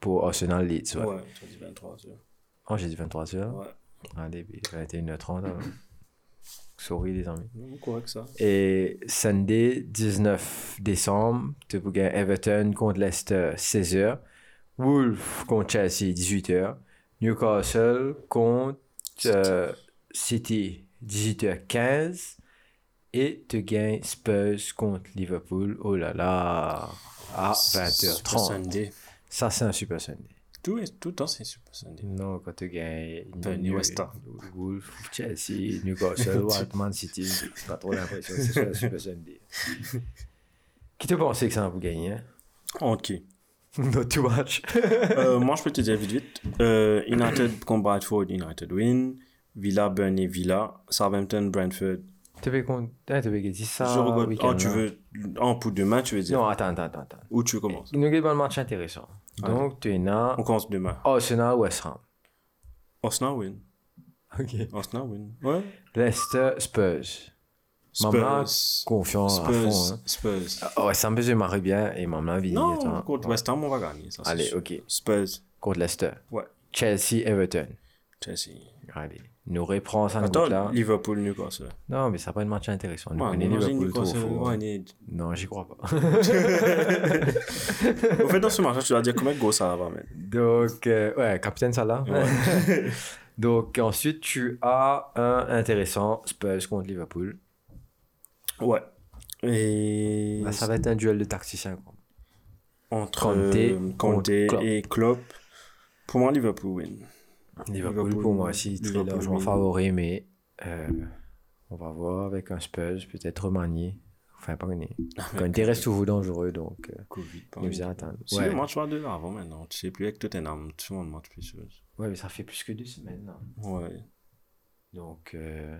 pour Arsenal Leeds. Ouais. Ouais, tu as dit 23h. Oh, j'ai dit 23h. Ouais. Allez, puis 21h30. Sorry, correct ça. Et Sunday, 19 décembre, tu peux gagner Everton contre Leicester, 16h. Wolves contre Chelsea, 18h. Newcastle contre euh, City, 18h15. Et tu gagnes Spurs contre Liverpool, oh là là, à Super 20h30. Sunday. Ça, c'est un Super Sunday. Tout, est- tout le temps, c'est Super Sunday. Non, quand tu gagnes Burnley, West. Wolves, Chelsea, Newcastle, Wildman City, pas trop l'impression que ce soit un Super Sunday. Qui te pensait que ça va gagner hein? Qui Not too much. Euh, Moi, je peux te dire vite vite. Euh, United contre Bradford, United win. Villa, Burnley, Villa. Southampton, Brentford. Tu veux qu'on ah, tu veux qu'on dise ça je regarde. week-end, Oh, tu veux. En pour demain, tu veux dire? Non, attends, attends, attends. Où tu commences? Nous avons un match intéressant. Donc, tu es là, On commence demain. Arsenal, West Ham. Arsenal win? Ok. Arsenal win? Ouais. Leicester, Spurs. Maman, Spurs. confiant à fond. Spurs. Hein. Spurs. Ah, Ouais, ça me marie bien et maman vit. Non, attends. contre West Ham, on va gagner. Ça, Allez, ok. Spurs. Contre Leicester. Ouais. Chelsea, Everton. Chelsea. Allez. Nous reprend ça Attends, là. Liverpool, Newcastle. Non, mais ça pas un match intéressant. Nous Ouais, imagine Liverpool trop fort. Non, j'y crois pas. Au fait, dans ce match, tu dois dire combien de goals ça va mettre. Donc, euh, ouais, capitaine Salah. Donc, ensuite, tu as un intéressant Spurs contre Liverpool. Ouais. Et. Là, ça va être un duel de tacticiens. quoi. entre Conte et Klopp. Pour moi, Liverpool win. Liverpool, Liverpool, pour moi aussi, très largement favori, mais euh, on va voir avec un Spurs, peut-être remanié. Enfin, pas gagné. Conte reste toujours dangereux, donc euh, Covid. il nous a atteint. Si Ouais. le match va de là avant maintenant, tu sais plus avec Tottenham, tout le monde match plus ouais, mais ça fait plus que deux semaines. là. Ouais. Donc, euh,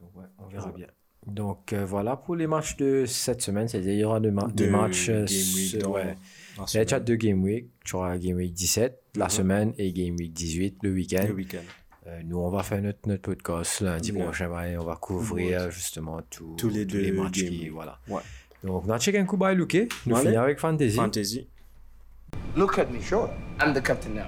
donc ouais, on verra bien. Donc euh, voilà pour les matchs de cette semaine. C'est-à-dire il y aura deux, ma- deux matchs. euh, ouais. La Il y a déjà deux Game Week. Tu auras Game Week 17 la Mhm. semaine et Game Week 18 le week-end. Le week-end. Euh, nous, on va faire notre, notre podcast lundi Ouais. prochain ouais, et on va couvrir justement tout- Tous les matchs. Game Qui, Week. voilà. Ouais. Donc, on a checké un coup by Luke. Nous finissons avec Fantasy. Fantasy. Look at me, sure. I'm the captain now.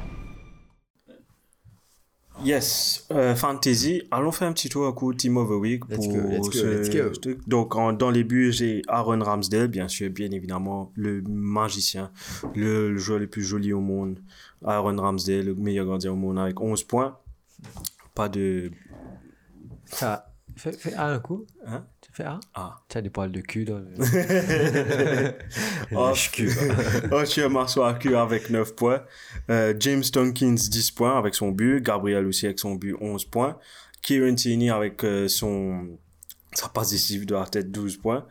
Yes, euh, Fantasy. Allons faire un petit tour à coup Team of the Week. Let's pour go, let's go, ce let's go. Donc, en- dans les buts, j'ai Aaron Ramsdale, bien sûr, bien évidemment, le magicien, le, le joueur le plus joli au monde. Aaron Ramsdale, le meilleur gardien au monde, avec 11 points. Pas de. Ça, fais, fais un coup. Hein? Tu fais A Ah. Tu as des poils de cul dans le. Oh. Oshie Marsoaku avec 9 points. Euh, James Tompkins 10 points avec son but. Gabriel aussi avec son but 11 points. Kieran Tierney avec euh, son sa passe décisive de la tête 12 points.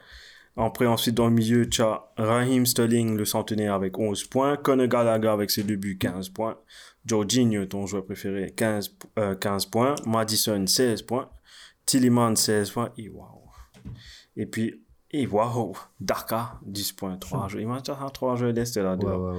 Après, ensuite, dans le milieu, tu as Raheem Sterling, le centenaire, avec 11 points. Conor Gallagher avec ses deux buts, 15 points. Jorginho, ton joueur préféré, 15, euh, 15 points. Madison, 16 points. Tilliman, 16 points. Et waouh. Et puis, et waouh, Daka, 10 points. 3 jeux. Imagine, 3 jeux d'Est là Ouais, ouais, ouais.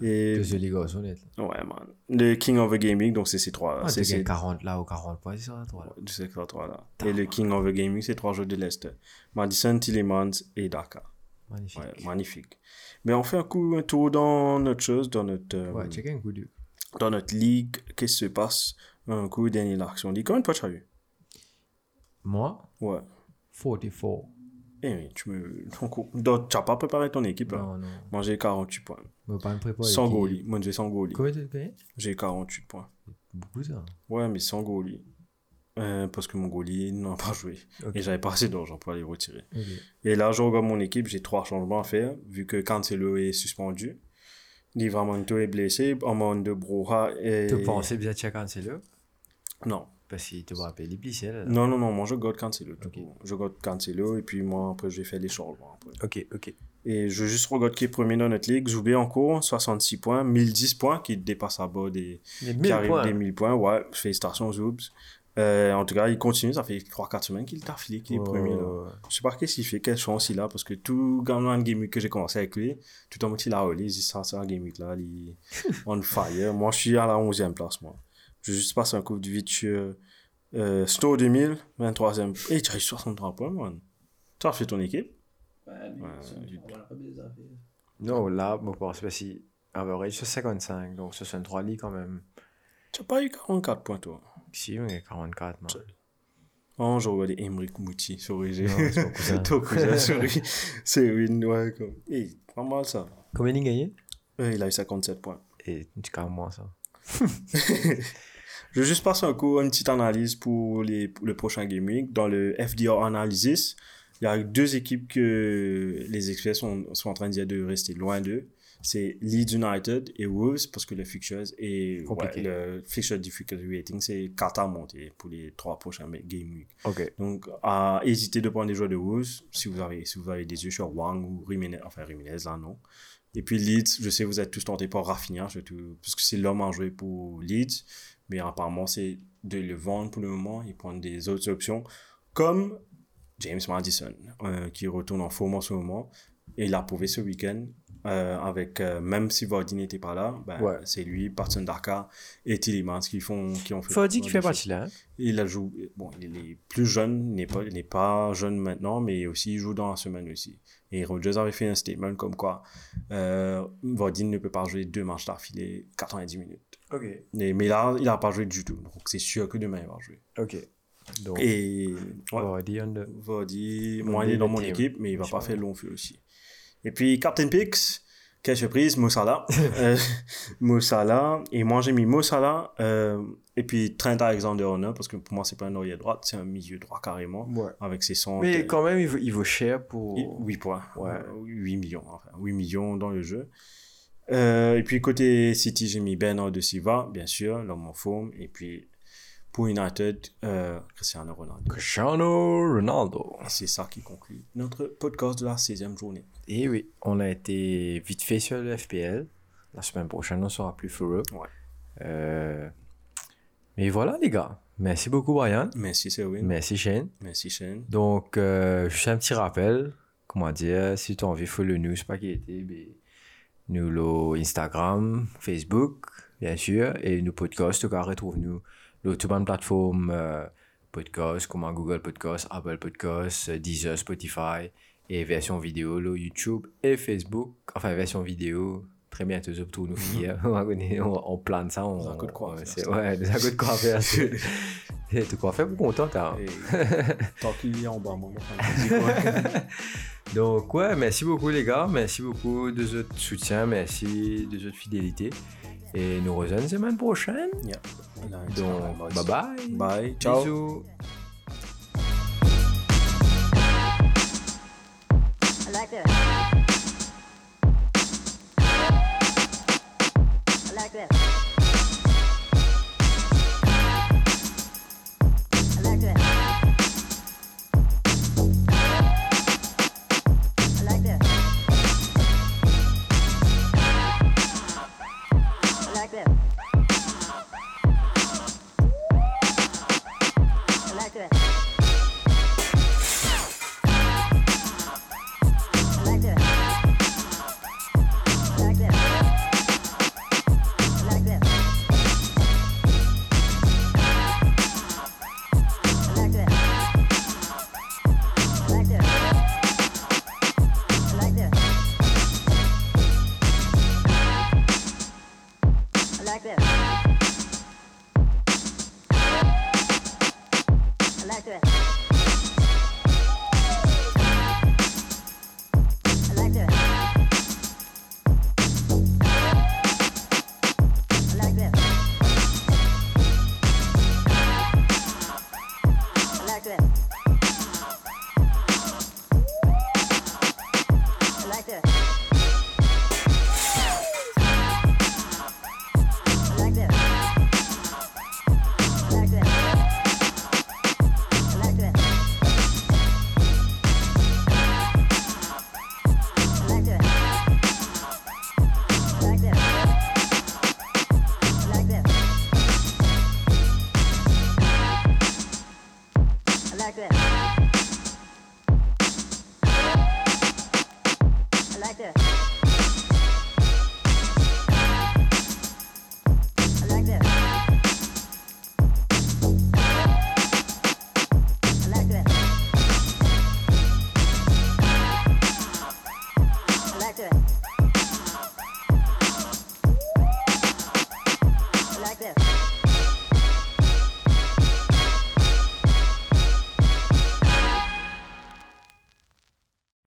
ouais. Et Deux jolis gosses, honnêtement. ouais, man. Le King of the Gaming, donc c'est ces trois. Ah, c'est ces 40 là ou 40 points, c'est ça, toi là. du secteur 3 là. Et le King of the Gaming, c'est trois jeux de l'Est. Madison, Tillemans et Daka. Magnifique. Ouais, magnifique. Mais on fait un coup, un tour dans notre chose, dans notre, euh, Ouais, check un coup de. dans notre ligue. Qu'est-ce qui se passe? Un coup, dernier l'action. Ligue, combien de points tu as eu? Moi, Ouais. 44. Eh oui, tu me. Donc, tu n'as pas préparé ton équipe là? Non, non. Moi, j'ai 48 points. Je pas me. Sans qui- goalie. Moi, j'ai sans goalie. Combien tu as gagné J'ai 48 points. Beaucoup ça. Ouais, mais sans goalie. Euh, parce que mon goalie n'a pas joué. Ok. Et j'avais pas assez d'argent pour aller retirer. Et là, je regarde mon équipe, j'ai trois changements à faire, vu que Cancelo est suspendu. Livramonto est blessé, Amand de Broha est... Tu pensais bien checker Cancelo? Non. Parce qu'il te va appeler les pliciels. Non, non, non, moi je garde Cancelo. court. Je garde Cancelo et puis moi après je vais faire les changements. Ok, ok. Et je veux juste regarder qui est premier dans notre ligue. Zoubé en cours, 66 points, 1010 points, qui dépasse à bas des, Les qui 1000 arrive points. des 1000 points. Ouais, félicitations Zoubs. Euh, en tout cas, il continue, ça fait 3-4 semaines qu'il t'a filé, qu'il est premier. Là. Je sais pas qu'est-ce qu'il fait, quelle chance il a, parce que tout gagnant de Game Week que j'ai commencé avec lui, tout en mode il a relé, il dit ça, un Game Week là, il on fire. Moi, je suis à la 11e place, moi. Je juste passer un coup de vite euh, Store 2000, 23e. Et tu as eu 63 points, man. Tu as fait ton équipe Ouais, lui, Ouais, sont-. Non, là, bon, bon, c'est pas si. Average, c'est 55, donc 63 lits quand même. Tu n'as pas eu 44 points, toi? Si, on est 44, man. Oh, j'ai regardé Emmerich Mouti sur Régé. Non, c'est. Ton cousin, sorry. C'est une, ouais, comme. Hey, pas mal ça. Combien il gagné Euh, il a eu 57 points. Et tu calmes moi ça. Je vais juste passer un coup, une petite analyse pour, les, pour le prochain Game Week. Dans le FDR Analysis, il y a deux équipes que les experts sont, sont en train de dire de rester loin d'eux. C'est Leeds United et Wolves parce que le fixtures et Compliqué. le fixture difficulty rating c'est 4 à monter pour les trois prochains Game Week. Ok. Donc, à hésiter de prendre des joueurs de Wolves si vous avez, si vous avez des yeux sur Wang ou Jiménez, enfin Jiménez là non. Et puis Leeds, je sais vous êtes tous tentés par Rafinha, surtout, parce que c'est l'homme à jouer pour Leeds, mais apparemment c'est de le vendre pour le moment et prendre des autres options, comme James Madison, euh, qui retourne en forme en ce moment, et il a prouvé ce week-end, euh, avec, euh, même si Vardy n'était pas là, ben, Ouais. c'est lui, Patson Daka et Tillemans qui, font, qui ont fait... Dire qu'il fait partie là. hein. il a joué, bon, il est plus jeune, n'est pas, n'est pas jeune maintenant, mais aussi il joue dans la semaine aussi. Et Rodgers avait fait un statement comme quoi euh, Vardy ne peut pas jouer deux matchs d'affilée 90 minutes. Ok. Mais, mais là, il n'a pas joué du tout, donc c'est sûr que demain il va jouer. Ok. Donc, Et Vardy Vardy, moi il est dans mon team. équipe, mais il va pas faire long feu aussi. Et puis Captain Pix, quelle surprise, Mo Salah. Euh, Mo Salah. Et moi j'ai mis Mo Salah euh, et puis Trent Alexander-Arnold parce que pour moi c'est pas un arrière droite, c'est un milieu droit carrément Ouais. avec ses centres. Mais euh, quand même, il vaut, il vaut cher pour. il- 8 points. Ouais. Euh, 8 millions, enfin, 8 millions dans le jeu. Euh, et puis côté City, j'ai mis Bernard de Silva, bien sûr, l'homme en forme. Et puis pour United, euh, Cristiano Ronaldo. Cristiano Ronaldo. Et c'est ça qui conclut notre podcast de la 16e journée. Et oui, on a été vite fait sur le FPL. La semaine prochaine, on sera plus fureux. Ouais. Euh, Mais voilà, les gars. Merci beaucoup, Brian. Merci Selwyn. Merci, Shane. Merci Shane. Donc, juste un petit rappel. Comment dire, si tu as envie, follow nous, c'est pas qui était, ben, nous, le Instagram, Facebook, bien sûr, et nos podcasts, cas, retrouve-nous, le tout bonne plateforme, euh, podcast, comme Google Podcast, Apple Podcast, euh, Deezer, Spotify, et version vidéo, le YouTube et Facebook, enfin, version vidéo, très bientôt, sur tout nous on, on, on plane ça, on, Nous a de quoi on- faire, c'est- eh, Tuko eh, en bas moi Donc ouais, merci beaucoup les gars, merci beaucoup de votre soutien, merci de votre fidélité. Et nous rejoignons la semaine prochaine. Donc bye bye. Bye. Ciao.